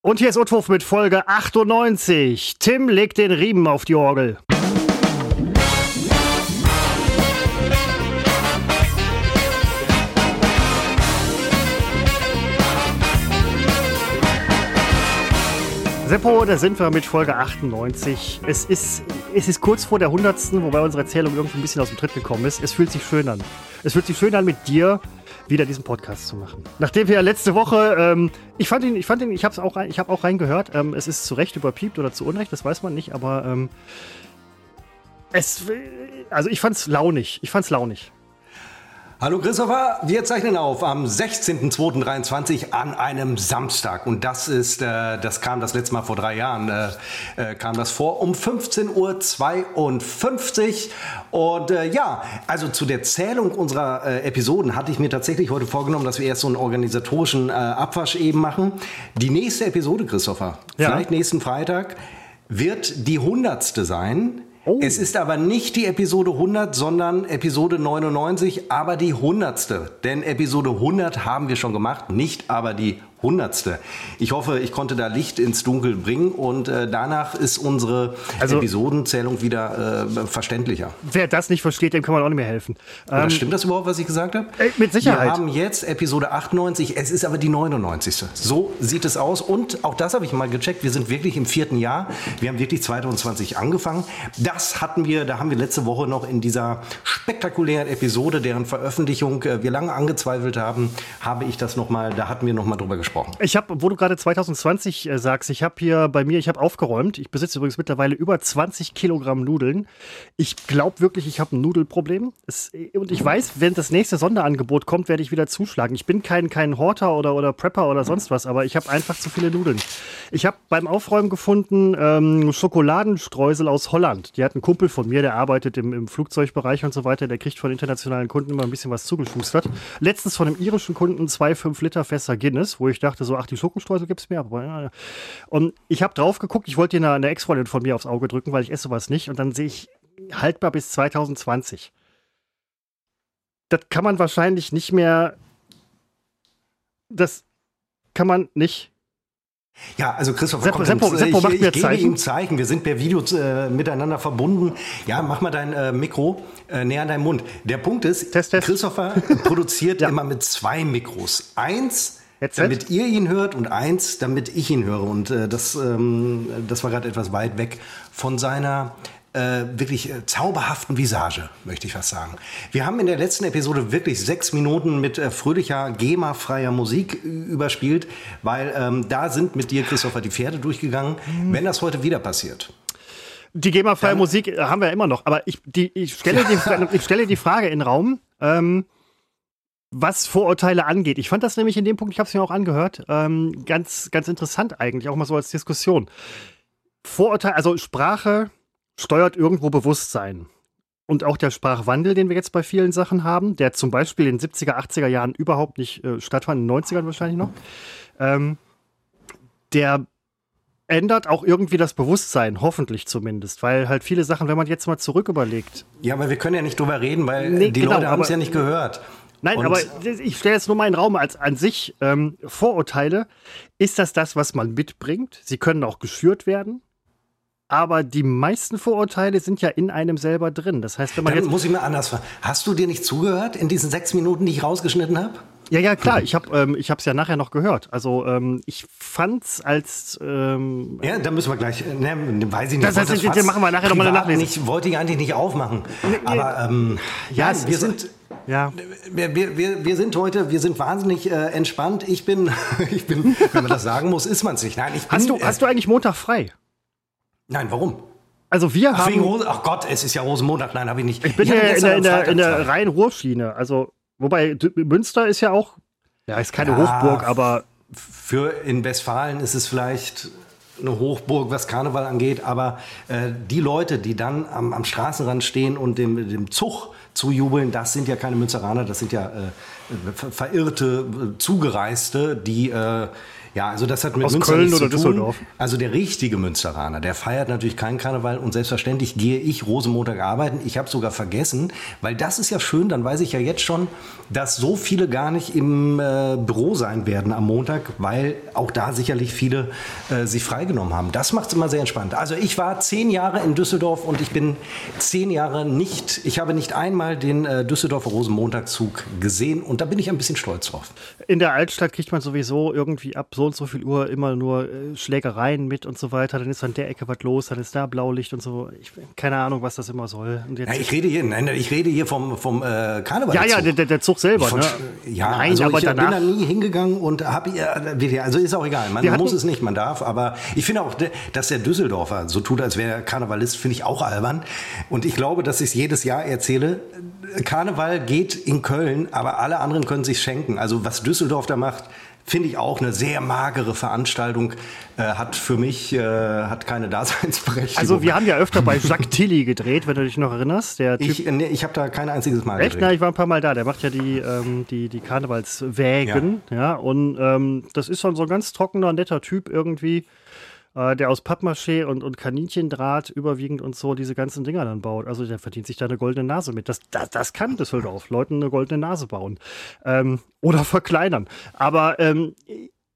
Und hier ist Utwurf mit Folge 98. Tim legt den Riemen auf die Orgel. Seppo, da sind wir mit Folge 98. Es ist, es ist kurz vor der 100. Wobei unsere Erzählung irgendwie ein bisschen aus dem Tritt gekommen ist. Es fühlt sich schön an. Es fühlt sich schön an, mit dir wieder diesen Podcast zu machen. Nachdem wir letzte Woche, ähm, ich fand ihn, ich fand ihn, ich habe auch, ich habe auch reingehört. Ähm, es ist zu Recht überpiept oder zu Unrecht, das weiß man nicht, aber ähm, es, also ich fand's launig. Ich fand's launig. Hallo Christopher, wir zeichnen auf am 16.02.23 an einem Samstag und das ist, äh, das kam das letzte Mal vor drei Jahren, äh, äh, kam das vor um 15.52 Uhr und äh, ja, also zu der Zählung unserer äh, Episoden hatte ich mir tatsächlich heute vorgenommen, dass wir erst so einen organisatorischen äh, Abwasch eben machen. Die nächste Episode, Christopher, ja. vielleicht nächsten Freitag, wird die hundertste sein. Oh. Es ist aber nicht die Episode 100, sondern Episode 99, aber die hundertste. Denn Episode 100 haben wir schon gemacht, nicht aber die Hundertste. Ich hoffe, ich konnte da Licht ins Dunkel bringen und äh, danach ist unsere also, Episodenzählung wieder äh, verständlicher. Wer das nicht versteht, dem kann man auch nicht mehr helfen. Ähm, stimmt das überhaupt, was ich gesagt habe? Äh, mit Sicherheit. Wir haben jetzt Episode 98, es ist aber die 99. So sieht es aus und auch das habe ich mal gecheckt. Wir sind wirklich im vierten Jahr. Wir haben wirklich 2020 angefangen. Das hatten wir, da haben wir letzte Woche noch in dieser spektakulären Episode, deren Veröffentlichung äh, wir lange angezweifelt haben, habe ich das nochmal, da hatten wir nochmal drüber gesprochen gesprochen. Ich habe, wo du gerade 2020 äh, sagst, ich habe hier bei mir, ich habe aufgeräumt. Ich besitze übrigens mittlerweile über 20 Kilogramm Nudeln. Ich glaube wirklich, ich habe ein Nudelproblem. Es, und ich weiß, wenn das nächste Sonderangebot kommt, werde ich wieder zuschlagen. Ich bin kein, kein Horter oder, oder Prepper oder sonst was, aber ich habe einfach zu viele Nudeln. Ich habe beim Aufräumen gefunden ähm, Schokoladenstreusel aus Holland. Die hat einen Kumpel von mir, der arbeitet im, im Flugzeugbereich und so weiter. Der kriegt von internationalen Kunden immer ein bisschen was zugeschustert. Letztens von einem irischen Kunden zwei 5 Liter Fässer Guinness, wo ich ich dachte so, ach, die Schokostreusel gibt es mehr. Aber, ja. Und ich habe drauf geguckt, ich wollte dir eine, eine Ex-Freundin von mir aufs Auge drücken, weil ich esse sowas nicht. Und dann sehe ich haltbar bis 2020. Das kann man wahrscheinlich nicht mehr. Das kann man nicht ja, also Christoph, Seppo, Seppo, Seppo macht ich, mir ich gebe ihm Zeichen. Wir sind per Video äh, miteinander verbunden. Ja, mach mal dein äh, Mikro äh, näher an deinen Mund. Der Punkt ist, test, test. Christopher produziert ja. immer mit zwei Mikros. Eins, Headset? damit ihr ihn hört und eins, damit ich ihn höre. Und äh, das, ähm, das war gerade etwas weit weg von seiner äh, wirklich äh, zauberhaften Visage, möchte ich fast sagen. Wir haben in der letzten Episode wirklich sechs Minuten mit äh, fröhlicher, GEMA-freier Musik überspielt, weil ähm, da sind mit dir, Christopher, die Pferde durchgegangen. Mhm. Wenn das heute wieder passiert, die GEMA-freie Musik äh, haben wir immer noch, aber ich, die, ich, stelle, die, ich stelle die Frage in den Raum, ähm, was Vorurteile angeht. Ich fand das nämlich in dem Punkt, ich habe es mir auch angehört, ähm, ganz, ganz interessant eigentlich, auch mal so als Diskussion. Vorurteile, also Sprache steuert irgendwo Bewusstsein. Und auch der Sprachwandel, den wir jetzt bei vielen Sachen haben, der zum Beispiel in den 70er, 80er Jahren überhaupt nicht äh, stattfand, in den 90ern wahrscheinlich noch, ähm, der ändert auch irgendwie das Bewusstsein, hoffentlich zumindest, weil halt viele Sachen, wenn man jetzt mal zurück überlegt. Ja, aber wir können ja nicht drüber reden, weil nee, die genau, Leute haben es ja nicht gehört. Nein, und aber ich stelle jetzt nur mal in den Raum als an sich ähm, Vorurteile. Ist das das, was man mitbringt? Sie können auch geschürt werden. Aber die meisten Vorurteile sind ja in einem selber drin. Das heißt, wenn man Dann jetzt. Muss ich mir anders fragen. Hast du dir nicht zugehört in diesen sechs Minuten, die ich rausgeschnitten habe? Ja, ja, klar. Ich habe ähm, ich ja nachher noch gehört. Also ähm, ich fand's als ähm, ja, da müssen wir gleich. Ne, weiß ich nicht. Das heißt, das machen wir nachher noch mal eine Nachlese. Ich wollte ich eigentlich nicht aufmachen. Aber ähm, ja, ja wir sind ja. Wir, wir, wir sind heute, wir sind wahnsinnig äh, entspannt. Ich bin, ich bin, wenn man das sagen muss, ist man es nicht. Nein, ich bin, hast du, äh, hast du eigentlich Montag frei? Nein, warum? Also wir Ach, haben. Rose, ach Gott, es ist ja Rosenmontag. Nein, habe ich nicht. Ich bin ich ja in der, in der, in der Rhein-Ruhr-Schiene. Also, wobei Münster ist ja auch, ja, ist keine ja, Hochburg, aber. Für in Westfalen ist es vielleicht eine Hochburg, was Karneval angeht, aber äh, die Leute, die dann am, am Straßenrand stehen und dem, dem Zug zujubeln, das sind ja keine Münzeraner, das sind ja äh, verirrte, äh, Zugereiste, die äh, Ja, also das hat mit Aus Münster Köln oder. Düsseldorf. Also der richtige Münsteraner, der feiert natürlich keinen Karneval und selbstverständlich gehe ich Rosenmontag arbeiten. Ich habe sogar vergessen, weil das ist ja schön, dann weiß ich ja jetzt schon, dass so viele gar nicht im äh, Büro sein werden am Montag, weil auch da sicherlich viele äh, sich freigenommen haben. Das macht es immer sehr entspannt. Also ich war zehn Jahre in Düsseldorf und ich bin zehn Jahre nicht, ich habe nicht einmal den äh, Düsseldorfer Rosenmontagszug gesehen und da bin ich ein bisschen stolz drauf. In der Altstadt kriegt man sowieso irgendwie ab so und so viel Uhr immer nur äh, Schlägereien mit und so weiter. Dann ist an der Ecke was los, dann ist da Blaulicht und so. Ich, keine Ahnung, was das immer soll. Ja, ich rede hier, nein, ich rede hier vom, vom äh, Karneval. ja, ja, der, der- Zug selber. Von, Ne? Ja, Nein, also aber ich danach. bin da nie hingegangen und habe ja, also ist auch egal. Man muss es nicht, man darf. Aber ich finde auch, dass der Düsseldorfer so tut, als wäre er Karnevalist, finde ich auch albern. Und ich glaube, dass ich es jedes Jahr erzähle. Karneval geht in Köln, aber alle anderen können sich schenken. Also was Düsseldorf da macht, finde ich auch eine sehr magere Veranstaltung. Äh, hat für mich äh, hat keine Daseinsberechtigung. Also wir haben ja öfter bei Jacques Tilly gedreht, wenn du dich noch erinnerst. Der Typ, ich, nee, ich habe da kein einziges Mal Echt? gedreht. Na, ich war ein paar Mal da. Der macht ja die, ähm, die, die Karnevalswägen. Ja. und ähm, das ist schon so ein ganz trockener, netter Typ irgendwie, äh, der aus Pappmaché und, und Kaninchendraht überwiegend und so diese ganzen Dinger dann baut. Also der verdient sich da eine goldene Nase mit. Das, das, das kann Düsseldorf, Leuten eine goldene Nase bauen. Ähm, oder verkleinern. Aber ähm,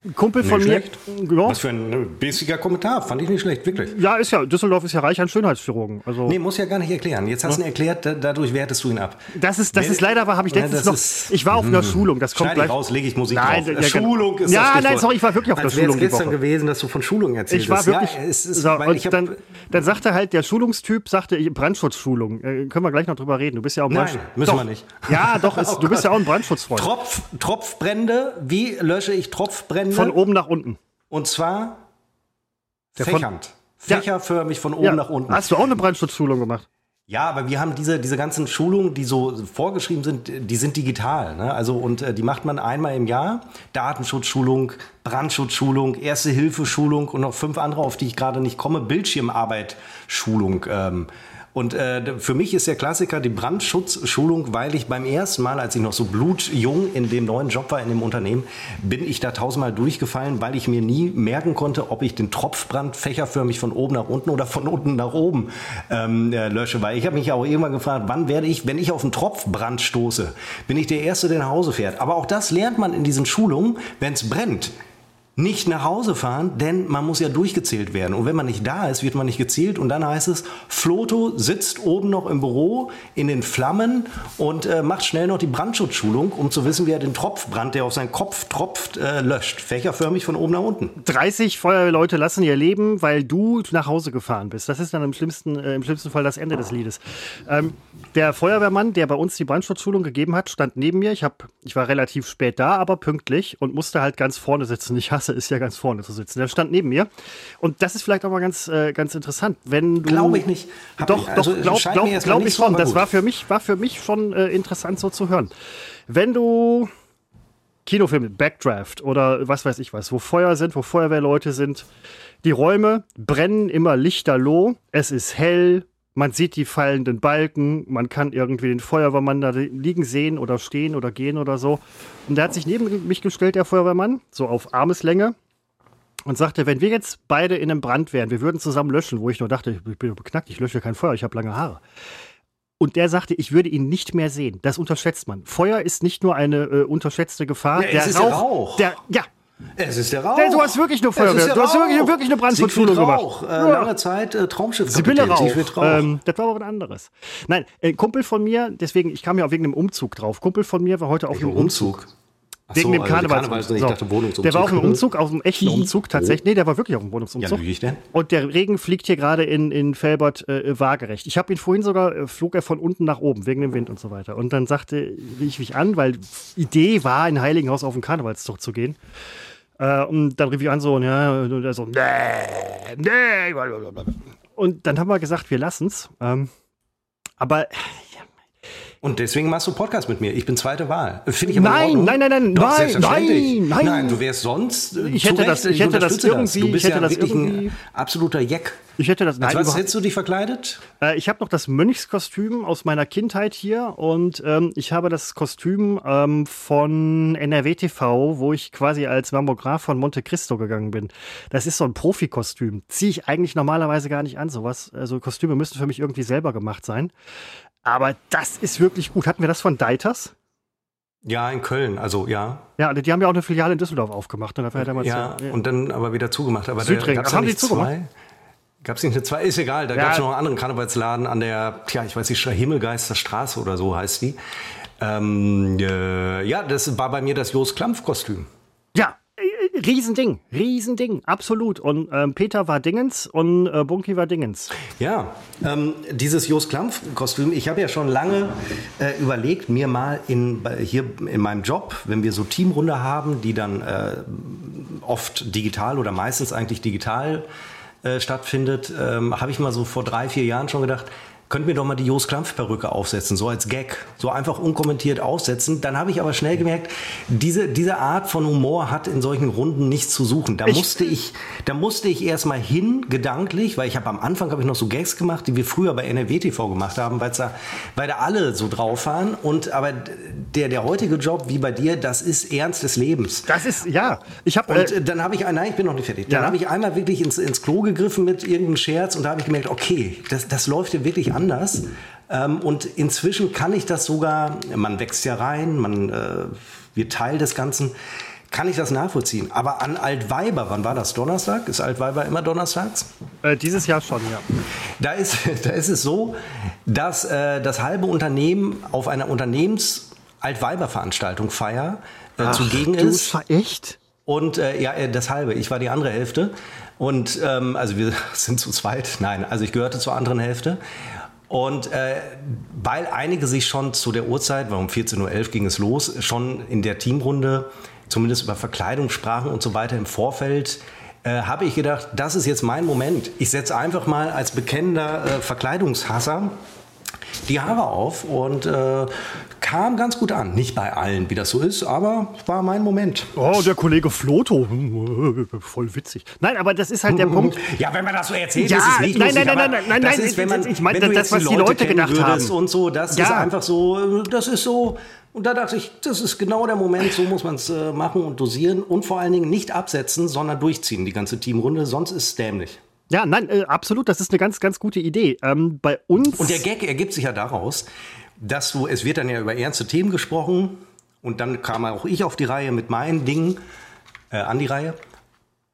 ein Kumpel von Nicht mir. schlecht. Ja, Was für ein äh, bissiger Kommentar. Fand ich nicht schlecht, wirklich. ja, ist ja, Düsseldorf ist ja reich an Schönheitschirurgen. Also Nee, muss ja gar nicht erklären. Jetzt hast du ihn erklärt, da, dadurch wertest du ihn ab. Das ist, das Wer- ist leider, habe ich Ja, letztens das noch. ist- ich war auf einer Schulung, das kommt gleich. raus, lege ich Musik Nein, drauf. ja, genau. Schulung ist Ja, nein, sorry, ich war wirklich auf wär's Schulung die gestern Woche. gewesen, dass du von Schulung erzählst. Ich war wirklich. Ja, es ist, so, ich hab, dann, dann sagte halt der Schulungstyp, sagte ich, Brandschutzschulung. Äh, können wir gleich noch drüber reden. Du bist ja auch ein Nein, Brandsch- müssen wir nicht. Ja, doch, du bist ja auch ein Brandschutzfreund. Tropf, Tropfbrände, wie lösche ich Tropfbrände? Von oben nach unten. Und zwar Der von- fächernd. Ja. Fächerförmig von oben Ja. nach unten. Hast du auch eine Brandschutzschulung gemacht? Ja, aber wir haben diese, diese ganzen Schulungen, die so vorgeschrieben sind, die sind digital. Ne? Also, und äh, die macht man einmal im Jahr. Datenschutzschulung, Brandschutzschulung, Erste-Hilfe-Schulung und noch fünf andere, auf die ich gerade nicht komme. Bildschirmarbeit-Schulung. Ähm, und äh, für mich ist der Klassiker die Brandschutzschulung, weil ich beim ersten Mal, als ich noch so blutjung in dem neuen Job war, in dem Unternehmen, bin ich da tausendmal durchgefallen, weil ich mir nie merken konnte, ob ich den Tropfbrand fächerförmig von oben nach unten oder von unten nach oben ähm, äh, lösche. Weil ich habe mich auch irgendwann gefragt, wann werde ich, wenn ich auf einen Tropfbrand stoße, bin ich der Erste, der nach Hause fährt. Aber auch das lernt man in diesen Schulungen, wenn es brennt nicht nach Hause fahren, denn man muss ja durchgezählt werden. Und wenn man nicht da ist, wird man nicht gezählt. Und dann heißt es, Floto sitzt oben noch im Büro in den Flammen und äh, macht schnell noch die Brandschutzschulung, um zu wissen, wie er den Tropfbrand, der auf seinen Kopf tropft, äh, löscht. Fächerförmig von oben nach unten. 30 Feuerwehrleute lassen ihr Leben, weil du nach Hause gefahren bist. Das ist dann im schlimmsten, äh, im schlimmsten Fall das Ende des Liedes. Ähm, der Feuerwehrmann, der bei uns die Brandschutzschulung gegeben hat, stand neben mir. Ich, hab, ich war relativ spät da, aber pünktlich und musste halt ganz vorne sitzen. Ich es ja, ganz vorne zu sitzen. Der stand neben mir. Und das ist vielleicht auch mal ganz, äh, ganz interessant. Wenn du. Glaube ich nicht. Hab Doch, ich- also, doch, glaub, scheint glaub, glaub nicht ich schon. Das war für mich, war für mich schon äh, interessant so zu hören. Wenn du Kinofilme, Backdraft oder was weiß ich was, wo Feuer sind, wo Feuerwehrleute sind. Die Räume brennen immer lichterloh, es ist hell, man sieht die fallenden Balken, man kann irgendwie den Feuerwehrmann da liegen sehen oder stehen oder gehen oder so. Und der hat sich neben mich gestellt, der Feuerwehrmann, so auf Armeslänge. Und sagte, wenn wir jetzt beide in einem Brand wären, wir würden zusammen löschen, wo ich nur dachte, ich bin beknackt, ich lösche kein Feuer, ich habe lange Haare. Und der sagte, ich würde ihn nicht mehr sehen. Das unterschätzt man. Feuer ist nicht nur eine äh, unterschätzte Gefahr. Ja, der Rauch. Der, ja, Es ist der Rauch. Nee, du hast wirklich Es Feuerwehr- du hast wirklich- wirklich eine Brandschutzschulung Siegfried gemacht. Rauch, Äh, Ja. Lange Zeit äh, Traumschiff. Sibylle Rauch. Rauch. Ähm, das war aber was anderes. Nein, ein Kumpel von mir, deswegen, ich kam ja auch wegen einem Umzug drauf. Kumpel von mir war heute auf einem Umzug. Umzug. Wegen so, dem also. Karnevals- Ich So. dachte Wohnungsumzug. Der war auf einem Umzug, auf einem echten Umzug tatsächlich. Nee, der war wirklich auf einem Ja, Wohnungsumzug. lüge ich denn? Und der Regen fliegt hier gerade in, in Felbert äh, waagerecht. Ich habe ihn vorhin sogar, äh, flog er von unten nach oben, wegen dem Wind und so weiter. Und dann sagte, ich mich an, weil Idee war, in Heiligenhaus auf den Karnevalszug zu gehen. Äh, und dann rief ich an so, und ja, und er so, nee, nee. Und dann haben wir gesagt, wir lassen's. Ähm, aber Und deswegen machst du Podcast mit mir. Ich bin zweite Wahl. Finde ich aber nein, nein, nein, nein, Doch, nein, nein, nein. Nein, du wärst sonst. Äh, ich hätte das, ich hätte das irgendwie. Du bist ich hätte ja das wirklich irgendwie. ein absoluter Jack. Ich hätte das. Als was hättest du dich verkleidet? Äh, ich habe noch das Mönchskostüm aus meiner Kindheit hier und ähm, ich habe das Kostüm ähm, von NRW TV, wo ich quasi als Mammograph von Monte Cristo gegangen bin. Das ist so ein Profikostüm. Ziehe ich eigentlich normalerweise gar nicht an. Sowas. Also Kostüme müssten für mich irgendwie selber gemacht sein. Aber das ist wirklich gut. Hatten wir das von Deiters? Ja, in Köln, also ja. Ja, die haben ja auch eine Filiale in Düsseldorf aufgemacht. Und, dafür damals ja, so, ja. und dann aber wieder zugemacht. Aber Südring. da Ach, haben ja die nicht zugemacht? zwei. Gab es nicht eine zwei? Ist egal. Da Ja. gab es noch einen anderen Karnevalsladen an der, tja, ich weiß nicht, Himmelgeisterstraße oder so heißt die. Ähm, äh, ja, das war bei mir das Jos Klampf-Kostüm. Ja, Riesending, Riesending, absolut. Und ähm, Peter war Dingens und äh, Bunky war Dingens. Ja, ähm, dieses Jos Klampf-Kostüm, ich habe ja schon lange äh, überlegt, mir mal in, hier in meinem Job, wenn wir so Teamrunde haben, die dann äh, oft digital oder meistens eigentlich digital äh, stattfindet, ähm, habe ich mal so vor drei, vier Jahren schon gedacht, könnt mir doch mal die Jos Klampf-Perücke aufsetzen, so als Gag, so einfach unkommentiert aufsetzen. Dann habe ich aber schnell gemerkt, diese, diese Art von Humor hat in solchen Runden nichts zu suchen. Da Ich- musste ich, da musste ich erstmal hin, gedanklich, weil ich habe am Anfang habe ich noch so Gags gemacht, die wir früher bei NRW TV gemacht haben, weil's da, weil da alle so drauf waren. Und aber der, der heutige Job, wie bei dir, das ist Ernst des Lebens. Das ist, ja, ich habe. Und Äh, äh, dann habe ich, nein, ich bin noch nicht fertig. Dann Ja. habe ich einmal wirklich ins, ins Klo gegriffen mit irgendeinem Scherz und da habe ich gemerkt, okay, das, das läuft ja wirklich anders. Ähm, und inzwischen kann ich das sogar, man wächst ja rein, man äh, wird Teil des Ganzen, kann ich das nachvollziehen. Aber an Altweiber, wann war das? Donnerstag? Ist Altweiber immer donnerstags? äh, dieses Jahr schon, ja. Da ist, da ist es so, dass äh, das halbe Unternehmen auf einer Unternehmens-Altweiber-Veranstaltung Feier äh, zugegen du ist. war echt? Und äh, ja, äh, das halbe. Ich war die andere Hälfte. Und ähm, also wir sind zu zweit. Nein, also ich gehörte zur anderen Hälfte. Und äh, weil einige sich schon zu der Uhrzeit, weil um 14.11 Uhr ging es los, schon in der Teamrunde zumindest über Verkleidung sprachen und so weiter im Vorfeld, äh, habe ich gedacht, das ist jetzt mein Moment. Ich setze einfach mal als bekennender äh, Verkleidungshasser die Haare auf und äh, kam ganz gut an. Nicht bei allen, wie das so ist, aber war mein Moment. Oh, der Kollege Floto. Voll witzig. Nein, aber das ist halt der Punkt. Ja, wenn man das so erzählt, Ja, ist es nicht nein, lustig, nein, nein, nein, nein, das nein, ist, wenn man, ich meine, das, was die Leute kennen gedacht haben. und so, das ist Ja. einfach so, das ist so, und da dachte ich, das ist genau der Moment, so muss man es äh, machen und dosieren und vor allen Dingen nicht absetzen, sondern durchziehen, die ganze Teamrunde, sonst ist es dämlich. Ja, nein, äh, absolut, das ist eine ganz, ganz gute Idee. Ähm, bei uns. Und der Gag ergibt sich ja daraus, dass du, es wird dann ja über ernste Themen gesprochen und dann kam auch ich auf die Reihe mit meinen Dingen äh, an die Reihe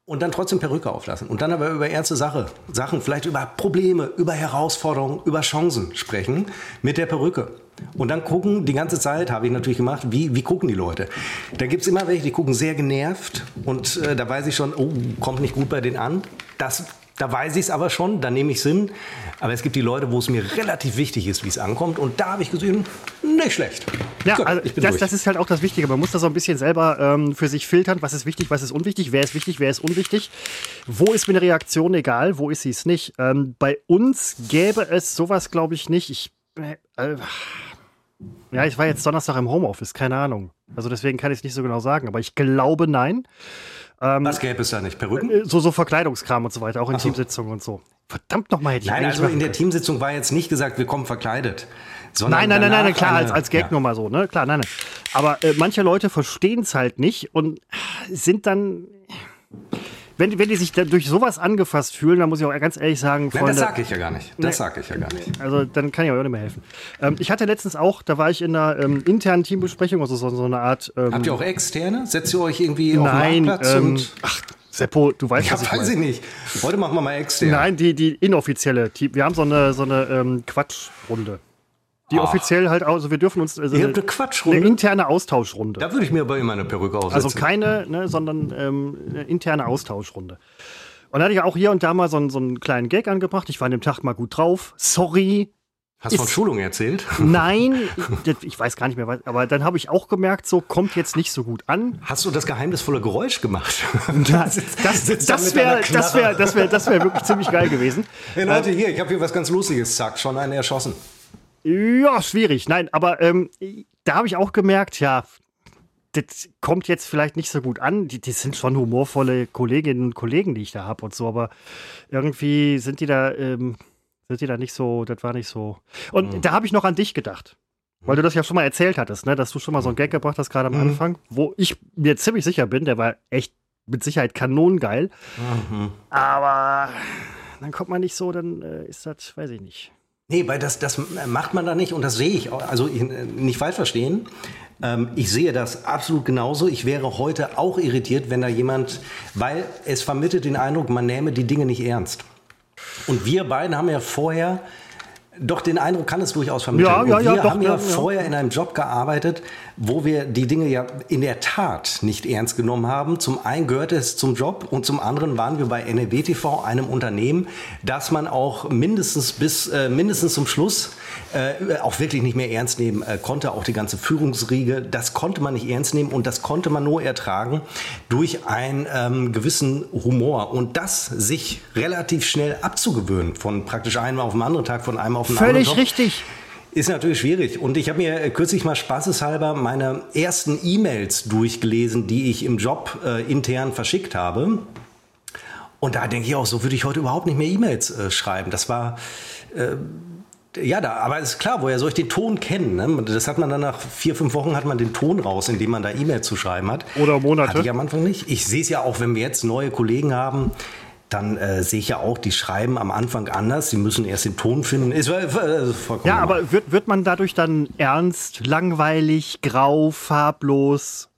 und dann trotzdem Perücke auflassen und dann aber über ernste Sache, Sachen, vielleicht über Probleme, über Herausforderungen, über Chancen sprechen mit der Perücke. Und dann gucken, die ganze Zeit habe ich natürlich gemacht, wie, wie gucken die Leute. Da gibt es immer welche, die gucken sehr genervt und äh, da weiß ich schon, oh, kommt nicht gut bei denen an. Das, da weiß ich es aber schon, da nehme ich Sinn. Aber es gibt die Leute, wo es mir relativ wichtig ist, wie es ankommt. Und da habe ich gesehen, nicht schlecht. Ja, Gut, also ich bin das, durch. das ist halt auch das Wichtige. Man muss da so ein bisschen selber ähm, für sich filtern, was ist wichtig, was ist unwichtig, wer ist wichtig, wer ist unwichtig. Wo ist mir eine Reaktion egal, wo ist sie es nicht. Ähm, bei uns gäbe es sowas, glaube ich, nicht. Ich, äh, äh, ja, ich war jetzt Donnerstag im Homeoffice, keine Ahnung. Also deswegen kann ich es nicht so genau sagen, aber ich glaube nein. Was gäbe es da nicht? Perücken? Äh, So, so Verkleidungskram und so weiter, auch in so. Teamsitzungen und so. Verdammt nochmal hätte ich Nein, also in der können. Teamsitzung war jetzt nicht gesagt, wir kommen verkleidet. Nein, nein, nein, nein, klar, eine- als, als Gag ja. nur mal so, ne? Klar, nein, nein. Aber äh, manche Leute verstehen es halt nicht und sind dann. Wenn, wenn die sich durch sowas angefasst fühlen, dann muss ich auch ganz ehrlich sagen, Nein, Freunde, das sage ich ja gar nicht. Das sage ich ja gar nicht. also dann kann ich euch auch nicht mehr helfen. Ähm, ich hatte letztens auch, da war ich in einer ähm, internen Teambesprechung, also so, so eine Art. Ähm, Habt ihr auch Externe? Setzt ihr euch irgendwie auf nein, den Marktplatz? ähm, und ach, Seppo, du weißt, ja, was ich weiß ich nicht. Heute machen wir mal externe. Nein, die, die inoffizielle. Die, wir haben so eine, so eine ähm, Quatschrunde. Die Ach. offiziell halt, also wir dürfen uns. Also Ihr habt eine Quatschrunde? Eine interne Austauschrunde. Da würde ich mir aber immer eine Perücke aufsetzen. Also keine, ne, sondern ähm, eine interne Austauschrunde. Und da hatte ich auch hier und da mal so, einen- so einen kleinen Gag angebracht. Ich war an dem Tag mal gut drauf. Sorry. Hast du von Schulung erzählt? Nein, ich weiß gar nicht mehr, was, aber dann habe ich auch gemerkt, so kommt jetzt nicht so gut an. Hast du das geheimnisvolle Geräusch gemacht? Das, das, das wäre das wär, das wär, das wär wirklich ziemlich geil gewesen. Hey Leute, hier, ich habe hier was ganz Lustiges. Zack, schon einen erschossen. Ja, schwierig. Nein, aber ähm, da habe ich auch gemerkt, ja, das kommt jetzt vielleicht nicht so gut an. Die, die sind schon humorvolle Kolleginnen und Kollegen, die ich da habe und so, aber irgendwie sind die da, ähm, sind die da nicht so, das war nicht so. Und mhm. da habe ich noch an dich gedacht. Weil du das ja schon mal erzählt hattest, ne? dass du schon mal so einen Gag gebracht hast, gerade am mhm. Anfang, wo ich mir ziemlich sicher bin, der war echt mit Sicherheit kanonengeil. Mhm. Aber dann kommt man nicht so, dann äh, ist das, weiß ich nicht. Nee, weil das, das macht man da nicht und das sehe ich auch. Also ich, nicht falsch verstehen. Ähm, ich sehe das absolut genauso. Ich wäre heute auch irritiert, wenn da jemand, weil es vermittelt den Eindruck, man nähme die Dinge nicht ernst. Und wir beiden haben ja vorher doch, den Eindruck kann es durchaus vermitteln. Ja, ja, ja, wir doch, haben ja, vorher in einem Job gearbeitet, wo wir die Dinge ja in der Tat nicht ernst genommen haben. Zum einen gehörte es zum Job und zum anderen waren wir bei NRW TV, einem Unternehmen, das man auch mindestens bis äh, mindestens zum Schluss äh, auch wirklich nicht mehr ernst nehmen äh, konnte. Auch die ganze Führungsriege, das konnte man nicht ernst nehmen und das konnte man nur ertragen durch einen ähm, gewissen Humor. Und das sich relativ schnell abzugewöhnen, von praktisch einem auf den anderen Tag, von einem auf den Völlig anderen Völlig richtig. Ist natürlich schwierig. Und ich habe mir kürzlich mal spaßeshalber meine ersten E-Mails durchgelesen, die ich im Job äh, intern verschickt habe. Und da denke ich auch, so würde ich heute überhaupt nicht mehr E-Mails äh, schreiben. Das war, äh, ja, da, aber ist klar, woher soll ich den Ton kennen? Ne? Das hat man dann nach vier, fünf Wochen hat man den Ton raus, indem man da E-Mails zu schreiben hat. Oder Monate. Hatte ich am Anfang nicht. Ich sehe es ja auch, wenn wir jetzt neue Kollegen haben, dann äh, sehe ich ja auch, die schreiben am Anfang anders. Sie müssen erst den Ton finden. Ist, äh, vollkommen ja, normal. aber wird, wird man dadurch dann ernst, langweilig, grau, farblos?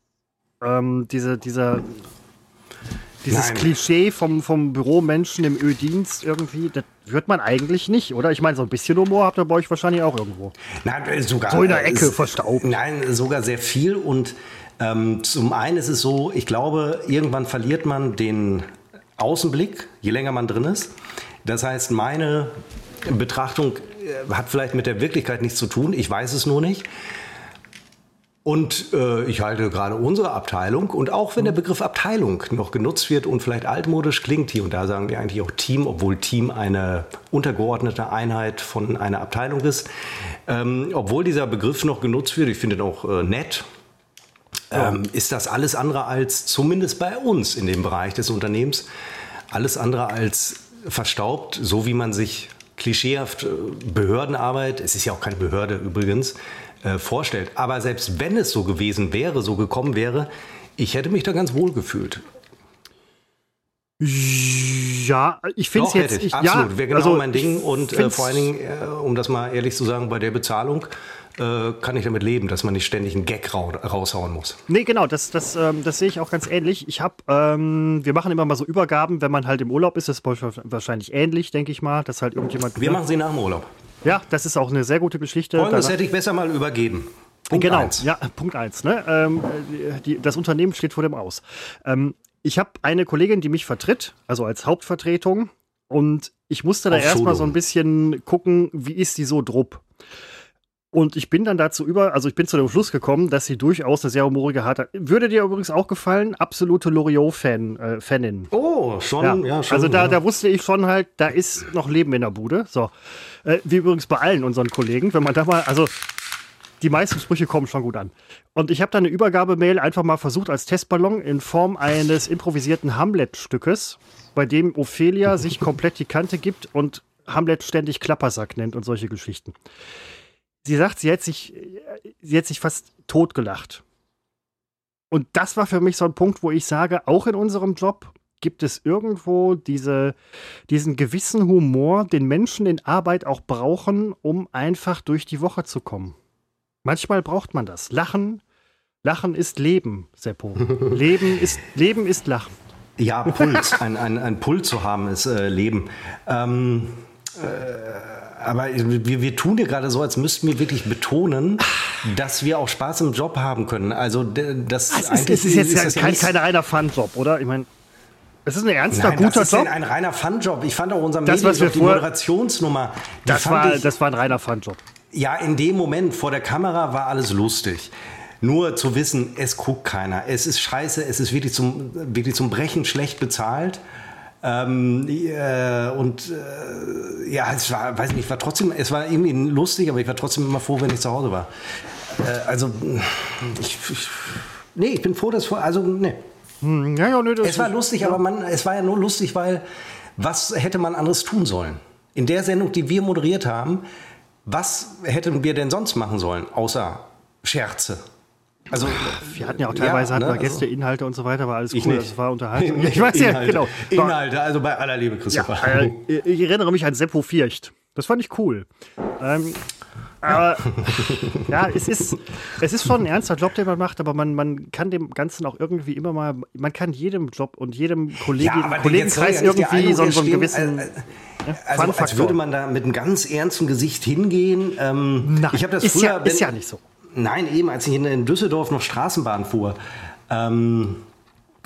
Ähm, diese, dieser, dieses Nein. Klischee vom, vom Büromenschen im Öldienst irgendwie, das wird man eigentlich nicht, oder? Ich meine, so ein bisschen Humor habt ihr bei euch wahrscheinlich auch irgendwo. Nein, äh, sogar. So in der Ecke äh, verstaubt. Nein, sogar sehr viel. Und ähm, zum einen ist es so, ich glaube, irgendwann verliert man den Außenblick, je länger man drin ist. Das heißt, meine Betrachtung äh, hat vielleicht mit der Wirklichkeit nichts zu tun. Ich weiß es nur nicht. Und äh, ich halte gerade unsere Abteilung und auch wenn der Begriff Abteilung noch genutzt wird und vielleicht altmodisch klingt, hier und da sagen wir eigentlich auch Team, obwohl Team eine untergeordnete Einheit von einer Abteilung ist. Ähm, obwohl dieser Begriff noch genutzt wird, ich finde ihn auch äh, nett, ähm, ist das alles andere als, zumindest bei uns in dem Bereich des Unternehmens, alles andere als verstaubt, so wie man sich klischeehaft äh, Behördenarbeit, es ist ja auch keine Behörde übrigens, äh, vorstellt. Aber selbst wenn es so gewesen wäre, so gekommen wäre, ich hätte mich da ganz wohl gefühlt. Ja, ich finde es jetzt. Ich, absolut, ja, wäre genau also mein Ding. Und äh, vor allen Dingen, äh, um das mal ehrlich zu sagen, bei der Bezahlung äh, kann ich damit leben, dass man nicht ständig einen Gag ra raushauen muss. Nee, genau, das, das, ähm, das sehe ich auch ganz ähnlich. Ich habe, ähm, wir machen immer mal so Übergaben, wenn man halt im Urlaub ist, das ist wahrscheinlich ähnlich, denke ich mal, dass halt irgendjemand. Wir machen sie nach dem Urlaub. Ja, das ist auch eine sehr gute Geschichte. Das hätte ich besser mal übergeben. Punkt genau, eins. ja, Punkt eins. Ne? Ähm, die, das Unternehmen steht vor dem Aus. Ähm, ich habe eine Kollegin, die mich vertritt, also als Hauptvertretung. Und ich musste da erstmal so ein bisschen gucken, wie ist die so drupp. Und ich bin dann dazu über, also ich bin zu dem Schluss gekommen, dass sie durchaus eine sehr humorige Harte. Würde dir übrigens auch gefallen, absolute Loriot-Fan, äh, Fanin. Oh, schon, ja, ja schon. Also da, ja. da wusste ich schon halt, da ist noch Leben in der Bude. So. Äh, wie übrigens bei allen unseren Kollegen, wenn man da mal, also die meisten Sprüche kommen schon gut an. Und ich habe da eine Übergabemail einfach mal versucht als Testballon in Form eines improvisierten Hamlet-Stückes, bei dem Ophelia sich komplett die Kante gibt und Hamlet ständig Klappersack nennt und solche Geschichten sie sagt, sie hätte sich, sie hätte sich fast totgelacht. Und das war für mich so ein Punkt, wo ich sage, auch in unserem Job gibt es irgendwo diese, diesen gewissen Humor, den Menschen in Arbeit auch brauchen, um einfach durch die Woche zu kommen. Manchmal braucht man das. Lachen, Lachen ist Leben, Seppo. Leben ist, Leben ist Lachen. Ja, Puls. ein, ein, ein Puls zu haben ist äh, Leben. Ähm, äh, aber wir, wir tun ja gerade so, als müssten wir wirklich betonen, dass wir auch Spaß im Job haben können. Also das, das ist, es ist jetzt ist kein, kein reiner Fun-Job, oder? Ich meine, es ist ein ernster, Nein, guter das Job. ein reiner Fun-Job. Ich fand auch unser das, Medienjob, die Moderationsnummer. Das war, ich, das war ein reiner Fun-Job. Ja, in dem Moment vor der Kamera war alles lustig. Nur zu wissen, es guckt keiner. Es ist scheiße, es ist wirklich zum, wirklich zum Brechen schlecht bezahlt. Ähm, äh, und äh, ja, es war, weiß nicht, war trotzdem, es war irgendwie lustig, aber ich war trotzdem immer froh, wenn ich zu Hause war. Äh, also, ich, ich, nee, ich bin froh, dass, also, nee. Hm, ja, ja, nee, es war lustig, ja. aber man, es war ja nur lustig, weil was hätte man anderes tun sollen? In der Sendung, die wir moderiert haben, was hätten wir denn sonst machen sollen, außer Scherze? Also wir hatten ja auch teilweise ja, ne, hatten wir Gäste, also, Inhalte und so weiter, war alles cool, das war Unterhaltung. Ich weiß ja, genau. Inhalte, also bei aller Liebe, Christopher. Ja, äh, ich erinnere mich an Seppo Viercht. Das fand ich cool. Ähm, aber ja, es ist, es ist schon ein ernster Job, den man macht, aber man, man kann dem Ganzen auch irgendwie immer mal, man kann jedem Job und jedem Kollegen, ja, Kollegenkreis irgendwie so, so einen gewissen. Äh, also, als würde man da mit einem ganz ernsten Gesicht hingehen. Ähm, Nein, ich habe das ist früher, ja, ist ja nicht so. Nein, eben, als ich in, Düsseldorf noch Straßenbahn fuhr, ähm,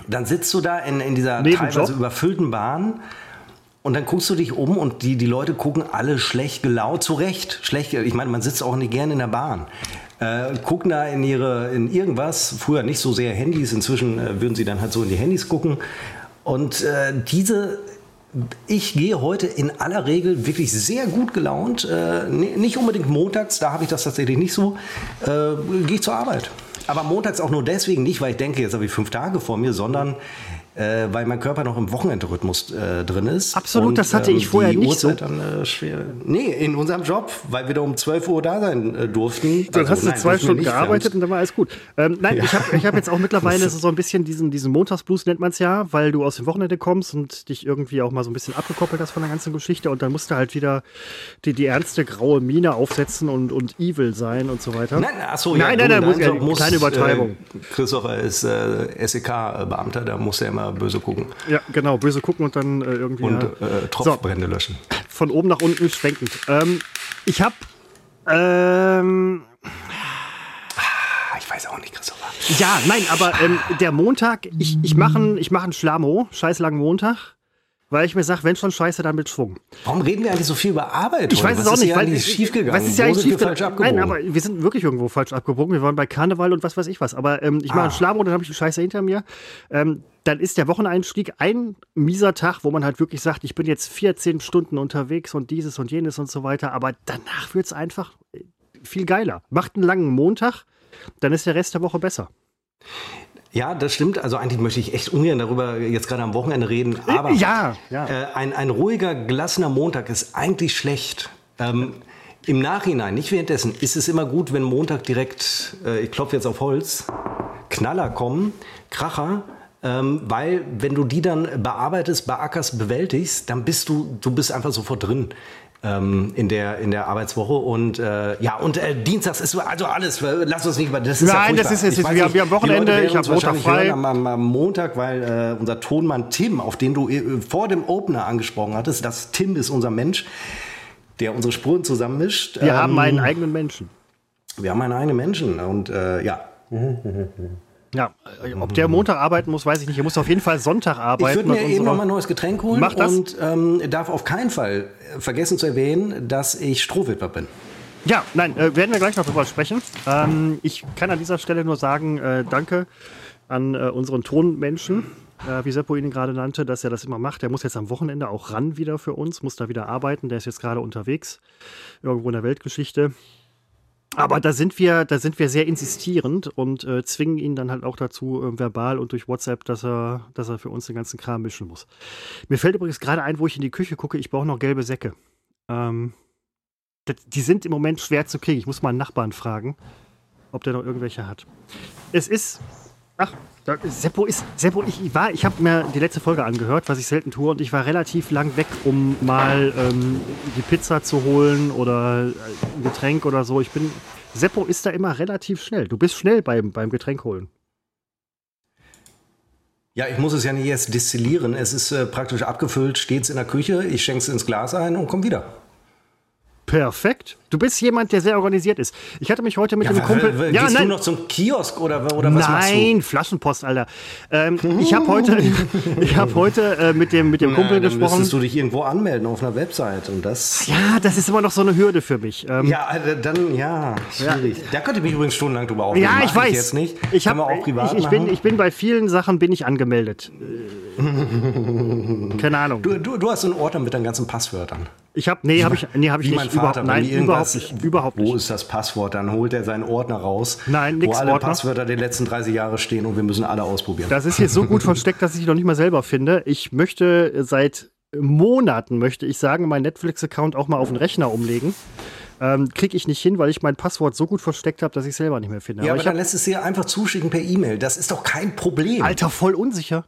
dann sitzt du da in, in dieser Nebenjob? teilweise überfüllten Bahn und dann guckst du dich um und die, die Leute gucken alle schlecht gelaunt, zu Recht. Schlecht, ich meine, man sitzt auch nicht gerne in der Bahn. Äh, gucken da in ihre, in irgendwas, früher nicht so sehr Handys, inzwischen äh, würden sie dann halt so in die Handys gucken. Und äh, diese ich gehe heute in aller Regel wirklich sehr gut gelaunt. Äh, nicht unbedingt montags, da habe ich das tatsächlich nicht so. Äh, gehe ich zur Arbeit. Aber montags auch nur deswegen nicht, weil ich denke, jetzt habe ich fünf Tage vor mir, sondern äh, weil mein Körper noch im Wochenendrhythmus äh, drin ist. Absolut, und, das hatte ich ähm, vorher nicht Uhrzeit so. Dann, äh, schwer. Nee, in unserem Job, weil wir da um 12 Uhr da sein äh, durften. Dann also, hast du nein, zwei Stunden gearbeitet und dann war alles gut. Ähm, nein, ja. ich habe ich hab jetzt auch mittlerweile so ein bisschen diesen, diesen Montagsblues, nennt man es ja, weil du aus dem Wochenende kommst und dich irgendwie auch mal so ein bisschen abgekoppelt hast von der ganzen Geschichte und dann musst du halt wieder die, die ernste graue Miene aufsetzen und, und evil sein und so weiter. Nein, achso, ja, nein, nein, nein, muss, muss, kleine Übertreibung. Äh, Christopher ist äh, SEK-Beamter, da muss er immer böse gucken. Ja, genau, böse gucken und dann äh, irgendwie. Und äh, Tropfbrände so, löschen. Von oben nach unten schwenkend. Ähm, ich habe. Ähm, ah, ich weiß auch nicht, Christopher. Ja, nein, aber ähm, der Montag, ich, ich mache einen mach Schlamo, scheiß langen Montag weil ich mir sage, wenn schon scheiße, dann mit Schwung. Warum reden wir eigentlich so viel über Arbeit? Ich weiß es auch nicht, weil es schief gegangen. Was ist ja eigentlich schief falsch abgebogen? Nein, aber wir sind wirklich irgendwo falsch abgebogen. Wir waren bei Karneval und was weiß ich was. Aber ähm, ich ah. mache einen Schlaf und dann habe ich die Scheiße hinter mir. Ähm, dann ist der Wocheneinstieg ein mieser Tag, wo man halt wirklich sagt, ich bin jetzt 14 Stunden unterwegs und dieses und jenes und so weiter. Aber danach wird es einfach äh, viel geiler. Macht einen langen Montag, dann ist der Rest der Woche besser. Ja, das stimmt. Also eigentlich möchte ich echt ungern darüber jetzt gerade am Wochenende reden. Aber ja, ja. Äh, ein, ein ruhiger, gelassener Montag ist eigentlich schlecht. Ähm, Im Nachhinein, nicht währenddessen, ist es immer gut, wenn Montag direkt, äh, ich klopfe jetzt auf Holz, Knaller kommen, Kracher, ähm, weil wenn du die dann bearbeitest, beackerst, bewältigst, dann bist du, du bist einfach sofort drin ähm, in, der, in der Arbeitswoche. Und äh, ja, und äh, Dienstags ist also alles, lass uns nicht über das ist Nein, ja das ist jetzt, wir, nicht, wir haben Wochenende, ich habe Montag frei. Am, am, am, Montag, weil äh, unser Tonmann Tim, auf den du äh, vor dem Opener angesprochen hattest, das Tim ist unser Mensch, der unsere Spuren zusammenmischt. Wir ähm, haben einen eigenen Menschen. Wir haben einen eigenen Menschen und äh, ja. Ja, ob der Montag arbeiten muss, weiß ich nicht. Er muss auf jeden Fall Sonntag arbeiten. Ich würde mir eben noch mal ein neues Getränk holen Mach das. und ähm, darf auf keinen Fall vergessen zu erwähnen, dass ich Strohwitwer bin. Ja, nein, äh, werden wir gleich noch drüber sprechen. Ähm, ich kann an dieser Stelle nur sagen, äh, danke an äh, unseren Tonmenschen, äh, wie Seppo ihn gerade nannte, dass er das immer macht. Der muss jetzt am Wochenende auch ran wieder für uns, muss da wieder arbeiten. Der ist jetzt gerade unterwegs, irgendwo in der Weltgeschichte. Aber da sind wir, da sind wir sehr insistierend und äh, zwingen ihn dann halt auch dazu, äh, verbal und durch WhatsApp, dass er, dass er für uns den ganzen Kram mischen muss. Mir fällt übrigens gerade ein, wo ich in die Küche gucke, ich brauche noch gelbe Säcke. Ähm, die sind im Moment schwer zu kriegen. Ich muss mal einen Nachbarn fragen, ob der noch irgendwelche hat. Es ist. Ach, Seppo ist, Seppo, ich war, ich habe mir die letzte Folge angehört, was ich selten tue, und ich war relativ lang weg, um mal ähm, die Pizza zu holen oder ein Getränk oder so. Ich bin, Seppo ist da immer relativ schnell. Du bist schnell beim, beim Getränk holen. Ja, ich muss es ja nicht erst destillieren. Es ist äh, praktisch abgefüllt, steht's in der Küche, ich schenke es ins Glas ein und komm wieder. Perfekt. Du bist jemand, der sehr organisiert ist. Ich hatte mich heute mit ja, dem Kumpel. Gehst ja, nein. du noch zum Kiosk oder, oder was Nein, Flaschenpost, Alter. Ähm, ich habe heute, ich hab heute äh, mit dem, mit dem Kumpel Na, dann gesprochen. Müsstest du dich irgendwo anmelden auf einer Website und das. Ja, das ist immer noch so eine Hürde für mich. Ähm, ja, äh, dann ja, schwierig. Ja. Da könnte ich mich übrigens stundenlang drüber aufregen. Ja, ich Mach weiß. Ich jetzt nicht. Ich, hab, ich, ich bin, ich bin bei vielen Sachen bin ich angemeldet. Keine Ahnung. Du, du, du hast so einen Ordner mit deinen ganzen Passwörtern. Ich habe, nee, habe ich, nee, habe ich Wie nicht. mein Vater, überhaupt, nein, überhaupt nicht. Überhaupt Wo nicht. ist das Passwort? Dann holt er seinen Ordner raus, Nein, wo alle Ordner. Passwörter der letzten 30 Jahre stehen und wir müssen alle ausprobieren. Das ist jetzt so gut versteckt, dass ich die noch nicht mal selber finde. Ich möchte seit Monaten, möchte ich sagen, meinen Netflix-Account auch mal auf den Rechner umlegen. Ähm, Kriege ich nicht hin, weil ich mein Passwort so gut versteckt habe, dass ich selber nicht mehr finde. ja, aber ich dann lässt es dir einfach zuschicken per E-Mail. Das ist doch kein Problem. Alter, voll unsicher.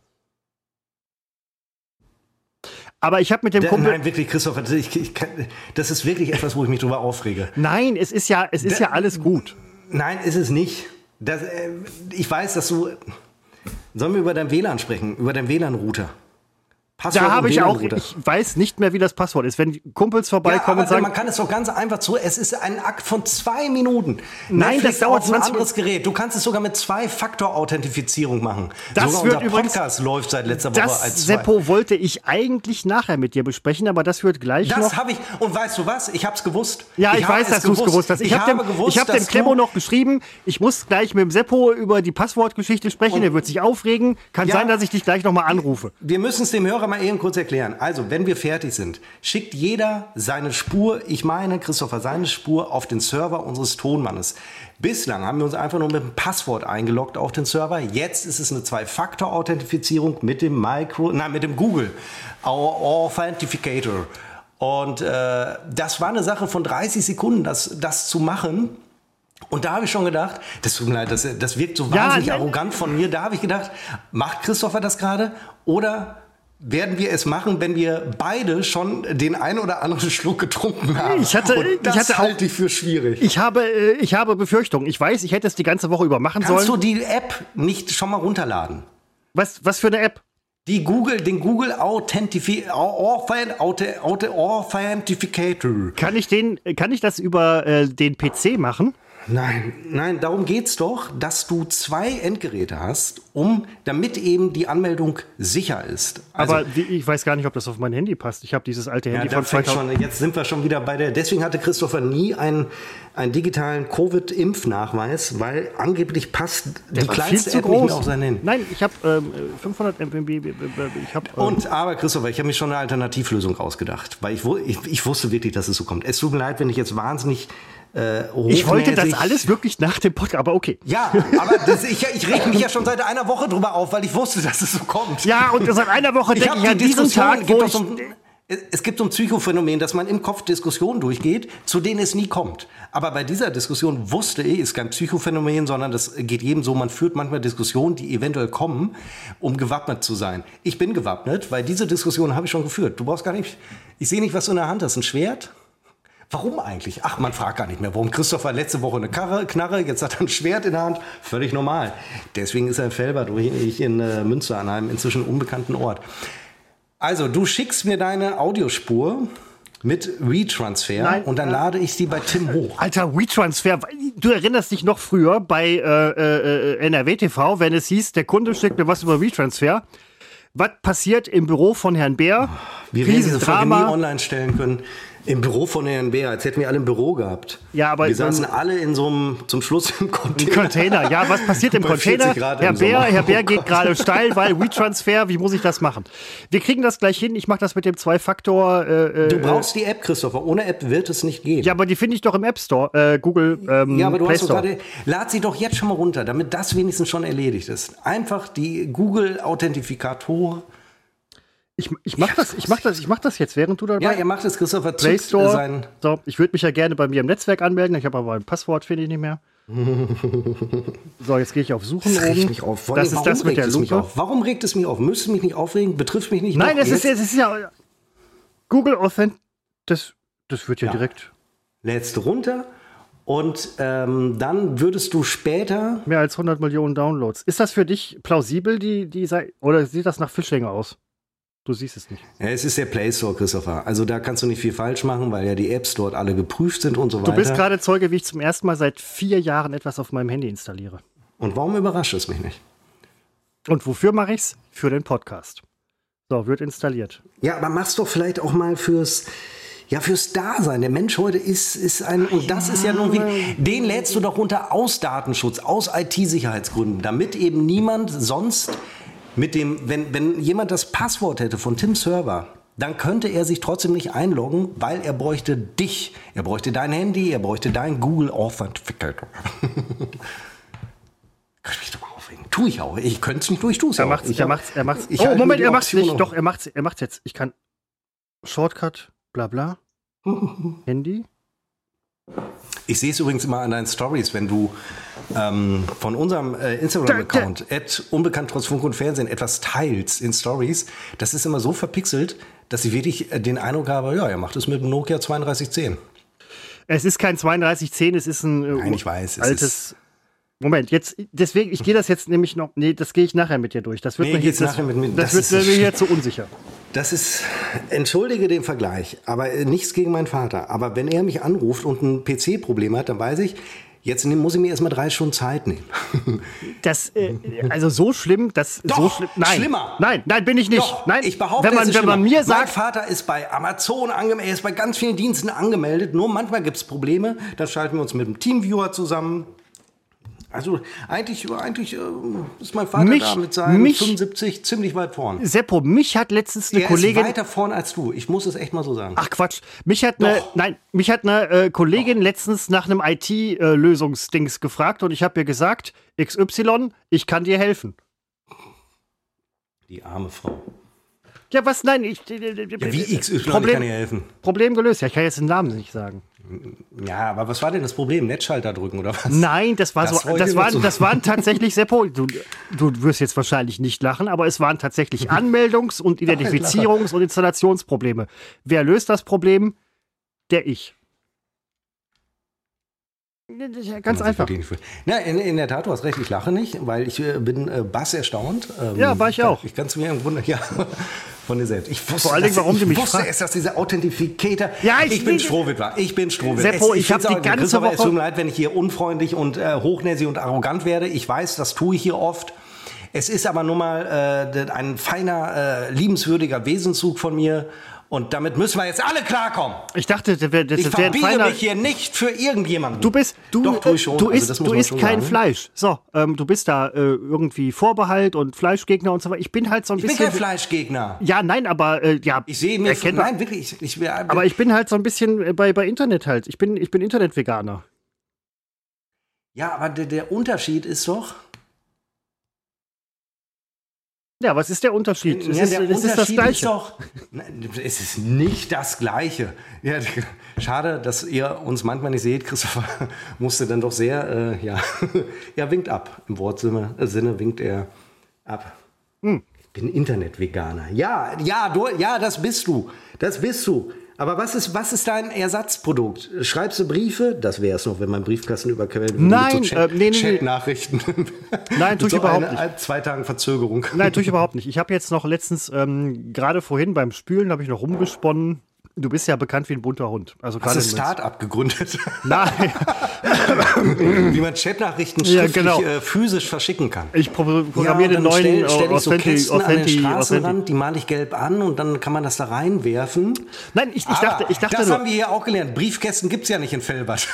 Aber ich habe mit dem Da- Kumpel. Nein, wirklich, Christopher, das- ich, ich kann, das ist wirklich etwas, wo ich mich drüber aufrege. Nein, es ist ja, es ist ja alles gut. Nein, ist es nicht. Das, äh, ich weiß, dass du. Sollen wir über dein WLAN sprechen? Über deinen WLAN-Router? Passwort Da und habe ich auch, ich weiß nicht mehr, wie das Passwort ist. Wenn Kumpels Ja, vorbeikommen aber und sagen, man kann es doch ganz einfach zu. Es ist ein Akt von zwei Minuten. Nein, das dauert auf ein 20 anderes Gerät. Du kannst es sogar mit Zwei-Faktor-Authentifizierung machen. Das sogar wird übrigens- Podcast läuft seit letzter Woche als das, zwei. Seppo, wollte ich eigentlich nachher mit dir besprechen, aber das wird gleich noch. Das habe ich. Und weißt du was? Ich habe es gewusst. Ja, ich, habe weiß, dass du es gewusst hast. Ich, habe dem, gewusst, ich hab dem du- noch geschrieben, ich muss gleich mit dem Seppo über die Passwortgeschichte sprechen, der wird sich aufregen. Kann Ja. sein, dass ich dich gleich nochmal anrufe. Wir müssen es dem Hörer mal eben kurz erklären. Also, wenn wir fertig sind, schickt jeder seine Spur, ich meine, Christopher, seine Spur auf den Server unseres Tonmannes. Bislang haben wir uns einfach nur mit dem Passwort eingeloggt auf den Server. Jetzt ist es eine Zwei-Faktor-Authentifizierung mit dem Micro, nein, mit dem Google Authenticator. Und äh, das war eine Sache von 30 Sekunden, das, das zu machen. Und da habe ich schon gedacht, das tut mir leid, das, das wirkt so Ja, wahnsinnig nein. arrogant von mir. Da habe ich gedacht, macht Christopher das gerade? Oder werden wir es machen, wenn wir beide schon den ein oder anderen Schluck getrunken haben? Ich hatte- Und ich das hatte auch- halte ich für schwierig. Ich habe, äh, ich habe Befürchtungen. Ich weiß, ich hätte es die ganze Woche über machen Kannst sollen. du die App nicht schon mal runterladen? Was, was für eine App? Die Google, den Google Authentifi Authent- Authent- Authent- Authentificator. Kann ich, den, kann ich das über äh, den PC machen? Nein, nein, darum geht's doch, dass du zwei Endgeräte hast, um, damit eben die Anmeldung sicher ist. Also, aber wie, ich weiß gar nicht, ob das auf mein Handy passt. Ich habe dieses alte ja, Handy da von fängt 2000. schon, jetzt sind wir schon wieder bei der. Deswegen hatte Christopher nie einen, einen digitalen Covid-Impfnachweis, weil angeblich passt die war viel kleinste App nicht groß. mehr auf sein Handy. Nein, ich habe ähm, 500 MB. Ich habe ähm, Und aber Christopher, ich habe mir schon eine Alternativlösung ausgedacht, weil ich, ich, ich wusste wirklich, dass es so kommt. Es tut mir leid, wenn ich jetzt wahnsinnig äh, ich wollte das alles wirklich nach dem Podcast, aber okay. Ja, aber das, ich, ich reg mich ja schon seit einer Woche drüber auf, weil ich wusste, dass es so kommt. Ja, und seit einer Woche denke hab ich an diesen Tag, wo ich. so ein, es gibt so ein Psychophänomen, dass man im Kopf Diskussionen durchgeht, zu denen es nie kommt. Aber bei dieser Diskussion wusste ich, ist kein Psychophänomen, sondern das geht jedem so, man führt manchmal Diskussionen, die eventuell kommen, um gewappnet zu sein. Ich bin gewappnet, weil diese Diskussion habe ich schon geführt. Du brauchst gar nicht, ich sehe nicht, was du in der Hand hast, ein Schwert? Warum eigentlich? Ach, man fragt gar nicht mehr. Warum Christopher letzte Woche eine Karre, Knarre, jetzt hat er ein Schwert in der Hand? Völlig normal. Deswegen ist er in Felbert, wo ich in äh, Münster an einem inzwischen unbekannten Ort. Also, du schickst mir deine Audiospur mit Retransfer Nein, und dann äh, lade ich sie bei Tim hoch. Alter, WeTransfer. Du erinnerst dich noch früher bei äh, äh, NRW TV, wenn es hieß, der Kunde schickt mir was über WeTransfer. Was passiert im Büro von Herrn Bär? Wir werden diese Folge nie online stellen können. Im Büro von Herrn Bär, als hätten wir alle im Büro gehabt. Ja, aber wir saßen alle in so einem, zum Schluss im Container. Container. Ja, was passiert im Container? 40 Grad Herr im Bär, Sommer. Herr Bär Oh geht Gott. gerade steil, weil WeTransfer, wie muss ich das machen? Wir kriegen das gleich hin. Ich mache das mit dem Zwei-Faktor. Äh, Du äh, brauchst die App, Christopher. Ohne App wird es nicht gehen. ja, aber die finde ich doch im App Store, äh, Google ähm, Ja, aber du Play hast doch gerade, lad sie doch jetzt schon mal runter, damit das wenigstens schon erledigt ist. Einfach die Google-Authentifikator. Ich, ich mach das, ich mach das, ich mach das jetzt, während du dabei Ja, ihr macht es, Christopher, Play Store. sein. So, ich würde mich ja gerne bei mir im Netzwerk anmelden. Ich habe aber ein Passwort, finde ich nicht mehr. so, jetzt gehe ich auf Suchen Das oben. mich auf. Das ist das warum mit der regt es mich Lupe. auf? Warum regt es mich auf? Müsste mich nicht aufregen? Betrifft mich nicht? Nein, es ist, es ist ja Google Authent. Das, das wird ja, Ja. direkt lädst runter und ähm, dann würdest du später. mehr als 100 Millionen Downloads. Ist das für dich plausibel, die, die Sei- oder sieht das nach Phishing aus? Du siehst es nicht. Ja, es ist der Play Store, Christopher. Also da kannst du nicht viel falsch machen, weil ja die Apps dort alle geprüft sind und so weiter. Du bist gerade Zeuge, wie ich zum ersten Mal seit vier Jahren etwas auf meinem Handy installiere. und warum überrascht es mich nicht? Und wofür mache ich's? Für den Podcast. So, wird installiert. Ja, aber mach's doch vielleicht auch mal fürs. Ja, fürs Dasein. Der Mensch heute ist, ist ein, und das ist ja nun wie, den lädst du doch runter aus Datenschutz, aus IT-Sicherheitsgründen, damit eben niemand sonst mit dem, wenn, wenn jemand das Passwort hätte von Tim Server, dann könnte er sich trotzdem nicht einloggen, weil er bräuchte dich. Er bräuchte dein Handy, er bräuchte dein Google Authenticator. Könnte mich doch mal aufregen. Tu ich auch. Ich könnte es nicht durch, tu es Er macht's, er macht's, er macht's. oh, Moment, er macht's nicht. Doch, er macht's, er macht's jetzt. Ich kann Shortcut, bla bla. Handy. Ich sehe es übrigens immer an deinen Stories, wenn du ähm, von unserem äh, Instagram-Account, unbekannt trotz Funk und Fernsehen, etwas teilst in Stories. Das ist immer so verpixelt, dass ich wirklich äh, den Eindruck habe, ja, er macht es mit dem Nokia 3210. Es ist kein 3210, es ist ein äh, Nein, ich weiß, altes. Moment, jetzt, deswegen, ich gehe das jetzt nämlich noch, nee, das gehe ich nachher mit dir durch. Das wird nee, mir jetzt, das, mit, mit, das, das wird mir hier zu unsicher. Das ist, entschuldige den Vergleich, aber äh, nichts gegen meinen Vater. Aber wenn er mich anruft und ein PC-Problem hat, dann weiß ich, Jetzt muss ich mir erstmal drei Stunden Zeit nehmen. Das, äh, also so schlimm, das Doch, so schlimm. Nein, schlimmer. Nein, nein, bin ich nicht. Doch, nein, ich behaupte, wenn man, wenn man mir sagt, mein Vater ist bei Amazon angemeldet, er ist bei ganz vielen Diensten angemeldet. Nur manchmal gibt es Probleme. Da schalten wir uns mit dem Teamviewer zusammen. Also eigentlich, eigentlich äh, ist mein Vater mich, da mit seinen mich, 75 ziemlich weit vorn. Seppo, mich hat letztens eine er Kollegin. Ist weiter vorn als du. Ich muss es echt mal so sagen. Ach Quatsch. Mich hat eine, nein, mich hat eine äh, Kollegin Doch. letztens nach einem IT-Lösungsdings äh, gefragt und ich habe ihr gesagt, XY, ich kann dir helfen. Die arme Frau. Ja, was? Nein, ich. Ja, wie XY Problem, kann dir helfen? Problem gelöst. Ja, ich kann jetzt den Namen nicht sagen. Ja, aber was war denn das Problem? Netzschalter drücken oder was? Nein, das war das so. Das waren, so. das waren tatsächlich, Seppo, du, du wirst jetzt wahrscheinlich nicht lachen, aber es waren tatsächlich Anmeldungs- und Identifizierungs- und Installationsprobleme. Wer löst das Problem? Der ich. Ganz einfach. Na, in, in, der Tat, du hast recht, ich lache nicht, weil ich äh, bin äh, bass erstaunt. Ähm, ja, war ich auch. Ich kann es mir im Grunde, ja, von dir selbst. Ich wusste, Vor allen Dingen, warum ich, du mich wusste erst, dass dieser Authentificator. Ja, ich, ich bin Strohwitwer. Ich bin Strohwitwer. Seppo, ich, ich habe die ganze Woche. Es tut mir leid, wenn ich hier unfreundlich und äh, hochnäsig und arrogant werde. Ich weiß, das tue ich hier oft. Es ist aber nun mal äh, ein feiner, äh, liebenswürdiger Wesenszug von mir. Und damit müssen wir jetzt alle klarkommen. Ich dachte, das wäre das Ich wär feiner... mich hier nicht für irgendjemanden. Du bist, du, Doch, du, schon. du isst, also du isst kein sagen. Fleisch. So, ähm, du bist da äh, irgendwie Vorbehalt und Fleischgegner und so weiter. Ich bin halt so ein ich bisschen. Ich bin kein Fleischgegner. Ja, nein, aber äh, ja. Ich sehe mir, nein, wirklich. Ich, ich, aber ich bin halt so ein bisschen äh, bei, bei Internet halt. Ich bin, ich bin Internet-Veganer. Ja, aber der, der Unterschied ist doch, ja, was ist der Unterschied? Ja, es, ist, es ist das Gleiche. Ist doch, es ist nicht das Gleiche. Ja, schade, dass ihr uns manchmal nicht seht. Christopher musste dann doch sehr, äh, ja, er winkt ab. Im Wortsinne äh, Sinne winkt er ab. Hm. Ich bin Internet-Veganer. Ja, ja, du, ja, das bist du. Das bist du. Aber was ist, was ist dein Ersatzprodukt? Schreibst du Briefe? Das wäre es noch, wenn mein Briefkasten überquellen würde. Nein, so äh, nee, nee, Chat-Nachrichten. Nein, tue ich so überhaupt eine, nicht. Zwei Tagen Verzögerung. Nein, tue ich überhaupt nicht. Ich habe jetzt noch letztens, ähm, gerade vorhin beim Spülen, habe ich noch rumgesponnen Du bist ja bekannt wie ein bunter Hund. Also Hast du Start-up gegründet? Nein. wie man Chatnachrichten schriftlich ja, genau. äh, physisch verschicken kann. Ich programmiere ja, den neuen stell, stell ich so Kästen an den Straßenrand, die male ich gelb an und dann kann man das da reinwerfen. Nein, ich, ich dachte, ich dachte Das nur, haben wir hier auch gelernt. Briefkästen gibt es ja nicht in Fellbad.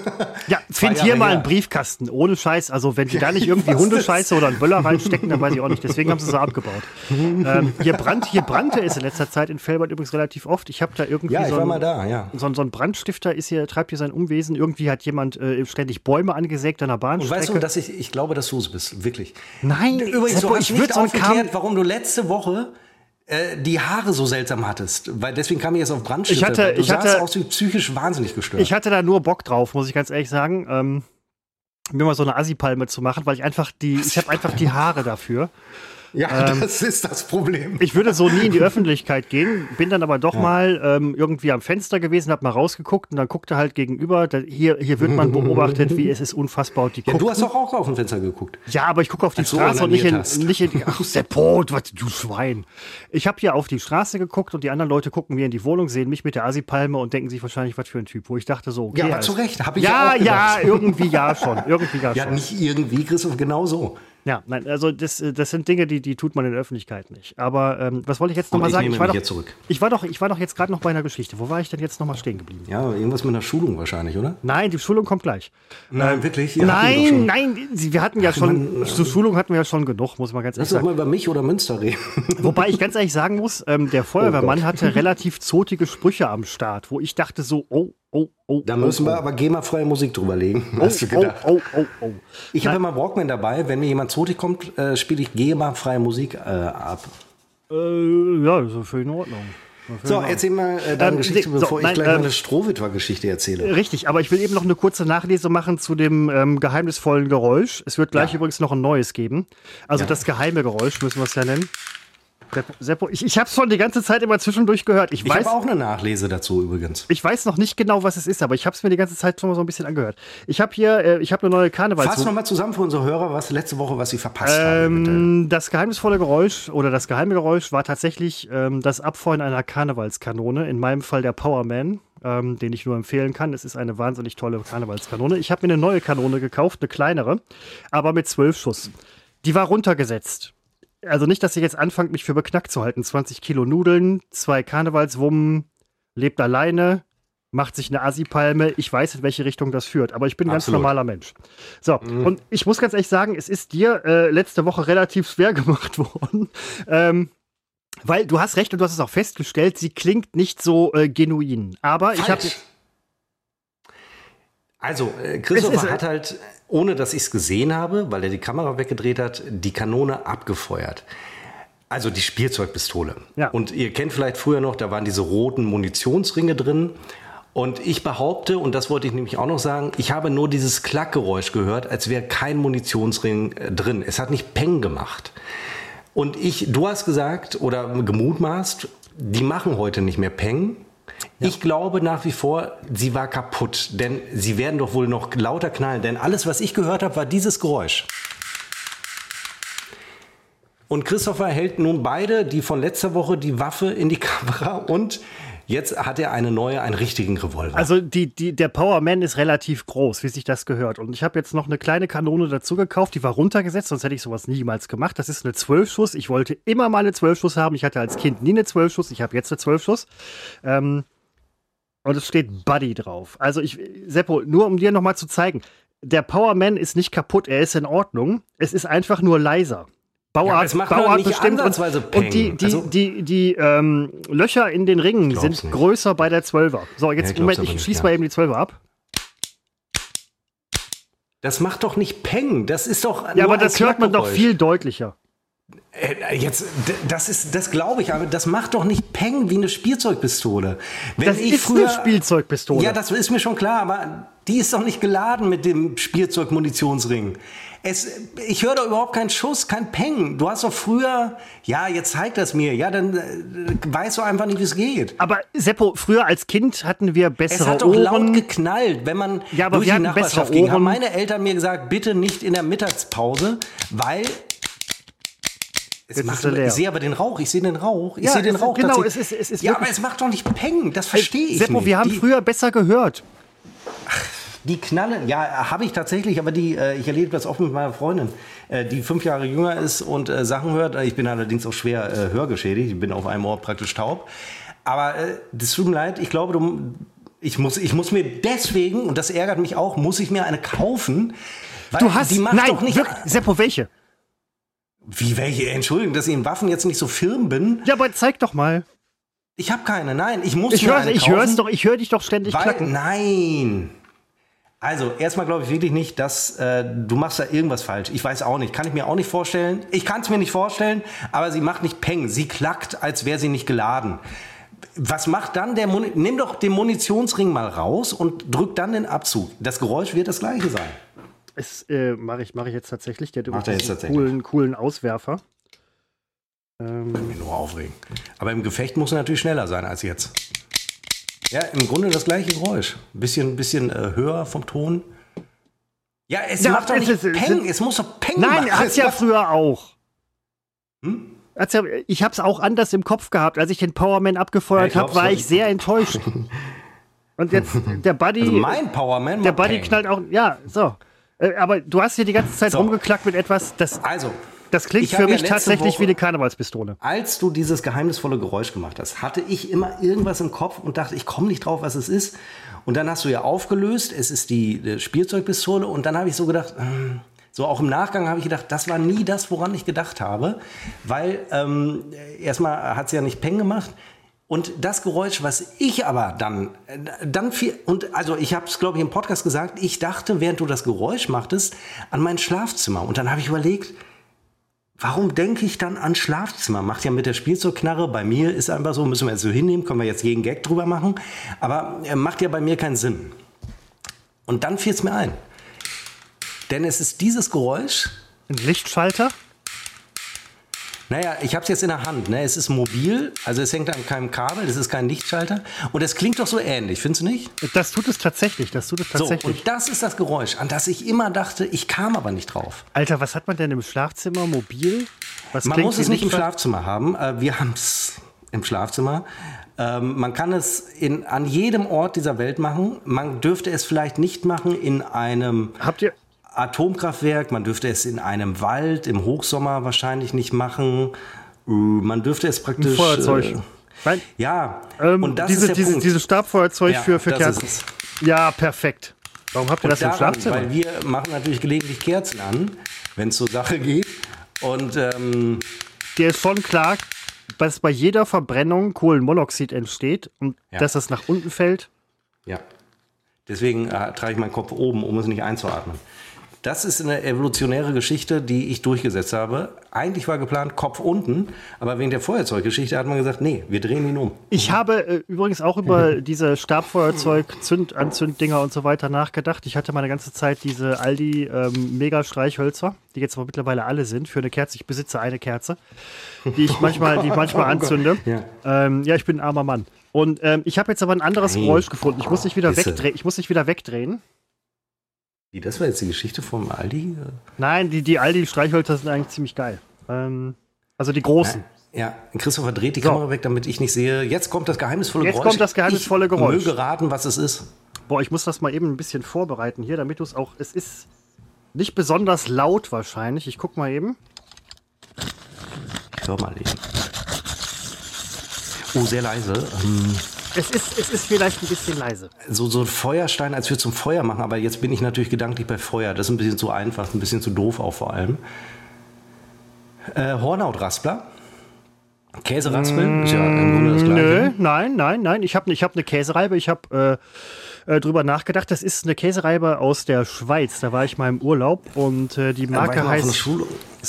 ja, find hier mal einen Briefkasten. Ohne Scheiß. Also wenn die da nicht irgendwie Hundescheiße oder einen Böller reinstecken, dann weiß ich auch nicht. Deswegen haben sie sie abgebaut. ähm, hier, brand, hier brannte es in letzter Zeit in Fellbad übrigens relativ oft. Ich habe da irgendwie ja, ich so, war ein, mal da, ja. so, so, ein Brandstifter ist hier, treibt hier sein Umwesen. Irgendwie hat jemand äh, ständig Bäume angesägt an der Bahnstrecke. Und weißt du, dass ich, ich glaube, dass du es bist, wirklich. Nein, übrigens, Seppo, du hast ich nicht aufgeklärt, warum du letzte Woche äh, die Haare so seltsam hattest. Weil deswegen kam ich jetzt auf Brandstifter. Ich hatte, du ich hatte, aus wie psychisch wahnsinnig gestört. Ich hatte da nur Bock drauf, muss ich ganz ehrlich sagen. Ähm, mir mal so eine Assi-Palme zu machen, weil ich einfach die, ich habe einfach die Haare dafür. Ja, ähm, das ist das Problem. Ich würde so nie in die Öffentlichkeit gehen, bin dann aber doch ja. mal ähm, irgendwie am Fenster gewesen, habe mal rausgeguckt und dann guckte halt gegenüber, da, hier, hier wird man beobachtet, wie es ist unfassbar. Die ja, du hast doch auch auf dem Fenster geguckt. Ja, aber ich gucke auf die so Straße und nicht in, nicht in, ach, der Pot, was, du Schwein. Ich habe hier auf die Straße geguckt und die anderen Leute gucken mir in die Wohnung, sehen mich mit der Asipalme und denken sich wahrscheinlich, was für ein Typ, wo ich dachte so, okay, Ja, aber zu Recht, habe ich ja, ja, ja, irgendwie ja schon, irgendwie ja, ja schon. nicht irgendwie, Christoph, genau so. Ja, nein, also das, das sind Dinge, die, die tut man in der Öffentlichkeit nicht. Aber ähm, was wollte ich jetzt nochmal sagen? Ich, war doch, zurück. ich war doch, ich war doch jetzt gerade noch bei einer Geschichte. Wo war ich denn jetzt nochmal stehen geblieben? Ja, irgendwas mit einer Schulung wahrscheinlich, oder? Nein, die Schulung kommt gleich. Nein, ähm, wirklich? Ihr nein, nein, wir hatten ja schon, zur Schulung hatten wir ja schon genug, muss man ganz ehrlich sagen. Lass doch mal über mich oder Münster reden. Wobei ich ganz ehrlich sagen muss, ähm, der Feuerwehrmann oh hatte relativ zotige Sprüche am Start, wo ich dachte so, oh, oh, oh. Da müssen oh, wir oh. aber GEMA-freie Musik drüber legen. Oh, hast du gedacht? Oh, oh, oh, oh. Ich habe immer Walkman dabei. Wenn mir jemand zotig kommt, äh, spiele ich GEMA-freie Musik äh, ab. Äh, ja, das ist völlig in Ordnung. So, erzähl mal äh, deine ähm, Geschichte, bevor so, ich nein, gleich ähm, meine Strohwitwer-Geschichte erzähle. Richtig, aber ich will eben noch eine kurze Nachlese machen zu dem ähm, geheimnisvollen Geräusch. Es wird gleich ja. übrigens noch ein neues geben. Also ja. das geheime Geräusch müssen wir es ja nennen. Seppo, ich, ich habe es schon die ganze Zeit immer zwischendurch gehört. Ich, ich habe auch eine Nachlese dazu übrigens. Ich weiß noch nicht genau, was es ist, aber ich habe es mir die ganze Zeit schon mal so ein bisschen angehört. Ich habe hier, äh, ich habe eine neue Karneval. Fass nochmal zusammen für unsere Hörer, was letzte Woche, was sie verpasst ähm, haben. Das geheimnisvolle Geräusch oder das geheime Geräusch war tatsächlich ähm, das Abfeuern einer Karnevalskanone. In meinem Fall der Powerman. Ähm, den ich nur empfehlen kann. Es ist eine wahnsinnig tolle Karnevalskanone. Ich habe mir eine neue Kanone gekauft, eine kleinere, aber mit zwölf Schuss. Die war runtergesetzt also nicht, dass ihr jetzt anfangt, mich für beknackt zu halten. 20 Kilo Nudeln, zwei Karnevalswummen, lebt alleine, macht sich eine Assi-Palme. Ich weiß, in welche Richtung das führt, aber ich bin ein ganz normaler Mensch. So, mhm. und ich muss ganz ehrlich sagen, es ist dir äh, letzte Woche relativ schwer gemacht worden. Ähm, weil du hast recht und du hast es auch festgestellt, sie klingt nicht so äh, genuin. Aber Falsch. ich habe. Also, äh, Christopher hat halt ohne dass ich es gesehen habe, weil er die Kamera weggedreht hat, die Kanone abgefeuert. Also die Spielzeugpistole. Ja. Und ihr kennt vielleicht früher noch, da waren diese roten Munitionsringe drin. Und ich behaupte, und das wollte ich nämlich auch noch sagen, ich habe nur dieses Klackgeräusch gehört, als wäre kein Munitionsring äh, drin. Es hat nicht Peng gemacht. Und ich, du hast gesagt oder gemutmaßt, die machen heute nicht mehr Peng, ja. Ich glaube nach wie vor, sie war kaputt, denn sie werden doch wohl noch lauter knallen, denn alles, was ich gehört habe, war dieses Geräusch. Und Christopher hält nun beide, die von letzter Woche, die Waffe in die Kamera und Jetzt hat er eine neue, einen richtigen Revolver. Also die, die, der Powerman ist relativ groß, wie sich das gehört. Und ich habe jetzt noch eine kleine Kanone dazu gekauft, die war runtergesetzt, sonst hätte ich sowas niemals gemacht. Das ist eine 12-Schuss. Ich wollte immer mal eine 12-Schuss haben. Ich hatte als Kind nie eine 12-Schuss. Ich habe jetzt eine 12-Schuss. Ähm, und es steht Buddy drauf. Also ich, Seppo, nur um dir nochmal zu zeigen, der Powerman ist nicht kaputt, er ist in Ordnung. Es ist einfach nur leiser. Bauart, ja, Bauart bestimmt und, und, die, die, also, die, die ähm, Löcher in den Ringen sind nicht. größer bei der 12er. So, jetzt ja, Moment, ich schieße ja. mal eben die 12er ab. Das macht doch nicht Peng, das ist doch. Ja, aber das hört man doch viel deutlicher. Äh, jetzt, das ist, das glaube ich, aber das macht doch nicht Peng wie eine Spielzeugpistole. Wenn das ist früher, eine Spielzeugpistole. Ja, das ist mir schon klar, aber die ist doch nicht geladen mit dem Spielzeugmunitionsring. Es, ich höre da überhaupt keinen Schuss, kein Peng. Du hast doch früher, ja, jetzt zeigt das mir, ja, dann äh, weißt du einfach nicht, wie es geht. Aber Seppo, früher als Kind hatten wir bessere Ohren. Es hat doch laut geknallt, wenn man ja, aber durch wir die Nachbarschaft ging. Haben meine Eltern mir gesagt, bitte nicht in der Mittagspause, weil es macht, ich sehe aber den Rauch, ich sehe den Rauch, ich ja, sehe den Rauch. Genau, es ist, es ist Ja, aber es macht doch nicht Peng, das verstehe ich Seppo, nicht. wir haben die, früher besser gehört. Ach, die Knallen, ja, habe ich tatsächlich, aber die, äh, ich erlebe das oft mit meiner Freundin, äh, die fünf Jahre jünger ist und äh, Sachen hört. Ich bin allerdings auch schwer äh, hörgeschädigt, ich bin auf einem Ohr praktisch taub. Aber äh, das tut mir leid, ich glaube, du, ich, muss, ich muss mir deswegen, und das ärgert mich auch, muss ich mir eine kaufen. du hast, die macht nein, doch nicht. Wirklich, Seppo, welche? Wie welche? Entschuldigung, dass ich in Waffen jetzt nicht so firm bin. Ja, aber zeig doch mal. Ich habe keine. Nein, ich muss ich mir hör, eine ich kaufen. Hör's doch, ich höre dich doch ständig weil, klacken. Nein. Also, erstmal glaube ich wirklich nicht, dass äh, du machst da irgendwas falsch. Ich weiß auch nicht. Kann ich mir auch nicht vorstellen. Ich kann es mir nicht vorstellen, aber sie macht nicht Peng. Sie klackt, als wäre sie nicht geladen. Was macht dann der Muni Nimm doch den Munitionsring mal raus und drück dann den Abzug. Das Geräusch wird das gleiche sein. Das äh, mache ich, mach ich jetzt tatsächlich. Der hat einen coolen, coolen Auswerfer. Ähm, Kann mich nur aufregen. Aber im Gefecht muss er natürlich schneller sein als jetzt. Ja, im Grunde das gleiche Geräusch. Ein bisschen, bisschen äh, höher vom Ton. Ja, es ja, macht doch nicht es, Peng. Es, es muss doch Peng Nein, machen. hat es ja früher auch. Hm? Ich habe es auch anders im Kopf gehabt. Als ich den Powerman abgefeuert ja, habe, war ich sehr enttäuscht. Und jetzt der Buddy. Also mein Powerman. Der Buddy Peng. knallt auch. Ja, so. Äh, aber du hast hier die ganze Zeit so. rumgeklackt mit etwas, das. Also. Das klingt für mich ja tatsächlich Woche, wie eine Karnevalspistole. Als du dieses geheimnisvolle Geräusch gemacht hast, hatte ich immer irgendwas im Kopf und dachte, ich komme nicht drauf, was es ist. Und dann hast du ja aufgelöst, es ist die, Spielzeugpistole. Und dann habe ich so gedacht, hm, so auch im Nachgang habe ich gedacht, das war nie das, woran ich gedacht habe. Weil ähm, erstmal hat sie ja nicht Peng gemacht. Und das Geräusch, was ich aber dann, dann viel, und also ich habe es, glaube ich, im Podcast gesagt, ich dachte, während du das Geräusch machtest, an mein Schlafzimmer. Und dann habe ich überlegt, warum denke ich dann an Schlafzimmer? Macht ja mit der Spielzeugknarre, bei mir ist einfach so, müssen wir jetzt so hinnehmen, können wir jetzt jeden Gag drüber machen, aber äh, macht ja bei mir keinen Sinn. Und dann fiel es mir ein. Denn es ist dieses Geräusch. Ein Lichtschalter? Naja, ich habe es jetzt in der Hand. Ne? Es ist mobil, also es hängt an keinem Kabel, das ist kein Lichtschalter. Und es klingt doch so ähnlich, findest du nicht? Das tut es tatsächlich, das tut es tatsächlich. So, und das ist das Geräusch, an das ich immer dachte, ich kam aber nicht drauf. Alter, was hat man denn im Schlafzimmer mobil? Was man muss es nicht im Schlafzimmer haben. Äh, wir haben es im Schlafzimmer. Ähm, man kann es in, an jedem Ort dieser Welt machen. Man dürfte es vielleicht nicht machen in einem. Habt ihr, Atomkraftwerk, man dürfte es in einem Wald im Hochsommer wahrscheinlich nicht machen. Äh, man dürfte es praktisch. Ein Feuerzeug. Äh, Nein. Ja, ähm, und das diese, ist der diese, Punkt. Dieses Stabfeuerzeug ja, für, für Kerzen. Ja, perfekt. Warum habt ihr und das daran, im Schlafzimmer? Weil wir machen natürlich gelegentlich Kerzen an, wenn es zur Sache geht. Und ähm, dir ist schon klar, dass bei jeder Verbrennung Kohlenmonoxid entsteht und ja. dass das nach unten fällt. Ja. Deswegen äh, trage ich meinen Kopf oben, um es nicht einzuatmen. Das ist eine evolutionäre Geschichte, die ich durchgesetzt habe. Eigentlich war geplant Kopf unten, aber wegen der Feuerzeuggeschichte hat man gesagt, nee, wir drehen ihn um. Ich habe äh, übrigens auch über diese Stabfeuerzeug, Zünd, Anzünddinger und so weiter nachgedacht. Ich hatte mal eine ganze Zeit diese Aldi ähm, Mega-Streichhölzer, die jetzt aber mittlerweile alle sind, für eine Kerze. Ich besitze eine Kerze, die ich manchmal, die ich manchmal oh anzünde. Ja. Ähm, ja, ich bin ein armer Mann. Und ähm, ich habe jetzt aber ein anderes Nein. Geräusch gefunden. Ich muss nicht wieder wegdrehen. Ich muss nicht wieder wegdrehen. Wie, das war jetzt die Geschichte vom Aldi? Nein, die, die Aldi-Streichhölzer sind eigentlich ziemlich geil. Ähm, also die großen. Ja, Christopher dreht die so. Kamera weg, damit ich nicht sehe. Jetzt kommt das geheimnisvolle Jetzt Geräusch. Jetzt kommt das geheimnisvolle ich Geräusch. Ich möge raten, was es ist. Boah, ich muss das mal eben ein bisschen vorbereiten hier, damit du es auch. Es ist nicht besonders laut wahrscheinlich. Ich guck mal eben. Ich hör mal eben. Oh, sehr leise. Ähm es ist, es ist vielleicht ein bisschen leise. So, so ein Feuerstein, als wir zum Feuer machen, aber jetzt bin ich natürlich gedanklich bei Feuer. Das ist ein bisschen zu einfach, ein bisschen zu doof auch vor allem. Äh, Hornhautraspler. Käseraspeln ist ja im Grunde das Gleiche. Nö, nein, nein, nein. Ich habe ich hab eine Käsereibe. Ich habe äh, äh, drüber nachgedacht. Das ist eine Käsereibe aus der Schweiz. Da war ich mal im Urlaub und äh, die Marke heißt.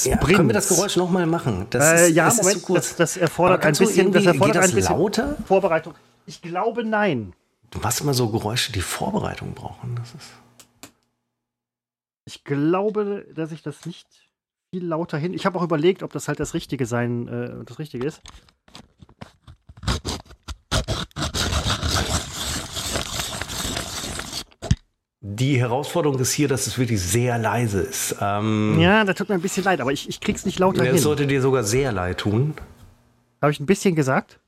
Ja, können wir das Geräusch nochmal machen? Das äh, ist, ja, das Moment, das, das, erfordert ein bisschen, das erfordert das ein bisschen lauter? Vorbereitung. Ich glaube nein. Du machst immer so Geräusche, die Vorbereitung brauchen. Das ist ich glaube, dass ich das nicht viel lauter hin. Ich habe auch überlegt, ob das halt das Richtige sein, äh, das Richtige ist. Die Herausforderung ist hier, dass es wirklich sehr leise ist. Ähm, ja, das tut mir ein bisschen leid, aber ich, ich krieg's nicht lauter hin. Das sollte dir sogar sehr leid tun. Habe ich ein bisschen gesagt?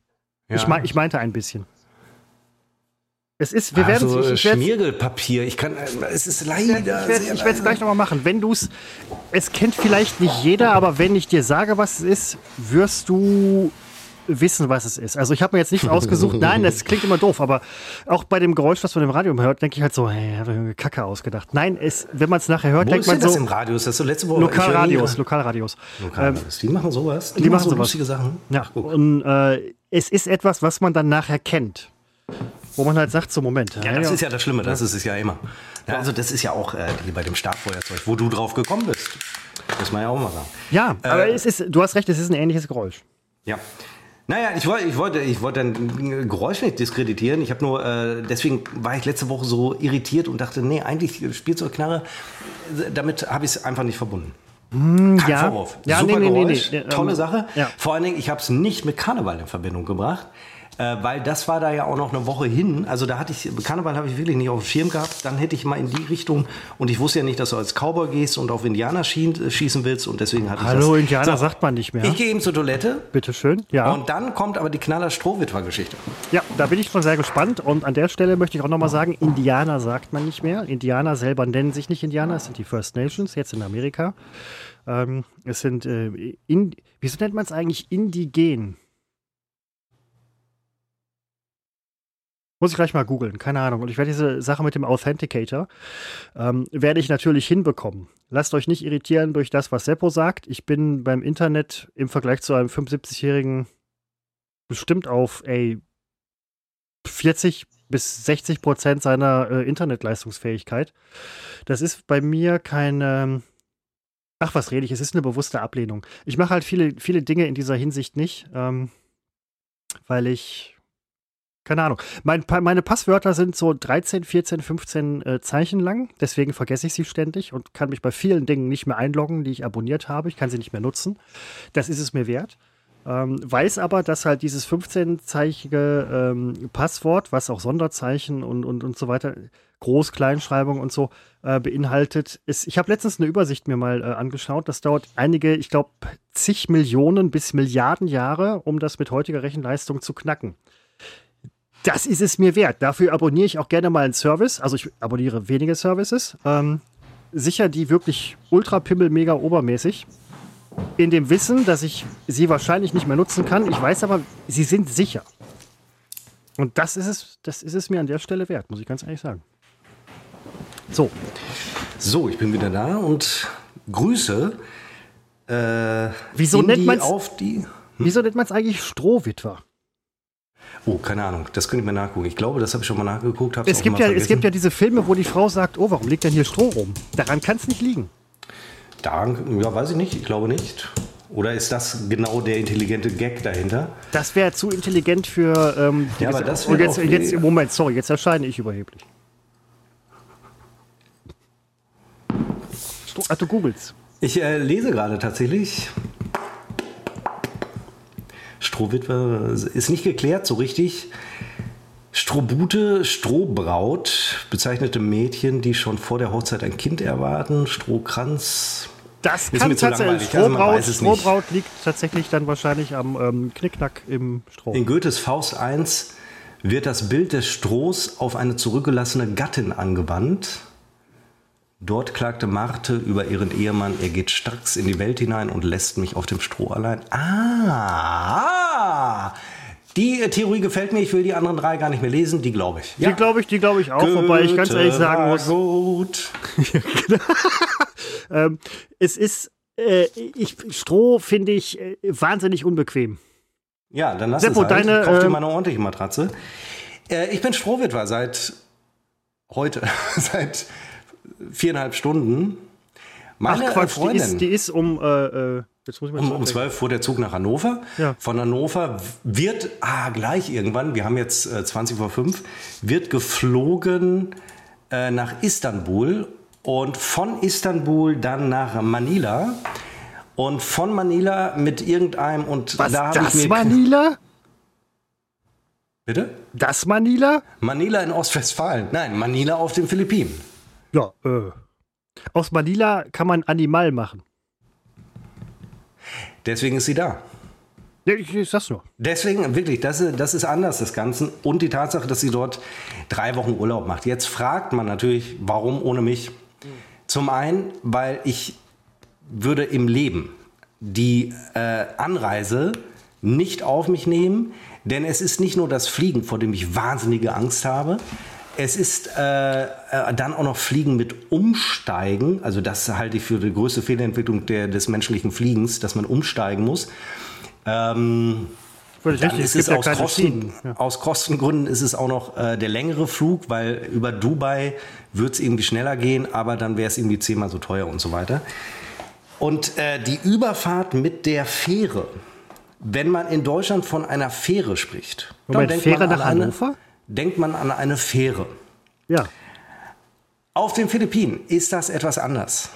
Ja. Ich, mein, ich meinte ein bisschen. Es ist, wir werden also, ich, ich Schmiergelpapier. Ich kann, es ist leider. Ich werde es gleich nochmal machen. Wenn du es, es kennt vielleicht nicht jeder, aber wenn ich dir sage, was es ist, wirst du wissen, was es ist. Also ich habe mir jetzt nicht ausgesucht, nein, das klingt immer doof, aber auch bei dem Geräusch, was man im Radio hört, denke ich halt so, hey, habe ich Kacke ausgedacht. Nein, es, wenn man es nachher hört, Wo denkt man so. das im Radio? Ist das so letzte Woche? Lokalradios, Lokalradios. Lokalradios. Ähm, die machen sowas. Die, die machen so lustige Sachen. Ja. Ach, und äh, es ist etwas, was man dann nachher kennt. Wo man halt sagt, so Moment. Ja, das ja. ist ja das Schlimme, das ist es ja immer. Ja, also das ist ja auch äh, bei dem Stabfeuerzeug, wo du drauf gekommen bist. Muss man ja auch mal sagen. Ja, äh, aber es ist, du hast recht, es ist ein ähnliches Geräusch. Ja. Naja, ich wollte, ich wollte, ich wollte ein Geräusch nicht diskreditieren. Ich habe nur, äh, deswegen war ich letzte Woche so irritiert und dachte, nee, eigentlich Spielzeugknarre, damit habe ich es einfach nicht verbunden. Mm, Kein ja. Vorwurf. Ja, Super nee, nee, Geräusch, nee, nee, tolle ähm, Sache. Ja. Vor allen Dingen, ich habe es nicht mit Karneval in Verbindung gebracht. Äh, weil das war da ja auch noch eine Woche hin. Also da hatte ich, Karneval habe ich wirklich nicht auf dem Schirm gehabt. Dann hätte ich mal in die Richtung und ich wusste ja nicht, dass du als Cowboy gehst und auf Indianer schießen, schießen willst und deswegen hatte ich Hallo, das. Indianer so, sagt man nicht mehr. Ich gehe eben zur Toilette. Bitte schön, ja. Und dann kommt aber die Knaller Strohwitwer-Geschichte. Ja, da bin ich schon sehr gespannt und an der Stelle möchte ich auch nochmal sagen, Indianer sagt man nicht mehr. Indianer selber nennen sich nicht Indianer, es sind die First Nations, jetzt in Amerika. Ähm, es sind, äh, in, wieso nennt man es eigentlich indigen? Muss ich gleich mal googeln, keine Ahnung. Und ich werde diese Sache mit dem Authenticator, ähm, werde ich natürlich hinbekommen. Lasst euch nicht irritieren durch das, was Seppo sagt. Ich bin beim Internet im Vergleich zu einem 75-Jährigen bestimmt auf, ey, 40 bis 60 Prozent seiner äh, Internetleistungsfähigkeit. Das ist bei mir keine, ach, was rede ich, es ist eine bewusste Ablehnung. Ich mache halt viele, viele Dinge in dieser Hinsicht nicht, ähm, weil ich keine Ahnung. Mein, meine Passwörter sind so 13, 14, 15 äh, Zeichen lang. Deswegen vergesse ich sie ständig und kann mich bei vielen Dingen nicht mehr einloggen, die ich abonniert habe. Ich kann sie nicht mehr nutzen. Das ist es mir wert. Ähm, weiß aber, dass halt dieses 15-zeichige ähm, Passwort, was auch Sonderzeichen und, und, und so weiter, Groß-, Kleinschreibung und so äh, beinhaltet, ist. Ich habe letztens eine Übersicht mir mal äh, angeschaut. Das dauert einige, ich glaube, zig Millionen bis Milliarden Jahre, um das mit heutiger Rechenleistung zu knacken das ist es mir wert. Dafür abonniere ich auch gerne mal einen Service. Also ich abonniere wenige Services. Ähm, sicher die wirklich ultra pimmel mega obermäßig. In dem Wissen, dass ich sie wahrscheinlich nicht mehr nutzen kann. Ich weiß aber, sie sind sicher. Und das ist es, das ist es mir an der Stelle wert, muss ich ganz ehrlich sagen. So. So, ich bin wieder da und grüße. Äh, wieso nennt man es hm? Wieso nennt man es eigentlich Strohwitwer? Oh, keine Ahnung. Das könnte ich mir nachgucken. Ich glaube, das habe ich schon mal nachgeguckt. Es gibt, ja, es gibt ja diese Filme, wo die Frau sagt, oh, warum liegt denn hier Stroh rum? Daran kann es nicht liegen. Daran, ja, weiß ich nicht. Ich glaube nicht. Oder ist das genau der intelligente Gag dahinter? Das wäre zu intelligent für. Ähm, ja, aber das Und jetzt, jetzt, Moment, sorry, jetzt erscheine ich überheblich. Ach, du googelst. Ich äh, lese gerade tatsächlich Strohwitwe ist nicht geklärt so richtig. Strohbute, Strohbraut, bezeichnete Mädchen, die schon vor der Hochzeit ein Kind erwarten. Strohkranz. Das kann tatsächlich. Also Strohbraut, Strohbraut liegt tatsächlich dann wahrscheinlich am ähm, Knickknack im Stroh. In Goethes Faust 1 wird das Bild des Strohs auf eine zurückgelassene Gattin angewandt. Dort klagte Marte über ihren Ehemann, er geht stracks in die Welt hinein und lässt mich auf dem Stroh allein. Ah! Die Theorie gefällt mir, ich will die anderen drei gar nicht mehr lesen, die glaube ich. Ja. Die glaube ich, die glaube ich auch, Goethe wobei ich ganz ehrlich sagen muss. Gut. ähm, es ist, äh, ich, Stroh finde ich äh, wahnsinnig unbequem. Ja, dann lass Seppo, es halt. deine, Kauf dir äh, mal eine ordentliche Matratze. Äh, ich bin Strohwitwer seit heute, seit viereinhalb Stunden. Meine Ach Quatsch, Freundin, die, ist, die ist um, äh, äh jetzt muss ich mal um, um 12 fuhr der Zug nach Hannover. Ja. Von Hannover wird, ah, gleich irgendwann, wir haben jetzt äh, 20 vor 5, wird geflogen äh, nach Istanbul und von Istanbul dann nach Manila. Und von Manila mit irgendeinem und Was, da habe ich mir Manila? Bitte? Das Manila? Manila in Ostwestfalen. Nein, Manila auf den Philippinen. Ja, äh. Aus Manila kann man Animal machen. Deswegen ist sie da. Ich, ich sag's nur. Deswegen, wirklich, das ist, das ist anders, das Ganze. Und die Tatsache, dass sie dort drei Wochen Urlaub macht. Jetzt fragt man natürlich, warum ohne mich? Zum einen, weil ich würde im Leben die äh, Anreise nicht auf mich nehmen, denn es ist nicht nur das Fliegen, vor dem ich wahnsinnige Angst habe. Es ist äh, äh, dann auch noch Fliegen mit Umsteigen. Also das halte ich für die größte Fehlentwicklung der, des menschlichen Fliegens, dass man umsteigen muss. Ähm, dann ist es aus, Kosten, ja. aus Kostengründen ist es auch noch äh, der längere Flug, weil über Dubai wird es irgendwie schneller gehen, aber dann wäre es irgendwie zehnmal so teuer und so weiter. Und äh, die Überfahrt mit der Fähre, wenn man in Deutschland von einer Fähre spricht, Moment, dann denkt Fähre man nach Hannover? Eine, denkt man an eine Fähre. Ja. Auf den Philippinen ist das etwas anders.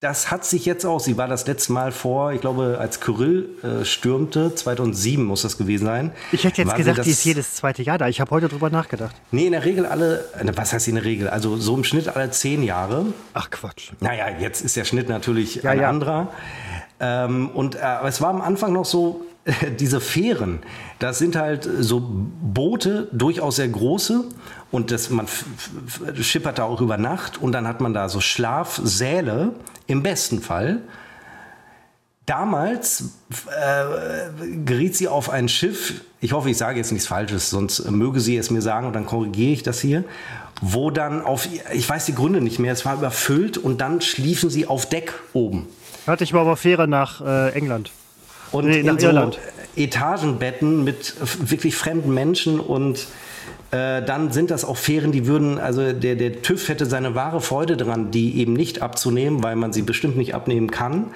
das hat sich jetzt auch, sie war das letzte Mal vor, ich glaube, als Kyrill äh, stürmte, 2007 muss das gewesen sein. Ich hätte jetzt gedacht, die ist jedes zweite Jahr da. Ich habe heute drüber nachgedacht. Nee, in der Regel alle, äh, was heißt in der Regel? Also so im Schnitt alle zehn Jahre. Ach Quatsch. Naja, jetzt ist der Schnitt natürlich ja, ein ja. anderer. Ähm, und äh, es war am Anfang noch so, diese Fähren, das sind halt so Boote, durchaus sehr große. Und das, man schippert da auch über Nacht und dann hat man da so Schlafsäle im besten Fall. Damals äh, geriet sie auf ein Schiff, ich hoffe, ich sage jetzt nichts Falsches, sonst möge sie es mir sagen und dann korrigiere ich das hier, wo dann auf, ich weiß die Gründe nicht mehr, es war überfüllt und dann schliefen sie auf Deck oben. Hatte ich mal auf Fähre nach äh, England. Und nee, in so Etagenbetten mit wirklich fremden Menschen und äh, dann sind das auch Fähren, die würden, also der, der TÜV hätte seine wahre Freude dran, die eben nicht abzunehmen, weil man sie bestimmt nicht abnehmen kann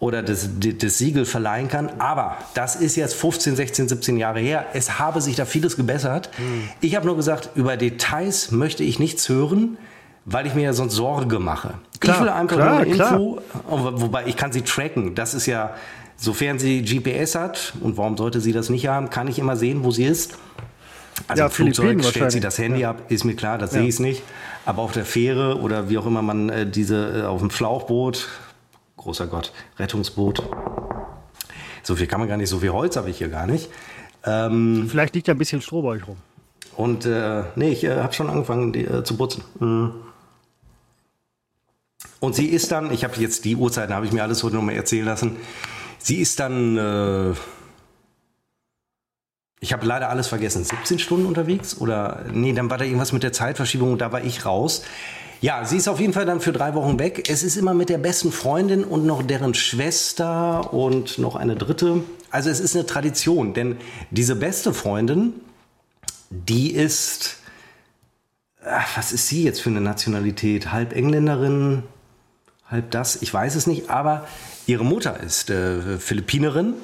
oder das, das Siegel verleihen kann. Aber das ist jetzt 15, 16, 17 Jahre her. Es habe sich da vieles gebessert. Mhm. Ich habe nur gesagt, über Details möchte ich nichts hören, weil ich mir ja sonst Sorge mache. Klar, ich will einfach klar, nur eine Info, klar. wobei ich kann sie tracken. Das ist ja, sofern sie GPS hat, und warum sollte sie das nicht haben, kann ich immer sehen, wo sie ist. Also ja, im Flugzeug stellt sie das Handy ja. ab, ist mir klar, das ja. sehe ich nicht. Aber auf der Fähre oder wie auch immer man äh, diese äh, auf dem Schlauchboot, großer Gott, Rettungsboot. So viel kann man gar nicht, so viel Holz habe ich hier gar nicht. Ähm, Vielleicht liegt ja ein bisschen Stroh bei euch rum. Und äh, nee, ich äh, habe schon angefangen die, äh, zu putzen. Mhm. Und sie ist dann, ich habe jetzt die Uhrzeiten, habe ich mir alles heute nochmal erzählen lassen. Sie ist dann äh, ich habe leider alles vergessen. 17 Stunden unterwegs? Oder nee, dann war da irgendwas mit der Zeitverschiebung und da war ich raus. Ja, sie ist auf jeden Fall dann für drei Wochen weg. Es ist immer mit der besten Freundin und noch deren Schwester und noch eine dritte. Also es ist eine Tradition, denn diese beste Freundin, die ist, ach, was ist sie jetzt für eine Nationalität? Halb Engländerin, halb das, ich weiß es nicht, aber ihre Mutter ist äh, Philippinerin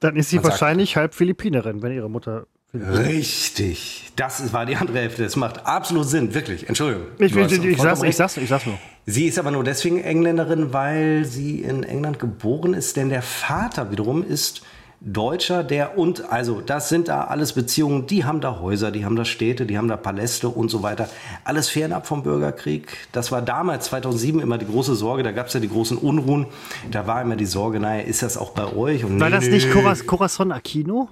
dann ist sie Man wahrscheinlich sagt, halb Philippinerin, wenn ihre Mutter. Richtig. Das war die andere Hälfte. Das macht absolut Sinn, wirklich. Entschuldigung. Ich, ich, ich, ich, sag's, ich, sag's, ich sag's nur. Sie ist aber nur deswegen Engländerin, weil sie in England geboren ist, denn der Vater wiederum ist Deutscher, der und, also das sind da alles Beziehungen, die haben da Häuser, die haben da Städte, die haben da Paläste und so weiter. Alles fernab vom Bürgerkrieg. Das war damals, 2007, immer die große Sorge, da gab es ja die großen Unruhen. Da war immer die Sorge, naja, ist das auch bei euch? Und war nee, das nicht Coraz Corazon Aquino?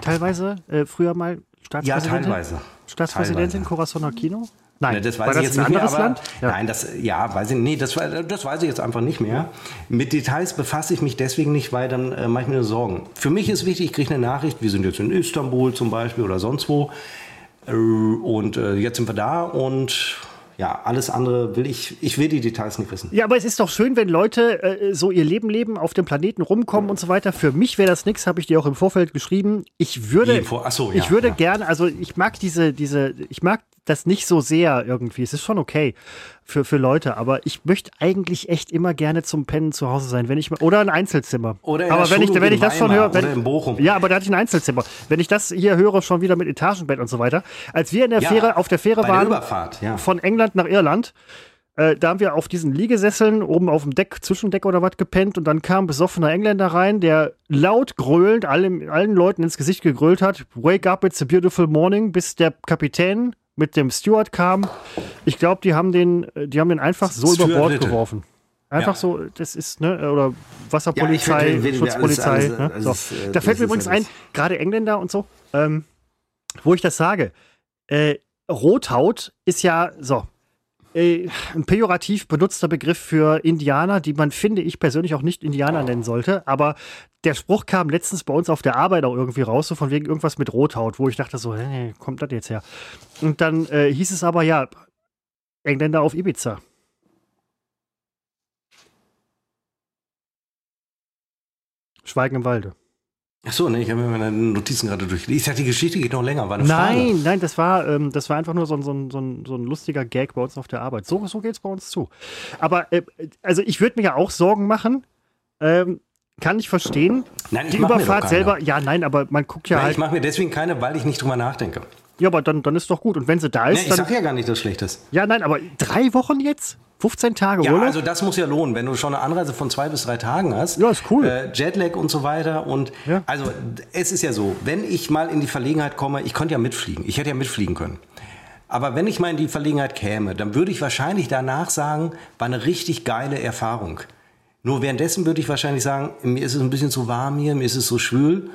Teilweise, äh, früher mal Staatspräsidentin? Ja, teilweise. Staatspräsidentin teilweise. Corazon Aquino? Nein, ne, das weiß war ich das jetzt ein nicht anderes mehr, Land? Ja. Nein, das, ja, weiß ich, nee, das, das weiß ich jetzt einfach nicht mehr. Mit Details befasse ich mich deswegen nicht, weil dann äh, mache ich mir Sorgen. Für mich ist wichtig, ich kriege eine Nachricht, wir sind jetzt in Istanbul zum Beispiel oder sonst wo. Äh, und äh, jetzt sind wir da und ja, alles andere will ich, ich will die Details nicht wissen. Ja, aber es ist doch schön, wenn Leute äh, so ihr Leben leben, auf dem Planeten rumkommen und so weiter. Für mich wäre das nichts, habe ich dir auch im Vorfeld geschrieben. Ich würde, Achso, ja, ich würde ja. gerne, also ich mag diese, diese, ich mag das nicht so sehr irgendwie. Es ist schon okay für, für Leute, aber ich möchte eigentlich echt immer gerne zum Pennen zu Hause sein, wenn ich mal, oder ein Einzelzimmer. Oder aber wenn ich, wenn ich das schon höre, wenn, in Bochum. Ja, aber da hatte ich ein Einzelzimmer. Wenn ich das hier höre, schon wieder mit Etagenbett und so weiter. Als wir in der ja, Fähre, auf der Fähre waren, ja. von England nach Irland, äh, da haben wir auf diesen Liegesesseln oben auf dem Deck, Zwischendeck oder was gepennt und dann kam ein besoffener Engländer rein, der laut gröhlend allen, allen Leuten ins Gesicht gegrölt hat, Wake up, it's a beautiful morning, bis der Kapitän mit dem Steward kam. Ich glaube, die haben den, die haben den einfach so über Bord geworfen. Einfach ja. so, das ist, ne, oder Wasserpolizei, ja, finde, Schutzpolizei. Alles, alles, ne? alles, so. Äh, da fällt mir übrigens ein, gerade Engländer und so, ähm, wo ich das sage. Äh, Rothaut ist ja, so, äh, ein pejorativ benutzter Begriff für Indianer, die man, finde ich persönlich, auch nicht Indianer nennen sollte. Aber der Spruch kam letztens bei uns auf der Arbeit auch irgendwie raus, so von wegen irgendwas mit Rothaut, wo ich dachte so, hey, kommt das jetzt her? Und dann äh, hieß es aber, ja, Engländer auf Ibiza. Schweigen im Walde. Ach so, ne, ich habe mir meine Notizen gerade durchgelesen. Ich dachte, die Geschichte geht noch länger. War eine nein, Frage. nein, das war, ähm, das war einfach nur so ein, so, ein, so, ein, so ein lustiger Gag bei uns auf der Arbeit. So, so geht es bei uns zu. Aber, äh, also ich würde mir ja auch Sorgen machen. Ähm, kann ich verstehen. Nein, ich die Überfahrt selber, ja, nein, aber man guckt ja nein, halt. Ich mache mir deswegen keine, weil ich nicht drüber nachdenke. Ja, aber dann, dann ist doch gut. Und wenn sie da ist. Nee, ich sag ja gar nicht, dass schlecht ist. Ja, nein, aber drei Wochen jetzt? 15 Tage ja, Urlaub? also das muss ja lohnen, wenn du schon eine Anreise von zwei bis drei Tagen hast. Ja, ist cool. Äh, Jetlag und so weiter. Und Ja. also es ist ja so, wenn ich mal in die Verlegenheit komme, ich konnte ja mitfliegen. Ich hätte ja mitfliegen können. Aber wenn ich mal in die Verlegenheit käme, dann würde ich wahrscheinlich danach sagen, war eine richtig geile Erfahrung. Nur währenddessen würde ich wahrscheinlich sagen, mir ist es ein bisschen zu warm hier, mir ist es so schwül.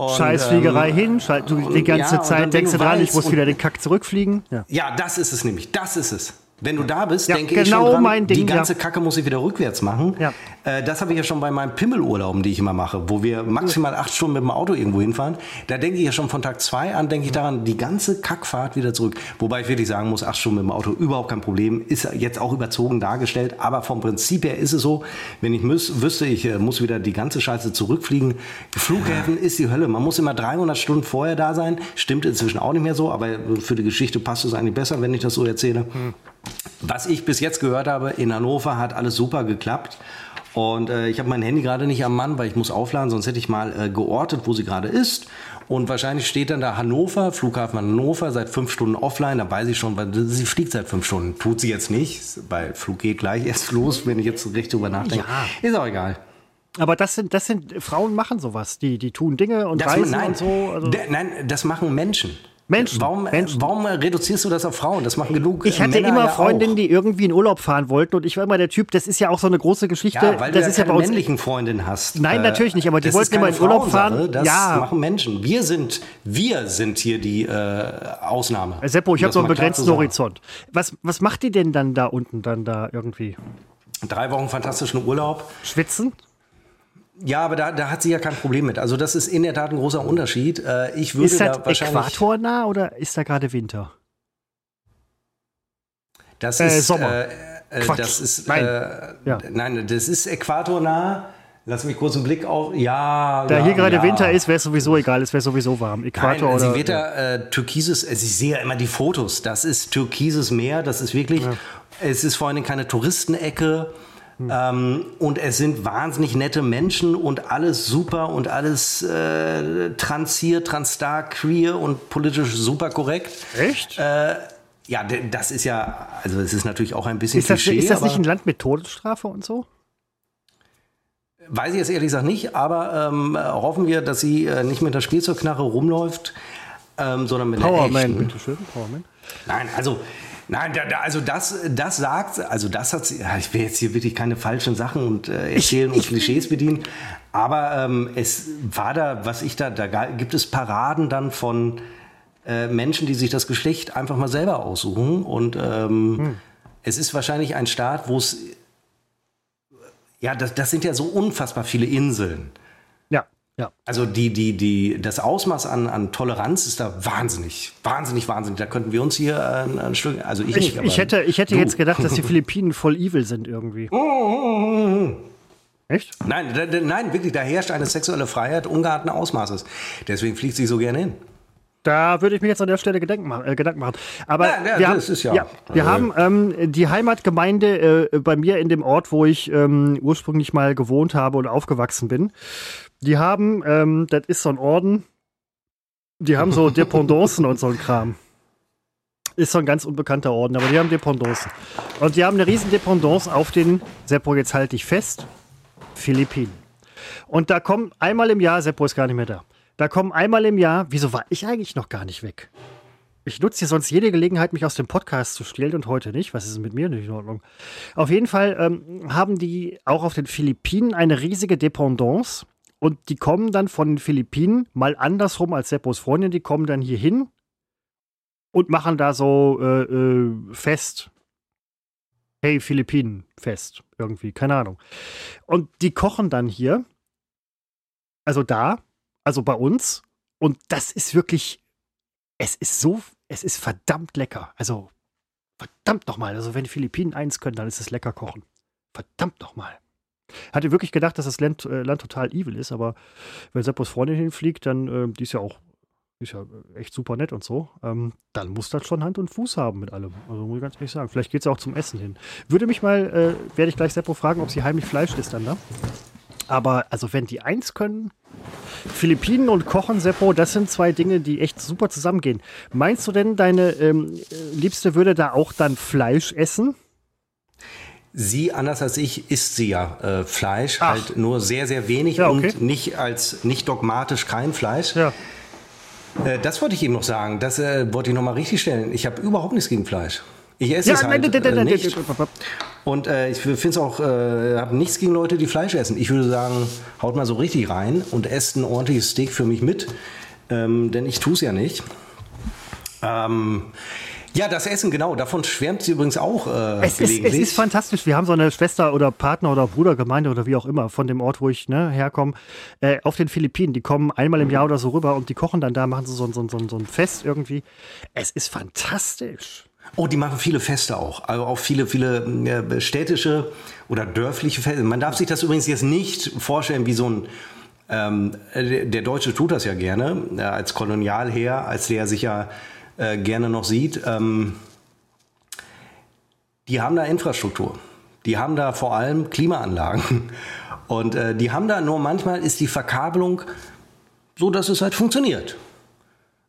Und, Scheißfliegerei ähm, hin, du die ganze ja, Zeit denkst du dran, ich muss wieder den Kack zurückfliegen. Ja. Ja, das ist es nämlich. Das ist es. Wenn du da bist, Ja, denke ich genau schon dran, mein Ding, die ganze ja. Kacke muss ich wieder rückwärts machen. Ja. Äh, das habe ich ja schon bei meinen Pimmelurlauben, die ich immer mache, wo wir maximal acht Stunden mit dem Auto irgendwo hinfahren. Da denke ich ja schon von Tag zwei an, denke ich daran, die ganze Kackfahrt wieder zurück. Wobei ich wirklich sagen muss, acht Stunden mit dem Auto überhaupt kein Problem. Ist jetzt auch überzogen dargestellt, aber vom Prinzip her ist es so, wenn ich müß, wüsste, ich äh, muss wieder die ganze Scheiße zurückfliegen. Flughäfen ist die Hölle. Man muss immer 300 Stunden vorher da sein. Stimmt inzwischen auch nicht mehr so, aber für die Geschichte passt es eigentlich besser, wenn ich das so erzähle. Was ich bis jetzt gehört habe, in Hannover hat alles super geklappt. Und äh, ich habe mein Handy gerade nicht am Mann, weil ich muss aufladen, sonst hätte ich mal äh, geortet, wo sie gerade ist. Und wahrscheinlich steht dann da Hannover, Flughafen Hannover, seit fünf Stunden offline. Da weiß ich schon, weil sie fliegt seit fünf Stunden. Tut sie jetzt nicht, weil Flug geht gleich erst los, wenn ich jetzt richtig drüber nachdenke. Ja. Ist auch egal. Aber das sind, das sind, Frauen machen sowas. Die, die tun Dinge und Das, reisen nein, und so. Also nein, das machen Menschen. Menschen, Warum, Menschen. warum reduzierst du das auf Frauen? Das machen genug ich äh, hatte Männer immer ja Freundinnen, auch. die irgendwie in Urlaub fahren wollten und ich war immer der Typ, das ist ja auch so eine große Geschichte. Ja, weil das du ist ja ja keine uns männlichen Freundin hast. Äh, Nein, natürlich nicht, aber die das wollten ist immer in Urlaub fahren. Das Ja. machen Menschen. Wir sind, wir sind hier die äh, Ausnahme. Seppo, ich habe so einen begrenzten. Horizont. Was, was macht die denn dann da unten dann da irgendwie? Drei Wochen fantastischen Urlaub. Schwitzen? Ja, aber da, da hat sie ja kein Problem mit. Also das ist in der Tat ein großer Unterschied. Äh, ich würde Ist das da wahrscheinlich. äquatornah oder ist da gerade Winter? Das Äh, ist Sommer. Äh, äh, Quatsch. das ist Nein. Äh, Ja. nein, das ist äquatornah. Lass mich kurz einen Blick auf. Ja. Da ja, hier gerade ja. Winter ist, wäre es sowieso egal, es wäre sowieso warm. Äquator Nein, oder. sie wird da äh, türkises, also ich sehe ja immer die Fotos, das ist türkises Meer, das ist wirklich, es ist vor allem keine Touristenecke ähm, und es sind wahnsinnig nette Menschen und alles super und alles äh, trans hier, trans da, queer und politisch super korrekt. Echt? Äh, ja, das ist ja, also es ist natürlich auch ein bisschen ist das, Klischee, ist das nicht ein Land mit Todesstrafe und so? weiß ich jetzt ehrlich gesagt nicht, aber ähm, hoffen wir, dass sie äh, nicht mit der Spielzeugknarre rumläuft, ähm, sondern mit einer Powerman, echten. bitteschön. Powerman. Nein, also, nein, da, da, also das, das sagt, also das hat ich will jetzt hier wirklich keine falschen Sachen und äh, erzählen und Klischees bedienen, aber ähm, es war da, was ich da, da gibt es Paraden dann von äh, Menschen, die sich das Geschlecht einfach mal selber aussuchen und ähm, es ist wahrscheinlich ein Staat, wo es, ja, das, das sind ja so unfassbar viele Inseln. Ja, ja. Also die, die, die, das Ausmaß an, an Toleranz ist da wahnsinnig, wahnsinnig, wahnsinnig. Da könnten wir uns hier äh, ein, ein Stück, also ich, Ich, nicht, ich hätte, ich hätte du. jetzt gedacht, dass die Philippinen voll evil sind irgendwie. Echt? Nein, da, da, nein, wirklich, da herrscht eine sexuelle Freiheit ungeahnten Ausmaßes. Deswegen fliegt sie so gerne hin. Da würde ich mir jetzt an der Stelle Gedanken machen. Äh, Gedanken machen. Aber Ja, ja, wir, haben, ist ja- wir äh, haben ähm, die Heimatgemeinde äh, bei mir in dem Ort, wo ich ähm, ursprünglich mal gewohnt habe und aufgewachsen bin. Die haben, ähm, das ist so ein Orden, die haben so Dependancen und so ein Kram. Ist so ein ganz unbekannter Orden, aber die haben Dependancen. Und die haben eine riesen Dependance auf den, Seppo, jetzt halte ich fest, Philippinen. Und da kommen einmal im Jahr, Seppo ist gar nicht mehr da, da kommen einmal im Jahr, wieso war ich eigentlich noch gar nicht weg? Ich nutze hier sonst jede Gelegenheit, mich aus dem Podcast zu stehlen und heute nicht. Was ist denn mit mir nicht in Ordnung? Auf jeden Fall ähm, haben die auch auf den Philippinen eine riesige Dependance und die kommen dann von den Philippinen mal andersrum als Seppos Freundin, die kommen dann hier hin und machen da so äh, äh, fest. Hey, Philippinen, fest. Irgendwie, keine Ahnung. Und die kochen dann hier, also da, also bei uns. Und das ist wirklich, es ist so, es ist verdammt lecker. Also, verdammt nochmal. Also, wenn die Philippinen eins können, dann ist es lecker kochen. Verdammt nochmal. Hatte wirklich gedacht, dass das Land, äh, Land total evil ist, aber wenn Seppos Freundin hinfliegt, dann, äh, die ist ja auch, ist ja echt super nett und so, ähm, dann muss das schon Hand und Fuß haben mit allem. Also muss ich ganz ehrlich sagen. Vielleicht geht es auch zum Essen hin. Würde mich mal, äh, werde ich gleich Seppo fragen, ob sie heimlich Fleisch isst dann da. Aber also wenn die eins können, Philippinen und Kochen, Seppo, das sind zwei Dinge, die echt super zusammengehen. Meinst du denn, deine ähm, äh, Liebste würde da auch dann Fleisch essen? Sie, anders als ich, isst sie ja äh, Fleisch, Ach. halt nur sehr, sehr wenig ja, okay. und nicht als nicht dogmatisch kein Fleisch. Ja. Äh, das wollte ich Ihnen noch sagen. Das äh, wollte ich noch mal richtig stellen. Ich habe überhaupt nichts gegen Fleisch. Ich esse ja, es halt nein, äh, nicht. Und äh, ich finde es auch, äh, habe nichts gegen Leute, die Fleisch essen. Ich würde sagen, haut mal so richtig rein und esst ein ordentliches Steak für mich mit. Ähm, denn ich tue es ja nicht. Ähm, ja, das Essen, genau. Davon schwärmt sie übrigens auch äh, es gelegentlich. Ist, es ist fantastisch. Wir haben so eine Schwester oder Partner oder Brudergemeinde oder wie auch immer von dem Ort, wo ich ne, herkomme, äh, auf den Philippinen. Die kommen einmal im Jahr oder so rüber und die kochen dann da, machen sie so, so, so, so ein Fest irgendwie. Es ist fantastisch. Oh, die machen viele Feste auch. Also auch viele, viele äh, städtische oder dörfliche Feste. Man darf sich das übrigens jetzt nicht vorstellen wie so ein ähm, der Deutsche tut das ja gerne, äh, als Kolonialherr, als der sich ja äh, gerne noch sieht. Ähm, die haben da Infrastruktur. Die haben da vor allem Klimaanlagen. Und äh, die haben da nur manchmal ist die Verkabelung so, dass es halt funktioniert.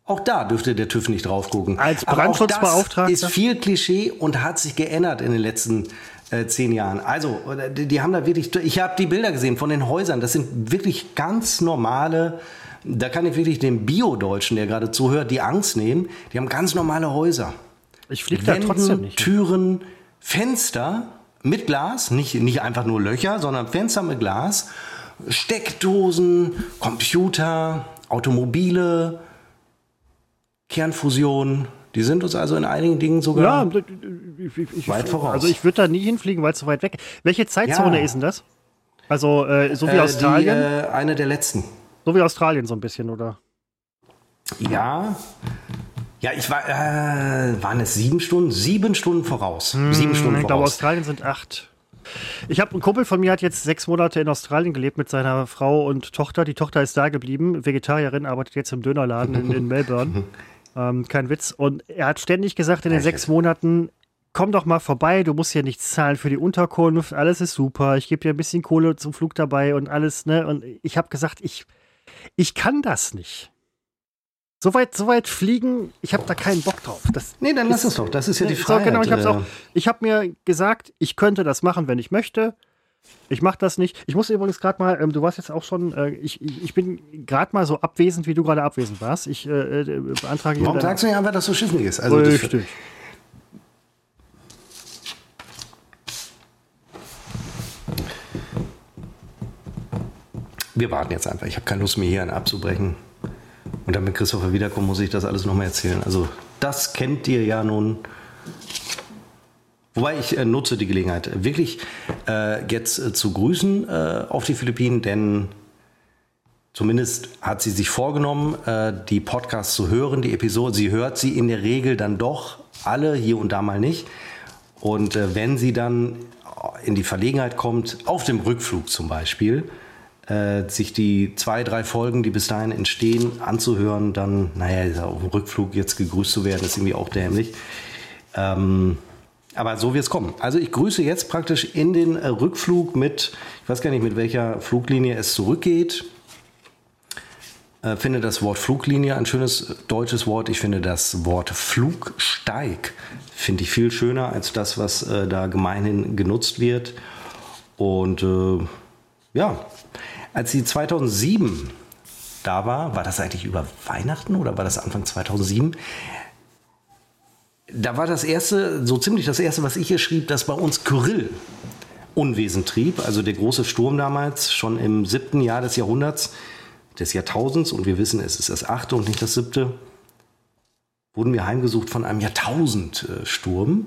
Auch da dürfte der TÜV nicht drauf gucken. Als Brandschutzbeauftragter? ist viel Klischee und hat sich geändert in den letzten äh, zehn Jahren. Also, die, die haben da wirklich, ich habe die Bilder gesehen von den Häusern. Das sind wirklich ganz normale da kann ich wirklich dem Bio-Deutschen, der gerade zuhört, die Angst nehmen. Die haben ganz normale Häuser. Ich fliege da trotzdem nicht. Türen, Fenster mit Glas, nicht, nicht einfach nur Löcher, sondern Fenster mit Glas, Steckdosen, Computer, Automobile, Kernfusion. Die sind uns also in einigen Dingen sogar ja, ich, ich, weit voraus. Also ich würde da nie hinfliegen, weil es so weit weg ist. Welche Zeitzone ja. ist denn das? Also äh, so wie äh, Australien? Die, äh, eine der letzten. So wie Australien so ein bisschen, oder? Ja. Ja, ich war, äh, waren es sieben Stunden? Sieben Stunden voraus. Hm, sieben Stunden ich voraus. glaube, Australien sind acht. Ich habe einen Kumpel von mir hat jetzt sechs Monate in Australien gelebt mit seiner Frau und Tochter. Die Tochter ist da geblieben, Vegetarierin, arbeitet jetzt im Dönerladen in, in Melbourne. ähm, kein Witz. Und er hat ständig gesagt in den sechs Monaten, komm doch mal vorbei, du musst ja nichts zahlen für die Unterkunft, alles ist super, ich gebe dir ein bisschen Kohle zum Flug dabei und alles, ne? Und ich habe gesagt, ich ich kann das nicht. So weit, so weit fliegen, ich habe da keinen Bock drauf. Das nee, dann lass es doch. Das ist ja die Frage. Genau, ich habe äh. hab mir gesagt, ich könnte das machen, wenn ich möchte. Ich mache das nicht. Ich muss übrigens gerade mal, ähm, du warst jetzt auch schon, äh, ich, ich bin gerade mal so abwesend, wie du gerade abwesend warst. Ich äh, äh beantrage Warum sagst du nicht einfach, dass du schiffnig ist? Also Richtig. Wir warten jetzt einfach. Ich habe keine Lust mehr hier abzubrechen. Und wenn Christopher wiederkommt, muss ich das alles nochmal erzählen. Also, das kennt ihr ja nun. Wobei ich äh, nutze die Gelegenheit, wirklich äh, jetzt äh, zu grüßen äh, auf die Philippinen, denn zumindest hat sie sich vorgenommen, äh, die Podcasts zu hören, die Episode. Sie hört sie in der Regel dann doch alle, hier und da mal nicht. Und äh, wenn sie dann in die Verlegenheit kommt, auf dem Rückflug zum Beispiel, äh, sich die zwei, drei Folgen, die bis dahin entstehen, anzuhören, dann, naja, auf dem Rückflug jetzt gegrüßt zu werden, ist irgendwie auch dämlich. Ähm, aber so wird es kommen. Also ich grüße jetzt praktisch in den äh, Rückflug mit, ich weiß gar nicht, mit welcher Fluglinie es zurückgeht. Äh, finde das Wort Fluglinie ein schönes deutsches Wort. Ich finde das Wort Flugsteig finde ich viel schöner als das, was äh, da gemeinhin genutzt wird. Und äh, ja, als sie 2007 da war, war das eigentlich über Weihnachten oder war das Anfang 2007? Da war das erste, so ziemlich das erste, was ich hier schrieb, dass bei uns Kyrill Unwesen trieb. Also der große Sturm damals, schon im siebten Jahr des Jahrhunderts, des Jahrtausends, und wir wissen, es ist das achte und nicht das siebte, wurden wir heimgesucht von einem Jahrtausendsturm.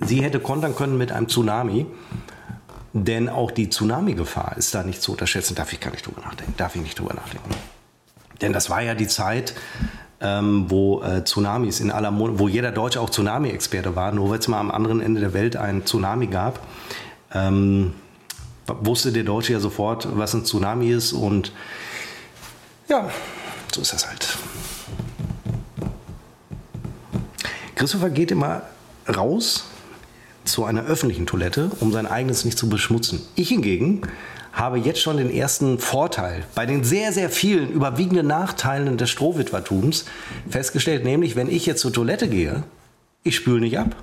Sie hätte kontern können mit einem Tsunami. Denn auch die Tsunami-Gefahr ist da nicht zu unterschätzen. Darf ich gar nicht drüber nachdenken. Darf ich nicht drüber nachdenken. Denn das war ja die Zeit, ähm, wo äh, Tsunamis in aller Mon wo jeder Deutsche auch Tsunami-Experte war, nur weil es mal am anderen Ende der Welt ein Tsunami gab, ähm, wusste der Deutsche ja sofort, was ein Tsunami ist und ja, so ist das halt. Christopher geht immer raus zu einer öffentlichen Toilette, um sein eigenes nicht zu beschmutzen. Ich hingegen habe jetzt schon den ersten Vorteil bei den sehr, sehr vielen überwiegenden Nachteilen des Strohwitwertums festgestellt, nämlich wenn ich jetzt zur Toilette gehe, ich spüle nicht ab.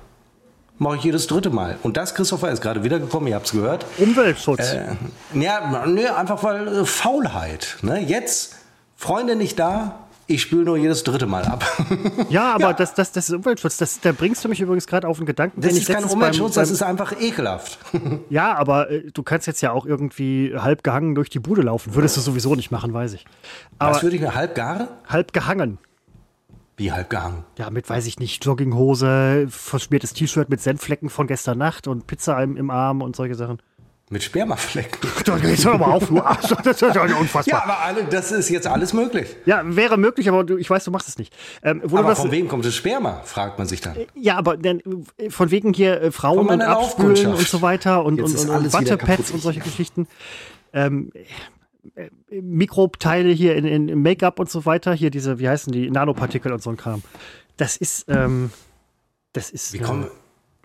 Mache ich jedes dritte Mal. Und das, Christopher, ist gerade wiedergekommen, ihr habt es gehört. Umweltschutz. Äh, ja, nee, einfach weil äh, Faulheit. Ne? Jetzt, Freunde nicht da, ich spüle nur jedes dritte Mal ab. Ja, aber ja. Das, das, das ist Umweltschutz. Das, da bringst du mich übrigens gerade auf einen Gedanken. Das ist kein Umweltschutz, beim, das ist einfach ekelhaft. Ja, aber äh, du kannst jetzt ja auch irgendwie halb gehangen durch die Bude laufen. Würdest du sowieso nicht machen, weiß ich. Aber Was würde ich mir halb gare? Halb gehangen. Wie halb gehangen? Ja, mit, weiß ich nicht, Jogginghose, verschmiertes T-Shirt mit Senfflecken von gestern Nacht und Pizza im, im Arm und solche Sachen. Mit Spermaflecken. Das ist aber auf, das ist ja unfassbar. Ja, aber alle, das ist jetzt alles möglich. Ja, wäre möglich, aber du, ich weiß, du machst es nicht. Ähm, aber von wem kommt das Sperma, fragt man sich dann. Ja, aber denn, von wegen hier äh, Frauen und Abspülen und so weiter und, und, und, und Wattepads und solche Geschichten. Ähm, äh, Mikroteile hier in, in Make-up und so weiter, hier diese, wie heißen die, Nanopartikel und so ein Kram. Das ist, ähm, das ist. Wie kommen,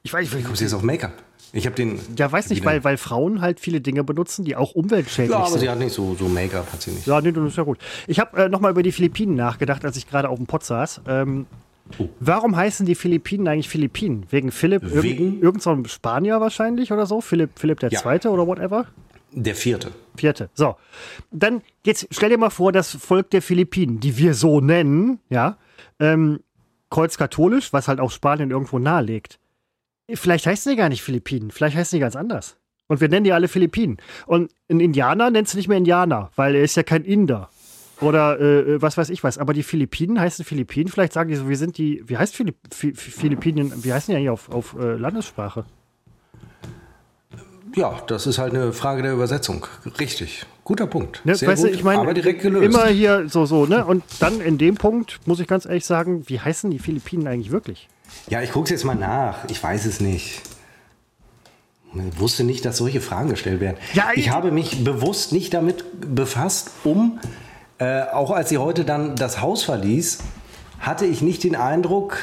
ich weiß, wie kommst du jetzt auf Make-up? Ich habe den. Ja, weiß nicht, weil, weil Frauen halt viele Dinge benutzen, die auch umweltschädlich sind. Ja, aber sind. sie hat nicht so, so Make-up, hat sie nicht. Ja, nee, das ist ja gut. Ich habe äh, nochmal über die Philippinen nachgedacht, als ich gerade auf dem Pott saß. Ähm, oh. Warum heißen die Philippinen eigentlich Philippinen? Wegen Philipp, Wegen? irgend so Spanier wahrscheinlich oder so? Philipp, Philipp der ja. Zweite oder whatever? Der vierte. Vierte. So. Dann jetzt stell dir mal vor, das Volk der Philippinen, die wir so nennen, ja, ähm, kreuzkatholisch, was halt auch Spanien irgendwo nahelegt. Vielleicht heißen die gar nicht Philippinen, vielleicht heißen die ganz anders. Und wir nennen die alle Philippinen. Und ein Indianer nennst du nicht mehr Indianer, weil er ist ja kein Inder. Oder äh, was weiß ich was. Aber die Philippinen heißen Philippinen. Vielleicht sagen die so, wir sind die, wie heißt Philipp, Philippinen, wie heißen die eigentlich auf, auf äh, Landessprache? Ja, das ist halt eine Frage der Übersetzung. Richtig. Guter Punkt. Ne, Sehr weißt gut, du, ich meine, aber direkt gelöst. Immer hier so, so, ne? Und dann in dem Punkt muss ich ganz ehrlich sagen, wie heißen die Philippinen eigentlich wirklich? Ja, ich gucke es jetzt mal nach. Ich weiß es nicht. Ich wusste nicht, dass solche Fragen gestellt werden. Ja, ich, ich habe mich bewusst nicht damit befasst, um, äh, auch als sie heute dann das Haus verließ, hatte ich nicht den Eindruck,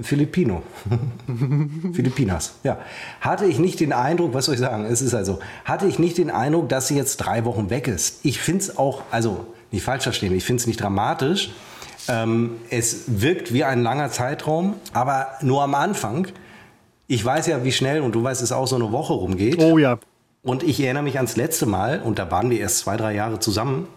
Filipino. Filipinas, ja. Hatte ich nicht den Eindruck, was soll ich sagen, es ist also, hatte ich nicht den Eindruck, dass sie jetzt drei Wochen weg ist. Ich finde es auch, also nicht falsch verstehen, ich finde es nicht dramatisch, ähm, es wirkt wie ein langer Zeitraum, aber nur am Anfang. Ich weiß ja, wie schnell, und du weißt es auch, so eine Woche rumgeht. Oh ja. Und ich erinnere mich ans letzte Mal, und da waren wir erst zwei, drei Jahre zusammen.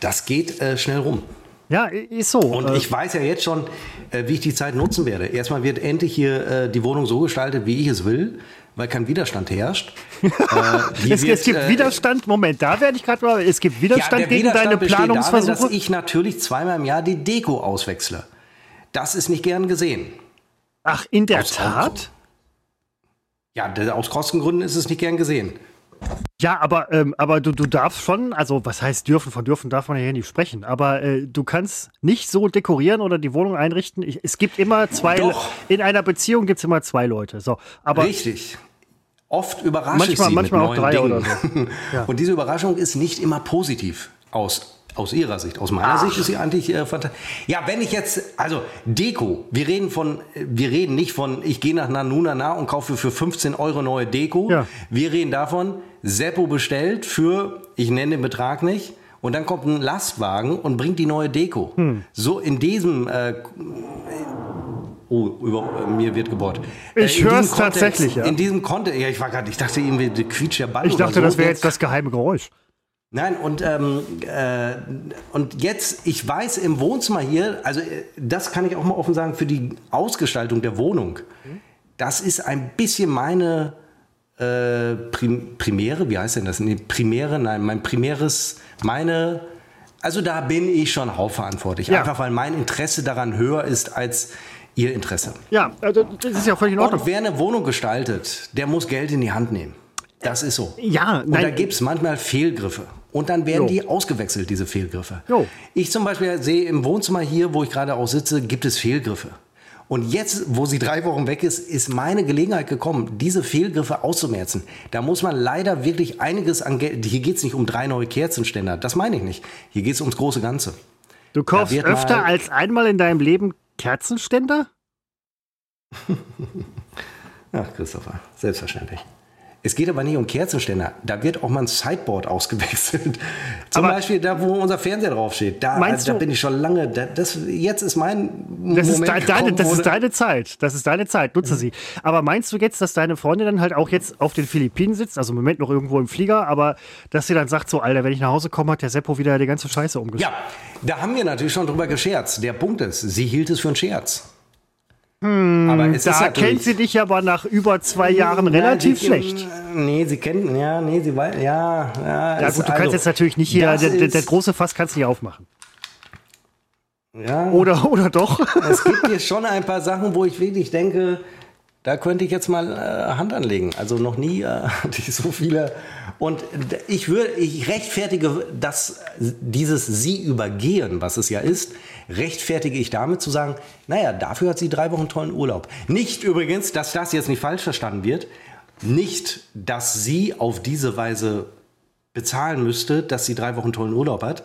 Das geht äh, schnell rum. Ja, ist so. Und ich weiß ja jetzt schon, äh, wie ich die Zeit nutzen werde. Erstmal wird endlich hier äh, die Wohnung so gestaltet, wie ich es will weil kein Widerstand herrscht. äh, es, wird, es, gibt äh, Widerstand, Moment, da werde ich gerade mal, es gibt Widerstand ja, gegen Widerstand deine Planungsversuche. Darin, dass ich natürlich zweimal im Jahr die Deko auswechsle. Das ist nicht gern gesehen. Ach, in der aus Tat? Ja, aus Kostengründen ist es nicht gern gesehen. Ja, aber, ähm, aber du, du darfst schon, also was heißt dürfen, von dürfen darf man ja hier nicht sprechen, aber äh, du kannst nicht so dekorieren oder die Wohnung einrichten. Ich, es gibt immer zwei, Doch. in einer Beziehung gibt es immer zwei Leute. So, aber Richtig. Oft überrasche manchmal, ich sie manchmal mit auch drei Dingen. oder so. Ja. Und diese Überraschung ist nicht immer positiv aus aus Ihrer Sicht. Aus meiner Ach. Sicht ist sie eigentlich äh, fantastisch. Ja, wenn ich jetzt, also Deko, wir reden von, wir reden nicht von, ich gehe nach Nanunana und kaufe für 15 Euro neue Deko. Ja. Wir reden davon, Seppo bestellt für, ich nenne den Betrag nicht, und dann kommt ein Lastwagen und bringt die neue Deko. Hm. So in diesem äh, Oh, über äh, mir wird gebohrt. Ich äh, höre es tatsächlich, ja. In diesem Kontext, ja, ich war gerade, ich dachte irgendwie, quietscht der Ball. Ich dachte, so. das wäre jetzt das geheime Geräusch. Nein, und, ähm, äh, und jetzt, ich weiß im Wohnzimmer hier, also äh, das kann ich auch mal offen sagen, für die Ausgestaltung der Wohnung, das ist ein bisschen meine äh, Prim Primäre, wie heißt denn das? Nee, Primäre, nein, mein primäres, meine, also da bin ich schon hauptverantwortlich. Ja. Einfach weil mein Interesse daran höher ist als ihr Interesse. Ja, also das ist ja völlig in Ordnung. Und wer eine Wohnung gestaltet, der muss Geld in die Hand nehmen. Das ist so. Ja, nein. Und da gibt es manchmal Fehlgriffe. Und dann werden jo. die ausgewechselt, diese Fehlgriffe. Jo. Ich zum Beispiel sehe im Wohnzimmer hier, wo ich gerade auch sitze, gibt es Fehlgriffe. Und jetzt, wo sie drei Wochen weg ist, ist meine Gelegenheit gekommen, diese Fehlgriffe auszumerzen. Da muss man leider wirklich einiges an Geld. Hier geht es nicht um drei neue Kerzenständer. Das meine ich nicht. Hier geht es ums große Ganze. Du kaufst öfter als einmal in deinem Leben Kerzenständer? Ach, Christopher, selbstverständlich. Es geht aber nicht um Kerzenständer. Da wird auch mal ein Sideboard ausgewechselt. Zum aber Beispiel da, wo unser Fernseher draufsteht. Da, meinst da bin ich schon lange. Da, das, jetzt ist mein das Moment. Ist de deine, das ist deine Zeit. Das ist deine Zeit. Nutze mhm. sie. Aber meinst du jetzt, dass deine Freundin dann halt auch jetzt auf den Philippinen sitzt? Also im Moment noch irgendwo im Flieger, aber dass sie dann sagt: So, Alter, wenn ich nach Hause komme, hat der Seppo wieder die ganze Scheiße umgeschrieben. Ja, da haben wir natürlich schon drüber gescherzt. Der Punkt ist, sie hielt es für einen Scherz. Hm, aber es da ist kennt sie dich aber nach über zwei Jahren hm, relativ ja, schlecht. Nee, sie kennt, ja, nee, sie weiß, ja, ja. Ja gut, du also, kannst jetzt natürlich nicht hier, der, der, der, große Fass kannst du nicht aufmachen. Ja. Oder, oder doch? Es gibt hier schon ein paar Sachen, wo ich wirklich denke, da könnte ich jetzt mal äh, Hand anlegen. Also noch nie äh, hatte ich so viele. Und ich würde, ich rechtfertige das, dieses Sie übergehen, was es ja ist, rechtfertige ich damit zu sagen, naja, dafür hat sie drei Wochen tollen Urlaub. Nicht übrigens, dass das jetzt nicht falsch verstanden wird, nicht, dass sie auf diese Weise bezahlen müsste, dass sie drei Wochen tollen Urlaub hat.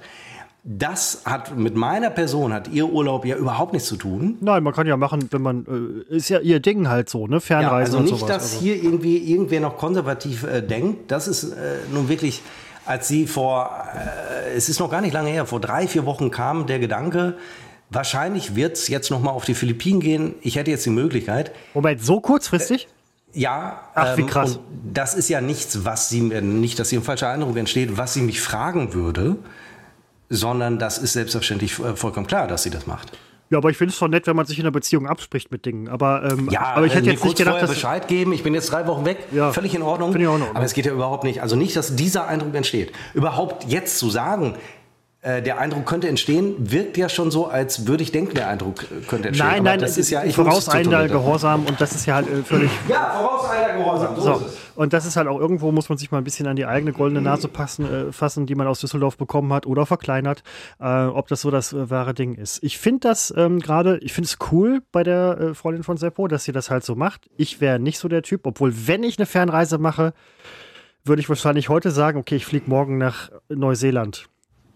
Das hat mit meiner Person, hat ihr Urlaub ja überhaupt nichts zu tun. Nein, man kann ja machen, wenn man, äh, ist ja ihr Ding halt so, ne? Fernreisen ja, also nicht, dass also. hier irgendwie irgendwer noch konservativ äh, denkt. Das ist äh, nun wirklich, als sie vor, äh, es ist noch gar nicht lange her, vor drei, vier Wochen kam der Gedanke, wahrscheinlich wird es jetzt noch mal auf die Philippinen gehen. Ich hätte jetzt die Möglichkeit. Moment, so kurzfristig? Äh, ja, Ach, wie ähm, krass. das ist ja nichts, was sie, nicht, dass sie ein falscher Eindruck entsteht, was sie mich fragen würde sondern das ist selbstverständlich äh, vollkommen klar, dass sie das macht. Ja, aber ich finde es schon nett, wenn man sich in einer Beziehung abspricht mit Dingen. Aber, ähm, ja, aber ich hätte jetzt nicht gedacht, dass Bescheid geben. Ich bin jetzt drei Wochen weg. Ja. Völlig in Ordnung. Ich auch in Ordnung. Aber es geht ja überhaupt nicht. Also nicht, dass dieser Eindruck entsteht. Überhaupt jetzt zu sagen, äh, der Eindruck könnte entstehen, wirkt ja schon so, als würde ich denken, der Eindruck äh, könnte entstehen. Nein, nein, das ist ja vorauseilender Gehorsam und das ist ja halt äh, völlig. Ja, vorauseilender Gehorsam. So, so. Und das ist halt auch irgendwo, muss man sich mal ein bisschen an die eigene goldene Nase passen, äh, fassen, die man aus Düsseldorf bekommen hat oder verkleinert, äh, ob das so das äh, wahre Ding ist. Ich finde das ähm, gerade, ich finde es cool bei der Freundin von Seppo, dass sie das halt so macht. Ich wäre nicht so der Typ, obwohl, wenn ich eine Fernreise mache, würde ich wahrscheinlich heute sagen, okay, ich fliege morgen nach Neuseeland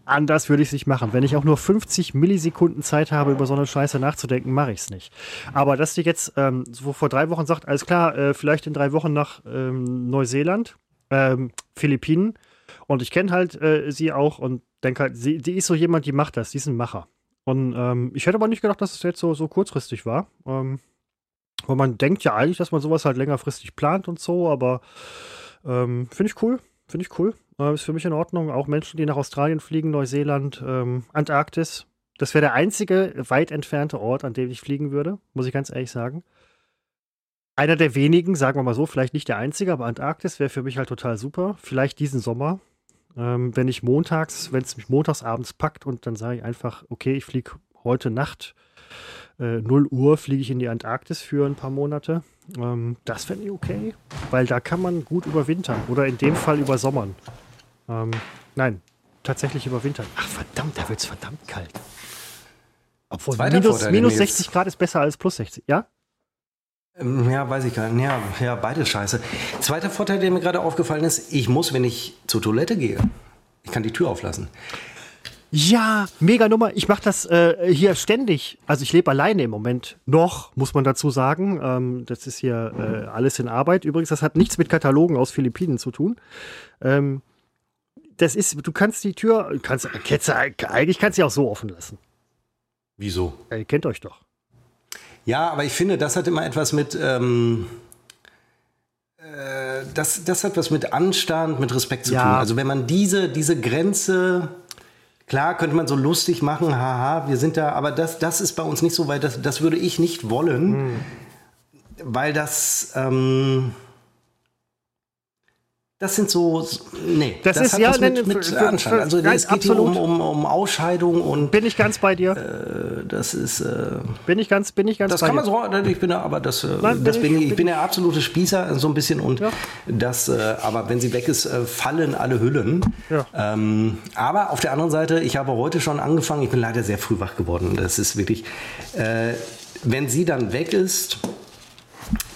anders würde ich es nicht machen. Wenn ich auch nur 50 Millisekunden Zeit habe, über so eine Scheiße nachzudenken, mache ich es nicht. Aber dass die jetzt ähm, so vor drei Wochen sagt, alles klar, äh, vielleicht in drei Wochen nach ähm, Neuseeland, ähm, Philippinen. Und ich kenne halt äh, sie auch und denke halt, sie, die ist so jemand, die macht das, die ist ein Macher. Und ähm, ich hätte aber nicht gedacht, dass es jetzt so, so kurzfristig war. Ähm, weil man denkt ja eigentlich, dass man sowas halt längerfristig plant und so, aber ähm, finde ich cool. Finde ich cool. Äh, ist für mich in Ordnung. Auch Menschen, die nach Australien fliegen, Neuseeland, ähm, Antarktis. Das wäre der einzige weit entfernte Ort, an dem ich fliegen würde, muss ich ganz ehrlich sagen. Einer der wenigen, sagen wir mal so, vielleicht nicht der einzige, aber Antarktis wäre für mich halt total super. Vielleicht diesen Sommer. Ähm, wenn ich montags, wenn es mich montags abends packt und dann sage ich einfach, okay, ich fliege heute Nacht äh, 0 Uhr fliege ich in die Antarktis für ein paar Monate. Ähm, das fände ich okay, weil da kann man gut überwintern oder in dem Fall übersommern. Ähm, nein, tatsächlich überwintern. Ach verdammt, da wird es verdammt kalt. Obwohl minus, minus 60 Grad ist besser als plus 60, ja? Ähm, ja, weiß ich gar nicht. Ja, ja, beides scheiße. Zweiter Vorteil, der mir gerade aufgefallen ist, ich muss, wenn ich zur Toilette gehe, ich kann die Tür auflassen. Ja, mega Nummer. Ich mache das äh, hier ständig. Also ich lebe alleine im Moment. Noch, muss man dazu sagen. Ähm, das ist hier äh, alles in Arbeit. Übrigens, das hat nichts mit Katalogen aus Philippinen zu tun. Ähm, das ist, du kannst die Tür, kannst, eigentlich kannst du sie auch so offen lassen. Wieso? Ja, ihr kennt euch doch. Ja, aber ich finde, das hat immer etwas mit, ähm, äh, das, das hat was mit Anstand, mit Respekt zu ja. tun. Also wenn man diese, diese Grenze, klar könnte man so lustig machen, haha, wir sind da, aber das, das ist bei uns nicht so, weil das, das würde ich nicht wollen, hm. weil das, ähm, das sind so, nee, das, das ist ja mit, mit, mit Anstand. Also es geht hier um, um, um Ausscheidung und bin ich ganz bei dir. Äh, das ist äh, bin ich ganz, bin ich ganz. Das bei kann man so, ich bin ja, aber das, äh, Nein, das bin ich, ich bin der absolute Spießer so ein bisschen und ja. das, äh, aber wenn sie weg ist, äh, fallen alle Hüllen. Ja. Ähm, aber auf der anderen Seite, ich habe heute schon angefangen. Ich bin leider sehr früh wach geworden. Das ist wirklich, äh, wenn sie dann weg ist,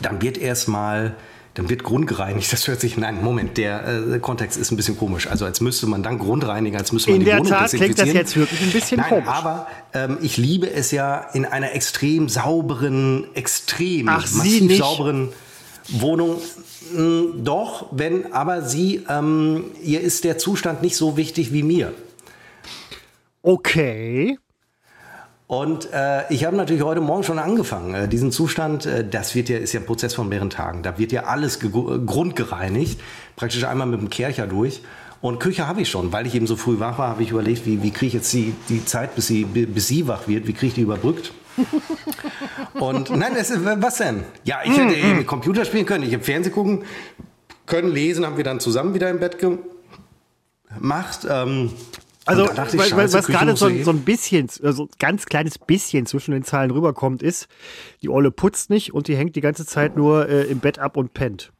dann wird erstmal mal dann wird grundgereinigt. Das hört sich, nein, Moment, der äh, Kontext ist ein bisschen komisch. Also als müsste man dann grundreinigen, als müsste man in die Wohnung Tat klingt das jetzt wirklich ein bisschen nein, komisch. aber ähm, ich liebe es ja in einer extrem sauberen, extrem Ach, massiv sauberen Wohnung mh, hm, doch, wenn, aber sie, ähm, ihr ist der Zustand nicht so wichtig wie mir. Okay. Und äh, ich habe natürlich heute Morgen schon angefangen. Äh, diesen Zustand, äh, das wird ja, ist ja ein Prozess von mehreren Tagen. Da wird ja alles grundgereinigt, praktisch einmal mit dem Kercher durch. Und Küche habe ich schon, weil ich eben so früh wach war, habe ich überlegt, wie, wie kriege ich jetzt die, die Zeit, bis sie, bis sie wach wird, wie kriege ich die überbrückt. Und nein, ist, was denn? Ja, ich hätte eben mit Computer spielen können, ich hätte Fernsehen gucken können, lesen, haben wir dann zusammen wieder im Bett gemacht. Ähm, also, ich, weil, Scheiße, was gerade so, so, ein bisschen, also ganz kleines bisschen zwischen den Zeilen rüberkommt, ist, die Olle putzt nicht und die hängt die ganze Zeit nur äh, im Bett ab und pennt.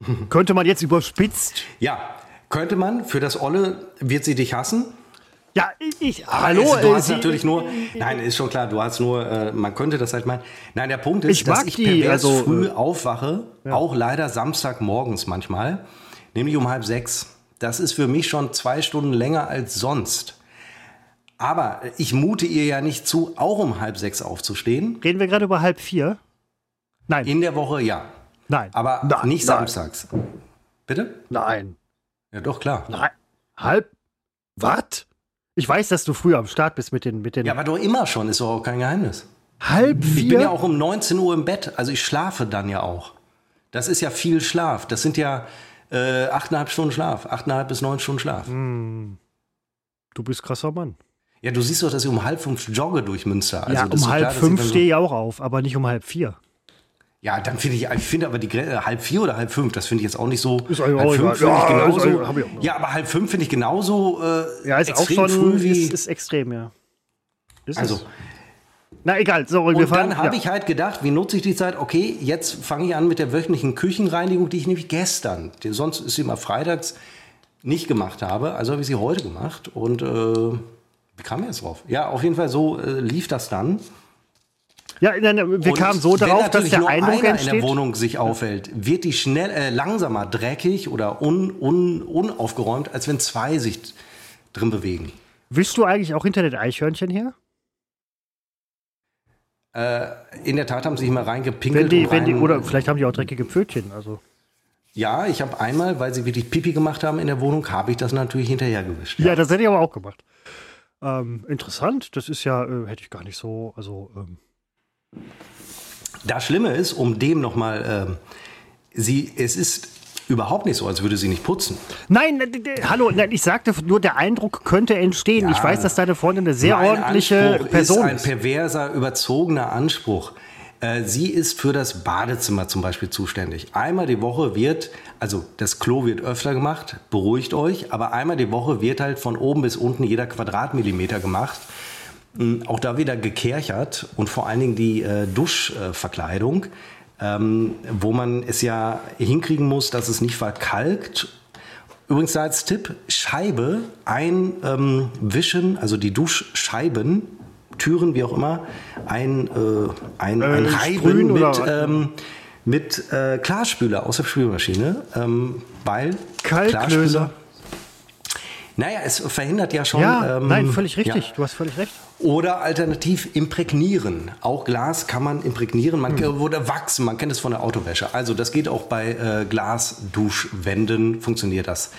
Könnte man jetzt überspitzt. Ja, könnte man. Für das Olle wird sie dich hassen. Ja, ich, Aber hallo. Es, du äh, hast sie, natürlich nur, nein, ist schon klar, du hast nur, äh, man könnte das halt meinen. Nein, der Punkt ist, ich dass ich die, pervers also, früh aufwache, ja. auch leider Samstagmorgens manchmal, nämlich um halb sechs. Das ist für mich schon zwei Stunden länger als sonst. Aber ich mute ihr ja nicht zu, auch um halb sechs aufzustehen. Reden wir gerade über halb vier? Nein. In der Woche ja. Nein. Aber nein, nicht nein. samstags. Bitte? Nein. Ja, doch, klar. Nein. Halb? Was? Ich weiß, dass du früher am Start bist mit den, mit den. Ja, aber doch immer schon, ist doch auch kein Geheimnis. Halb vier? Ich bin ja auch um 19 Uhr im Bett, also ich schlafe dann ja auch. Das ist ja viel Schlaf. Das sind ja äh, achteinhalb Stunden Schlaf. Achteinhalb bis neun Stunden Schlaf. Mm. Du bist krasser Mann. Ja, du siehst doch, dass ich um halb fünf jogge durch Münster. Also, ja, um halb klar, fünf stehe ich auch auf, aber nicht um halb vier. Ja, dann finde ich, ich finde aber die Grenze, halb vier oder halb fünf, das finde ich jetzt auch nicht so. Ist halb fünf finde ja, ich genauso. Ich ja, aber halb fünf finde ich genauso äh, ja, ist extrem auch schon, früh wie. Ist, ist extrem, ja. Ist also. Es? Na egal, sorry, wir Und fahren, dann habe ja. ich halt gedacht, wie nutze ich die Zeit? Okay, jetzt fange ich an mit der wöchentlichen Küchenreinigung, die ich nämlich gestern, die sonst ist sie immer freitags, nicht gemacht habe. Also habe ich sie heute gemacht. Und äh, wie kam jetzt drauf? Ja, auf jeden Fall so äh, lief das dann. Ja, wir und kamen so darauf, dass der Eindruck entsteht, in der Wohnung sich aufhält, wird die schnell äh, langsamer dreckig oder un, un, unaufgeräumt, als wenn zwei sich drin bewegen. Willst du eigentlich auch Internet-Eichhörnchen hier? Äh, in der Tat haben sie sich mal reingepinkelt. Wenn die, wenn die, oder vielleicht haben die auch dreckige Pfötchen. Also. Ja, ich habe einmal, weil sie wirklich Pipi gemacht haben in der Wohnung, habe ich das natürlich hinterher gewischt. Ja, ja das hätte ich aber auch gemacht. Ähm, interessant, das ist ja, äh, hätte ich gar nicht so, also. Ähm das Schlimme ist, um dem nochmal, ähm, sie, es ist überhaupt nicht so, als würde sie nicht putzen. Nein, hallo, nein, ich sagte nur, der Eindruck könnte entstehen. Ja, ich weiß, dass deine Freundin eine sehr ordentliche Anspruch Person ist. Ein perverser, überzogener Anspruch. Äh, sie ist für das Badezimmer zum Beispiel zuständig. Einmal die Woche wird, also das Klo wird öfter gemacht, beruhigt euch, aber einmal die Woche wird halt von oben bis unten jeder Quadratmillimeter gemacht. Hm, auch da wieder gekerchert und vor allen Dingen die äh, Duschverkleidung, ähm, wo man es ja hinkriegen muss, dass es nicht verkalkt. Übrigens da als Tipp, Scheibe einwischen, ähm, also die Duschscheiben, Türen, wie auch immer, ein, äh, ein, äh, ein Reiben mit, ähm, mit äh, Klarspüler aus der Spülmaschine, ähm, weil Kalklöser. Naja, es verhindert ja schon. Ja, ähm, nein, völlig richtig. Ja. Du hast völlig recht. Oder alternativ imprägnieren. Auch Glas kann man imprägnieren. Man hm. oder wachsen. Man kennt es von der Autowäsche. Also das geht auch bei äh, Glasduschwänden. Funktioniert das.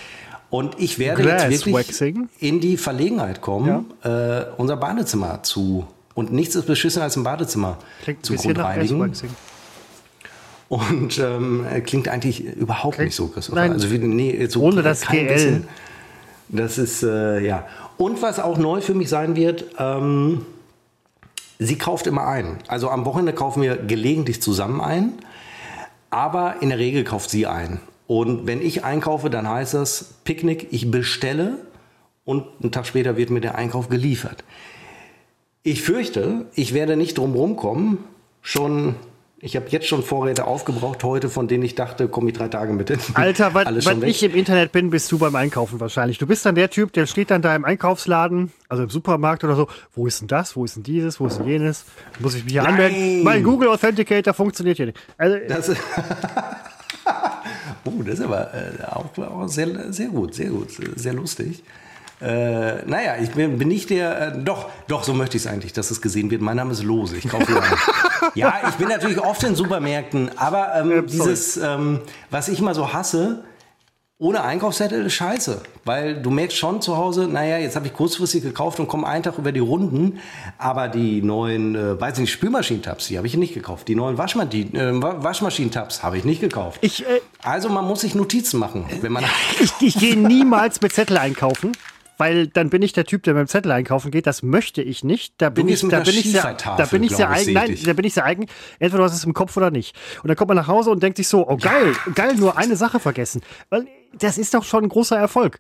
Und ich werde Glass jetzt wirklich waxing. in die Verlegenheit kommen, ja. äh, unser Badezimmer zu. Und nichts ist beschissener als ein Badezimmer Klingt zu ein grundreinigen. Und ähm, klingt eigentlich überhaupt klingt, nicht so, Christopher. Nein, also wie, nee, so ohne das GL. Bisschen, das ist, äh, ja. Und was auch neu für mich sein wird, ähm, sie kauft immer ein. Also am Wochenende kaufen wir gelegentlich zusammen ein, aber in der Regel kauft sie ein. Und wenn ich einkaufe, dann heißt das Picknick, ich bestelle und einen Tag später wird mir der Einkauf geliefert. Ich fürchte, ich werde nicht drum rumkommen, schon ich habe jetzt schon Vorräte aufgebraucht heute, von denen ich dachte, komme ich drei Tage mit hin. Alter, wenn ich im Internet bin, bist du beim Einkaufen wahrscheinlich. Du bist dann der Typ, der steht dann da im Einkaufsladen, also im Supermarkt oder so. Wo ist denn das? Wo ist denn dieses? Wo ist denn jenes? Muss ich mich hier Nein. anmelden? Mein Google Authenticator funktioniert hier nicht. Also, das, oh, das ist aber äh, auch, auch sehr, sehr gut, sehr gut, sehr lustig. Äh, naja, ich bin, bin nicht der. Äh, doch, doch, so möchte ich es eigentlich, dass es gesehen wird. Mein Name ist Lose. Ich kaufe hier ja, ich bin natürlich oft in Supermärkten, aber ähm, dieses, ähm, was ich mal so hasse, ohne Einkaufszettel ist scheiße, weil du merkst schon zu Hause, naja, jetzt habe ich kurzfristig gekauft und komme einen Tag über die Runden, aber die neuen, äh, weiß nicht, Spülmaschinentabs, die habe ich nicht gekauft. Die neuen Waschmaschinen, äh, Waschmaschinentabs habe ich nicht gekauft. Ich, äh, also man muss sich Notizen machen, wenn man. ich, ich gehe niemals mit Zettel einkaufen weil dann bin ich der Typ, der beim Zettel einkaufen geht. Das möchte ich nicht. Da bin ich, da bin ich sehr, da bin ich sehr eigen. Nein, da bin ich sehr eigen. Entweder du hast es im Kopf oder nicht. Und dann kommt man nach Hause und denkt sich so, oh geil, ja. geil, nur eine Sache vergessen. Weil das ist doch schon ein großer Erfolg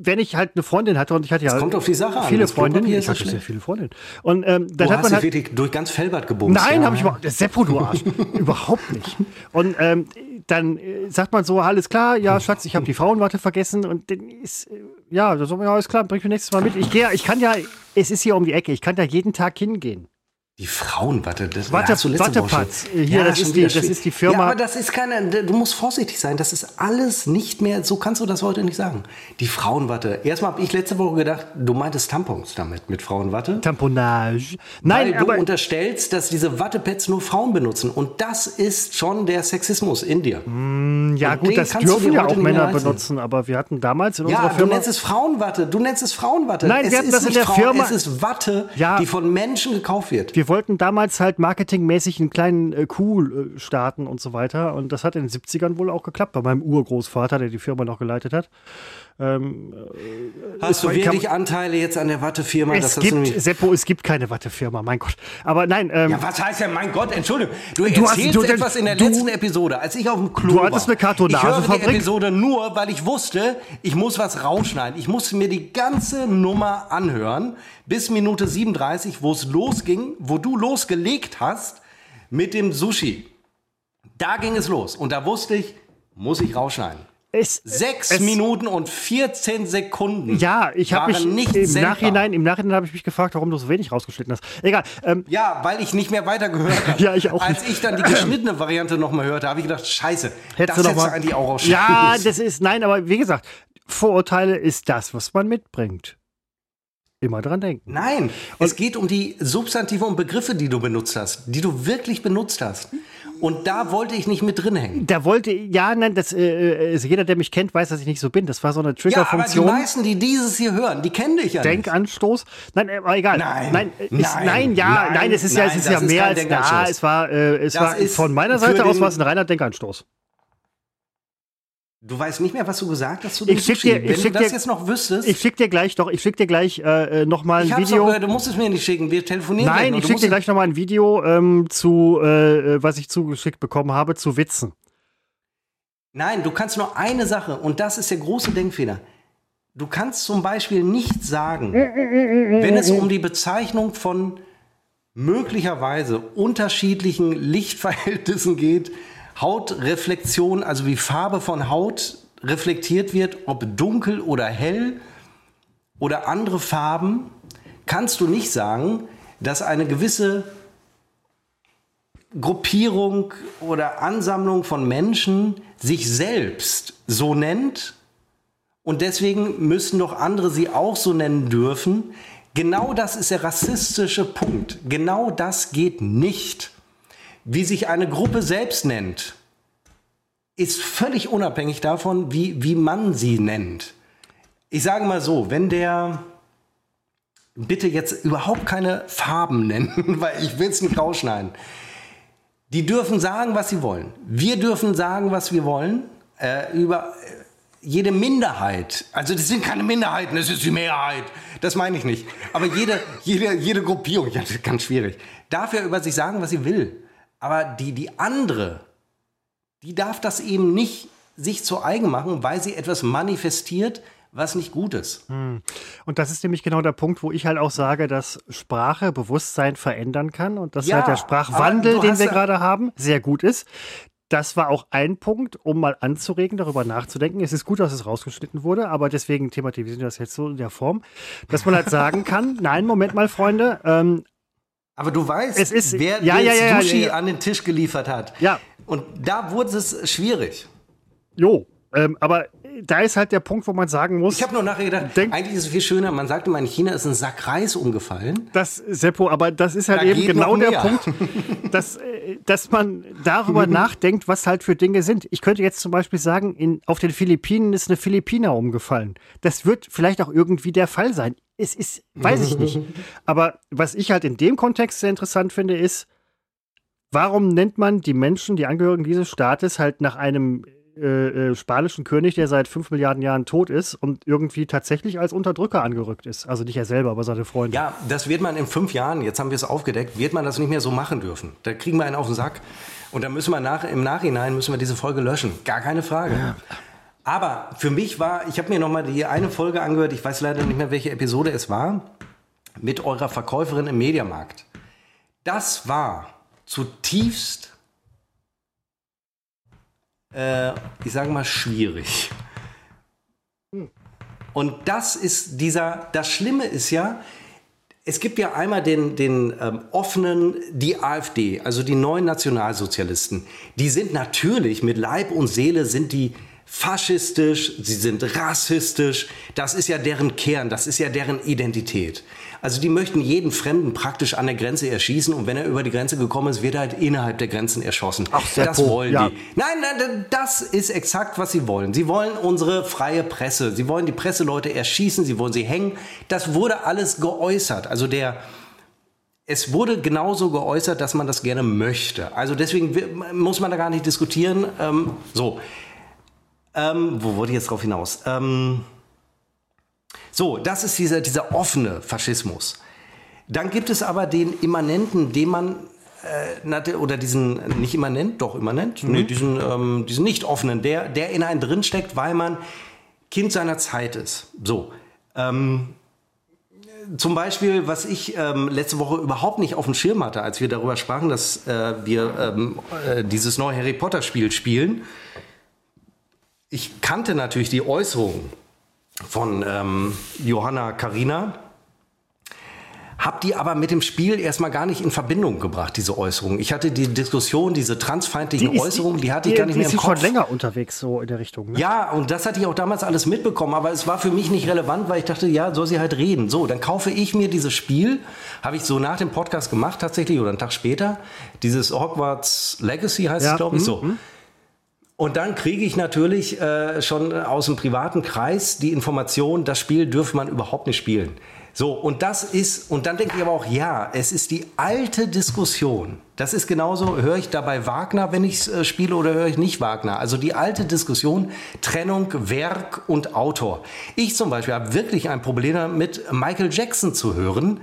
wenn ich halt eine Freundin hatte und ich hatte ja kommt auf die Sache viele an. Freundinnen, ich hatte sehr viele Freundinnen. Und ähm, dann Wo hat man halt, wirklich durch ganz Felbert gebumst. Nein, ja. habe ich überhaupt, Seppo, du Arsch, überhaupt nicht. Und ähm, dann äh, sagt man so, alles klar, ja Schatz, ich habe die Frauenwatte vergessen und dann ist äh, ja, das ist alles klar, bring mir nächstes Mal mit. Ich gehe, ich kann ja, es ist hier um die Ecke, ich kann da jeden Tag hingehen. Die Frauenwatte, das Watte, letzte Wattepatz. Hier, ja, das, ist die, das ist die Firma. Ja, aber das ist keine, du musst vorsichtig sein. Das ist alles nicht mehr, so kannst du das heute nicht sagen. Die Frauenwatte. Erstmal habe ich letzte Woche gedacht, du meintest Tampons damit, mit Frauenwatte. Tamponage. Nein, Weil aber. Du unterstellst, dass diese Wattepads nur Frauen benutzen. Und das ist schon der Sexismus in dir. Mm, ja, Und gut, das dürfen ja auch Männer benutzen. Aber wir hatten damals in ja, unserer Firma. Du nennst es Frauenwatte. Du nennst es Frauenwatte. Nein, es wir hatten das in der Frauen, Firma. Es ist Watte, ja. die von Menschen gekauft wird. Wir wollten damals halt marketingmäßig einen kleinen äh, Coup äh, starten und so weiter. Und das hat in den 70ern wohl auch geklappt bei meinem Urgroßvater, der die Firma noch geleitet hat. Ähm, äh, Hast du wirklich kann, Anteile jetzt an der Wattefirma? Es gibt, Seppo, es gibt keine Wattefirma, mein Gott. Aber nein. Ähm, ja, was heißt ja, mein Gott, Entschuldigung. Du, du erzählst hast, du, etwas in der du, letzten Episode, als ich auf dem Klo Du hattest war. eine Kartonagefabrik. Ich höre die Episode nur, weil ich wusste, ich muss was rausschneiden. Ich musste mir die ganze Nummer anhören, bis Minute 37, wo es losging, wo du losgelegt hast mit dem Sushi. Da ging es los. Und da wusste ich, muss ich rausschneiden. Es, Sechs es, Minuten und 14 Sekunden. Ja, ich habe mich nicht im Nachhinein, im Nachhinein habe ich mich gefragt, warum du so wenig rausgeschnitten hast. Egal. Ähm, ja, weil ich nicht mehr weitergehört habe. ja, ich auch. Als ich dann die geschnittene Variante nochmal hörte, habe ich gedacht, Scheiße, hättest das du hättest du eigentlich auch rausschneiden Ja, das ist nein, aber wie gesagt, Vorurteile ist das, was man mitbringt. Immer dran denken. Nein, und es geht um die Substantive und Begriffe, die du benutzt hast, die du wirklich benutzt hast. Und da wollte ich nicht mit drin hängen. Da wollte, ja, nein, das, äh, also jeder, der mich kennt, weiß, dass ich nicht so bin. Das war so eine Triggerfunktion. Ja, aber die meisten, die dieses hier hören, die kennen dich ja Denkanstoß. Nein, aber egal. Nein, nein, ist, nein, nein, ja, nein, nein, es ist nein, ja, es ist ja mehr als, ja, es war, äh, es das war von meiner Seite aus war es ein reiner Denkanstoß. Du weißt nicht mehr, was du gesagt hast zu dem ich schick Dir, ich Wenn schick du das dir, jetzt noch wüsstest. Ich schick dir gleich doch, ich schick dir gleich äh, äh noch mal ein Video. Doch, äh, du musst es mir nicht schicken, wir telefonieren. Nein, ich schick dir gleich noch mal ein Video ähm, zu, äh, äh, was ich zugeschickt bekommen habe, zu Witzen. Nein, du kannst nur eine Sache und das ist der große Denkfehler. Du kannst zum Beispiel nicht sagen, wenn es um die Bezeichnung von möglicherweise unterschiedlichen Lichtverhältnissen geht, Hautreflexion, also wie Farbe von Haut reflektiert wird, ob dunkel oder hell oder andere Farben, kannst du nicht sagen, dass eine gewisse Gruppierung oder Ansammlung von Menschen sich selbst so nennt und deswegen müssen doch andere sie auch so nennen dürfen. Genau das ist der rassistische Punkt. Genau das geht nicht wie sich eine Gruppe selbst nennt, ist völlig unabhängig davon, wie, wie man sie nennt. Ich sage mal so, wenn der bitte jetzt überhaupt keine Farben nennen, weil ich will es nicht rausschneiden. Die dürfen sagen, was sie wollen. Wir dürfen sagen, was wir wollen. Äh, über äh, jede Minderheit, also das sind keine Minderheiten, das ist die Mehrheit. Das meine ich nicht. Aber jede, jede, jede Gruppierung, ja, das ist ganz schwierig, darf ja über sich sagen, was sie will. Aber die, die andere, die darf das eben nicht sich zu eigen machen, weil sie etwas manifestiert, was nicht gut ist. Hm. Und das ist nämlich genau der Punkt, wo ich halt auch sage, dass Sprache Bewusstsein verändern kann und dass ja, halt der Sprachwandel, den wir gerade haben, sehr gut ist. Das war auch ein Punkt, um mal anzuregen, darüber nachzudenken. Es ist gut, dass es rausgeschnitten wurde, aber deswegen thematisieren wir das jetzt so in der Form, dass man halt sagen kann, nein, Moment mal, Freunde, ähm, aber du weißt, es ist, wer ja, ja, ja, Sushi an den Tisch geliefert hat. Ja. Und da wurde es schwierig. Jo, ähm, aber da ist halt der Punkt, wo man sagen muss. Ich habe nur nachher gedacht, denk, eigentlich ist es viel schöner, man sagt immer, in China ist ein Sack Reis umgefallen. Das, Seppo, aber das ist halt da eben genau der Punkt, dass, äh, dass man darüber nachdenkt, was halt für Dinge sind. Ich könnte jetzt zum Beispiel sagen, in, auf den Philippinen ist eine Philippiner umgefallen. Das wird vielleicht auch irgendwie der Fall sein. Es ist, weiß ich nicht. Aber was ich halt in dem Kontext sehr interessant finde, ist, warum nennt man die Menschen, die Angehörigen dieses Staates, halt nach einem äh, äh, spanischen König, der seit fünf Milliarden Jahren tot ist und irgendwie tatsächlich als Unterdrücker angerückt ist. Also nicht er selber, aber seine Freunde. Ja, das wird man in fünf Jahren, jetzt haben wir es aufgedeckt, wird man das nicht mehr so machen dürfen. Da kriegen wir einen auf den Sack. Und dann müssen wir nach, im Nachhinein müssen wir diese Folge löschen. Gar keine Frage. Ja. Aber für mich war, ich habe mir noch mal die eine Folge angehört, ich weiß leider nicht mehr, welche Episode es war, mit eurer Verkäuferin im Mediamarkt. Das war zutiefst äh, ich sage mal, schwierig. Und das ist dieser, das Schlimme ist ja, es gibt ja einmal den, den ähm, offenen, die AfD, also die neuen Nationalsozialisten. Die sind natürlich mit Leib und Seele sind die faschistisch, sie sind rassistisch. Das ist ja deren Kern, das ist ja deren Identität. Also die möchten jeden Fremden praktisch an der Grenze erschießen und wenn er über die Grenze gekommen ist, wird er halt innerhalb der Grenzen erschossen. Ach, das wollen ja. die. Nein, nein, das ist exakt, was sie wollen. Sie wollen unsere freie Presse. Sie wollen die Presseleute erschießen, sie wollen sie hängen. Das wurde alles geäußert. Also der es wurde genauso geäußert, dass man das gerne möchte. Also deswegen muss man da gar nicht diskutieren. Ähm, so, ähm, wo wollte ich jetzt drauf hinaus? Ähm, so, das ist dieser, dieser offene Faschismus. Dann gibt es aber den immanenten, den man äh, oder diesen nicht immanent, doch immanent, mhm. nee, diesen, ähm, diesen nicht offenen, der, der in einen drinsteckt, weil man Kind seiner Zeit ist. So. Ähm, zum Beispiel, was ich ähm, letzte Woche überhaupt nicht auf dem Schirm hatte, als wir darüber sprachen, dass äh, wir ähm, äh, dieses neue Harry Potter Spiel spielen. Ich kannte natürlich die Äußerungen von ähm, Johanna Karina. Hab die aber mit dem Spiel erstmal gar nicht in Verbindung gebracht, diese Äußerungen. Ich hatte die Diskussion, diese transfeindlichen die Äußerungen, die hatte ich gar nicht die mehr im Kopf. Die schon länger unterwegs so in der Richtung. Ne? Ja, und das hatte ich auch damals alles mitbekommen, aber es war für mich nicht relevant, weil ich dachte, ja, soll sie halt reden. So, dann kaufe ich mir dieses Spiel, habe ich so nach dem Podcast gemacht tatsächlich oder einen Tag später. Dieses Hogwarts Legacy heißt ja. es, glaube ich, so. Mhm. Und dann kriege ich natürlich äh, schon aus dem privaten Kreis die Information, das Spiel dürfe man überhaupt nicht spielen. So, und das ist, und dann denke ich aber auch, ja, es ist die alte Diskussion. Das ist genauso, höre ich dabei Wagner, wenn ich äh, spiele, oder höre ich nicht Wagner? Also die alte Diskussion, Trennung, Werk und Autor. Ich zum Beispiel habe wirklich ein Problem damit, Michael Jackson zu hören,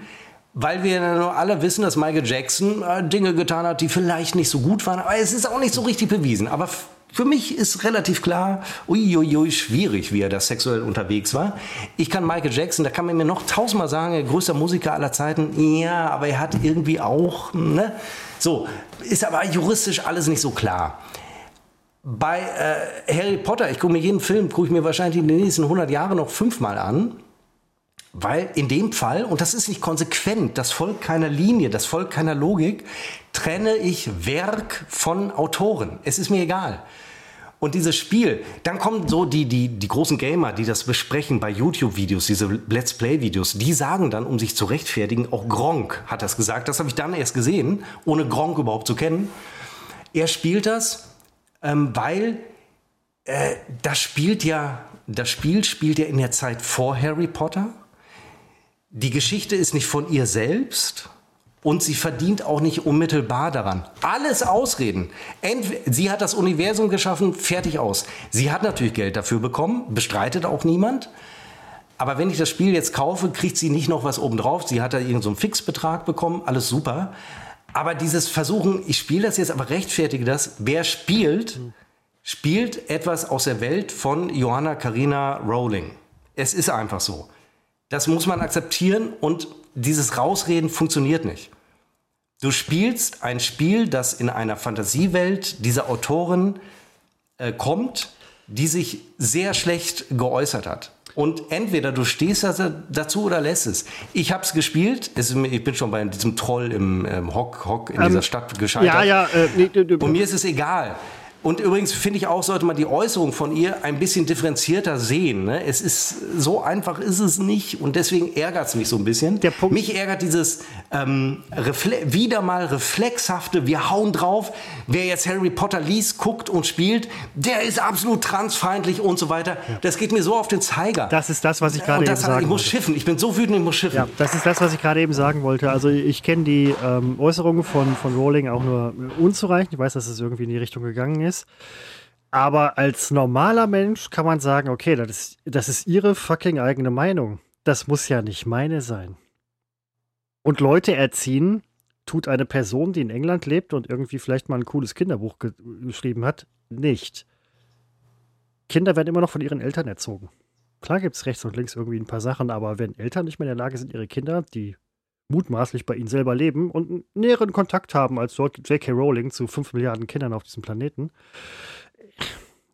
weil wir alle wissen, dass Michael Jackson äh, Dinge getan hat, die vielleicht nicht so gut waren, aber es ist auch nicht so richtig bewiesen. Aber für mich ist relativ klar, uiuiui, schwierig, wie er da sexuell unterwegs war. Ich kann Michael Jackson, da kann man mir noch tausendmal sagen, größter Musiker aller Zeiten. Ja, aber er hat irgendwie auch, ne? So, ist aber juristisch alles nicht so klar. Bei äh, Harry Potter, ich gucke mir jeden Film, gucke ich mir wahrscheinlich in den nächsten 100 Jahren noch fünfmal an. Weil in dem Fall, und das ist nicht konsequent, das folgt keiner Linie, das folgt keiner Logik, trenne ich Werk von Autoren. Es ist mir egal. Und dieses Spiel, dann kommen so die, die, die großen Gamer, die das besprechen bei YouTube-Videos, diese Let's Play-Videos, die sagen dann, um sich zu rechtfertigen, auch Gronk hat das gesagt, das habe ich dann erst gesehen, ohne Gronk überhaupt zu kennen. Er spielt das, ähm, weil äh, das spielt ja, das Spiel spielt ja in der Zeit vor Harry Potter die Geschichte ist nicht von ihr selbst und sie verdient auch nicht unmittelbar daran. Alles Ausreden. Entweder, sie hat das Universum geschaffen, fertig aus. Sie hat natürlich Geld dafür bekommen, bestreitet auch niemand. Aber wenn ich das Spiel jetzt kaufe, kriegt sie nicht noch was obendrauf. Sie hat da irgendeinen so Fixbetrag bekommen, alles super. Aber dieses Versuchen, ich spiele das jetzt, aber rechtfertige das, wer spielt, spielt etwas aus der Welt von Johanna Karina Rowling. Es ist einfach so. Das muss man akzeptieren und dieses Rausreden funktioniert nicht. Du spielst ein Spiel, das in einer Fantasiewelt dieser Autorin äh, kommt, die sich sehr schlecht geäußert hat. Und entweder du stehst dazu oder lässt es. Ich habe es gespielt. Ich bin schon bei diesem Troll im ähm, Hock, Hock in ähm, dieser Stadt gescheitert. Ja, ja. Äh, nee, nee, nee. Und mir ist es egal. Und übrigens finde ich auch, sollte man die Äußerung von ihr ein bisschen differenzierter sehen. Ne? Es ist so einfach ist es nicht und deswegen ärgert es mich so ein bisschen. Der Punkt mich ärgert dieses ähm, wieder mal reflexhafte, wir hauen drauf. Wer jetzt Harry Potter liest, guckt und spielt, der ist absolut transfeindlich und so weiter. Ja. Das geht mir so auf den Zeiger. Das ist das, was ich gerade eben sagen Ich muss schiffen. Ich bin so wütend, ich muss schiffen. Ja, das ist das, was ich gerade eben sagen wollte. Also ich kenne die ähm, Äußerungen von, von Rowling auch nur unzureichend. Ich weiß, dass es irgendwie in die Richtung gegangen ist. Aber als normaler Mensch kann man sagen, okay, das ist, das ist ihre fucking eigene Meinung. Das muss ja nicht meine sein. Und Leute erziehen tut eine Person, die in England lebt und irgendwie vielleicht mal ein cooles Kinderbuch ge geschrieben hat, nicht. Kinder werden immer noch von ihren Eltern erzogen. Klar gibt es rechts und links irgendwie ein paar Sachen, aber wenn Eltern nicht mehr in der Lage sind, ihre Kinder, die mutmaßlich bei ihnen selber leben und einen näheren Kontakt haben als J.K. Rowling zu 5 Milliarden Kindern auf diesem Planeten.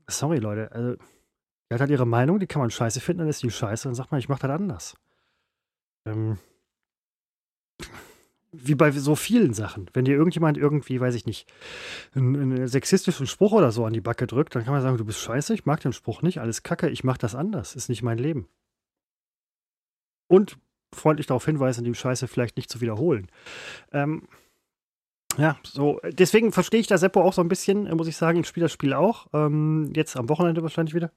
Sorry, Leute. Also, die hat halt ihre Meinung, die kann man scheiße finden, dann ist die scheiße, dann sagt man, ich mach das anders. Ähm, wie bei so vielen Sachen. Wenn dir irgendjemand irgendwie, weiß ich nicht, einen, einen, sexistischen Spruch oder so an die Backe drückt, dann kann man sagen, du bist scheiße, ich mag den Spruch nicht, alles kacke, ich mach das anders, ist nicht mein Leben. Und freundlich darauf hinweisen, die Scheiße vielleicht nicht zu wiederholen. Ähm, ja, so, deswegen verstehe ich da Seppo auch so ein bisschen, muss ich sagen, ich spiele das Spiel auch. Ähm, jetzt am Wochenende wahrscheinlich wieder.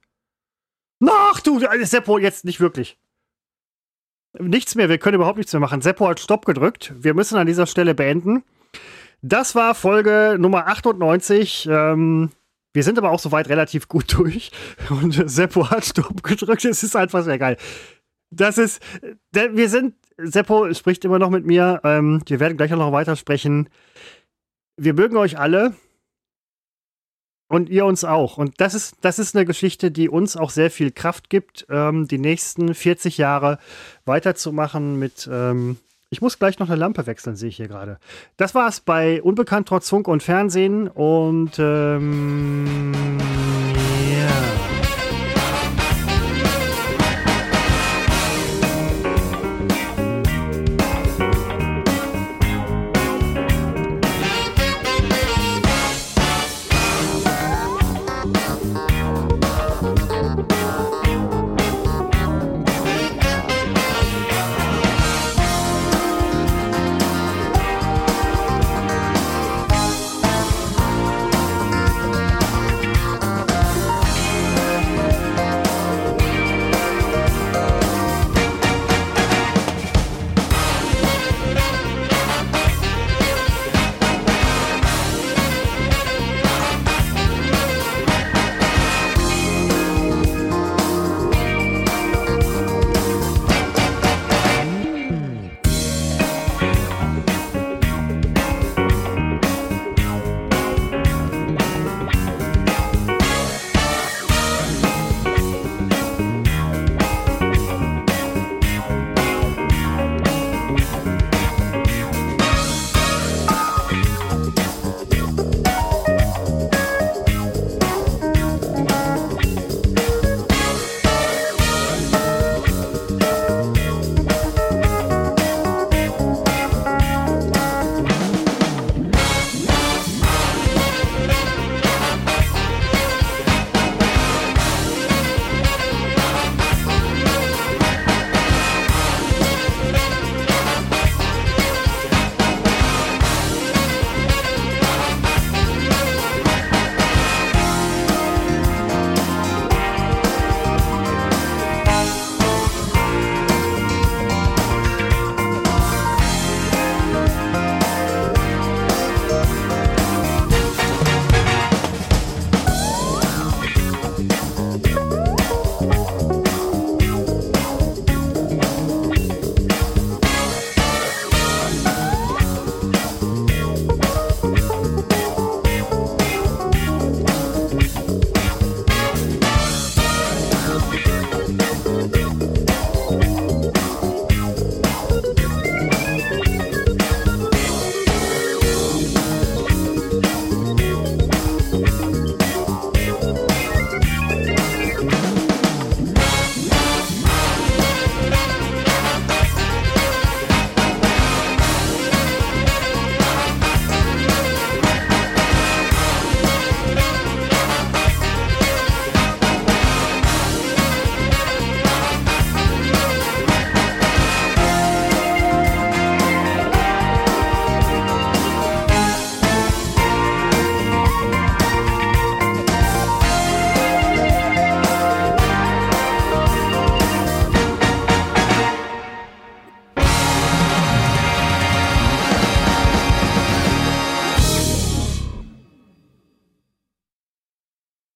Ach du, äh, Seppo, jetzt nicht wirklich. Nichts mehr, wir können überhaupt nichts mehr machen. Seppo hat Stopp gedrückt. Wir müssen an dieser Stelle beenden. Das war Folge Nummer 98. Ähm, wir sind aber auch soweit relativ gut durch. Und Seppo hat Stopp gedrückt. Es ist einfach sehr geil. Das ist, wir sind, Seppo spricht immer noch mit mir. Ähm, wir werden gleich auch noch weiter sprechen. Wir mögen euch alle. Und ihr uns auch. Und das ist, das ist eine Geschichte, die uns auch sehr viel Kraft gibt, ähm, die nächsten 40 Jahre weiterzumachen mit. Ähm, ich muss gleich noch eine Lampe wechseln, sehe ich hier gerade. Das war es bei Unbekannt trotz Funk und Fernsehen. Und ähm, ja.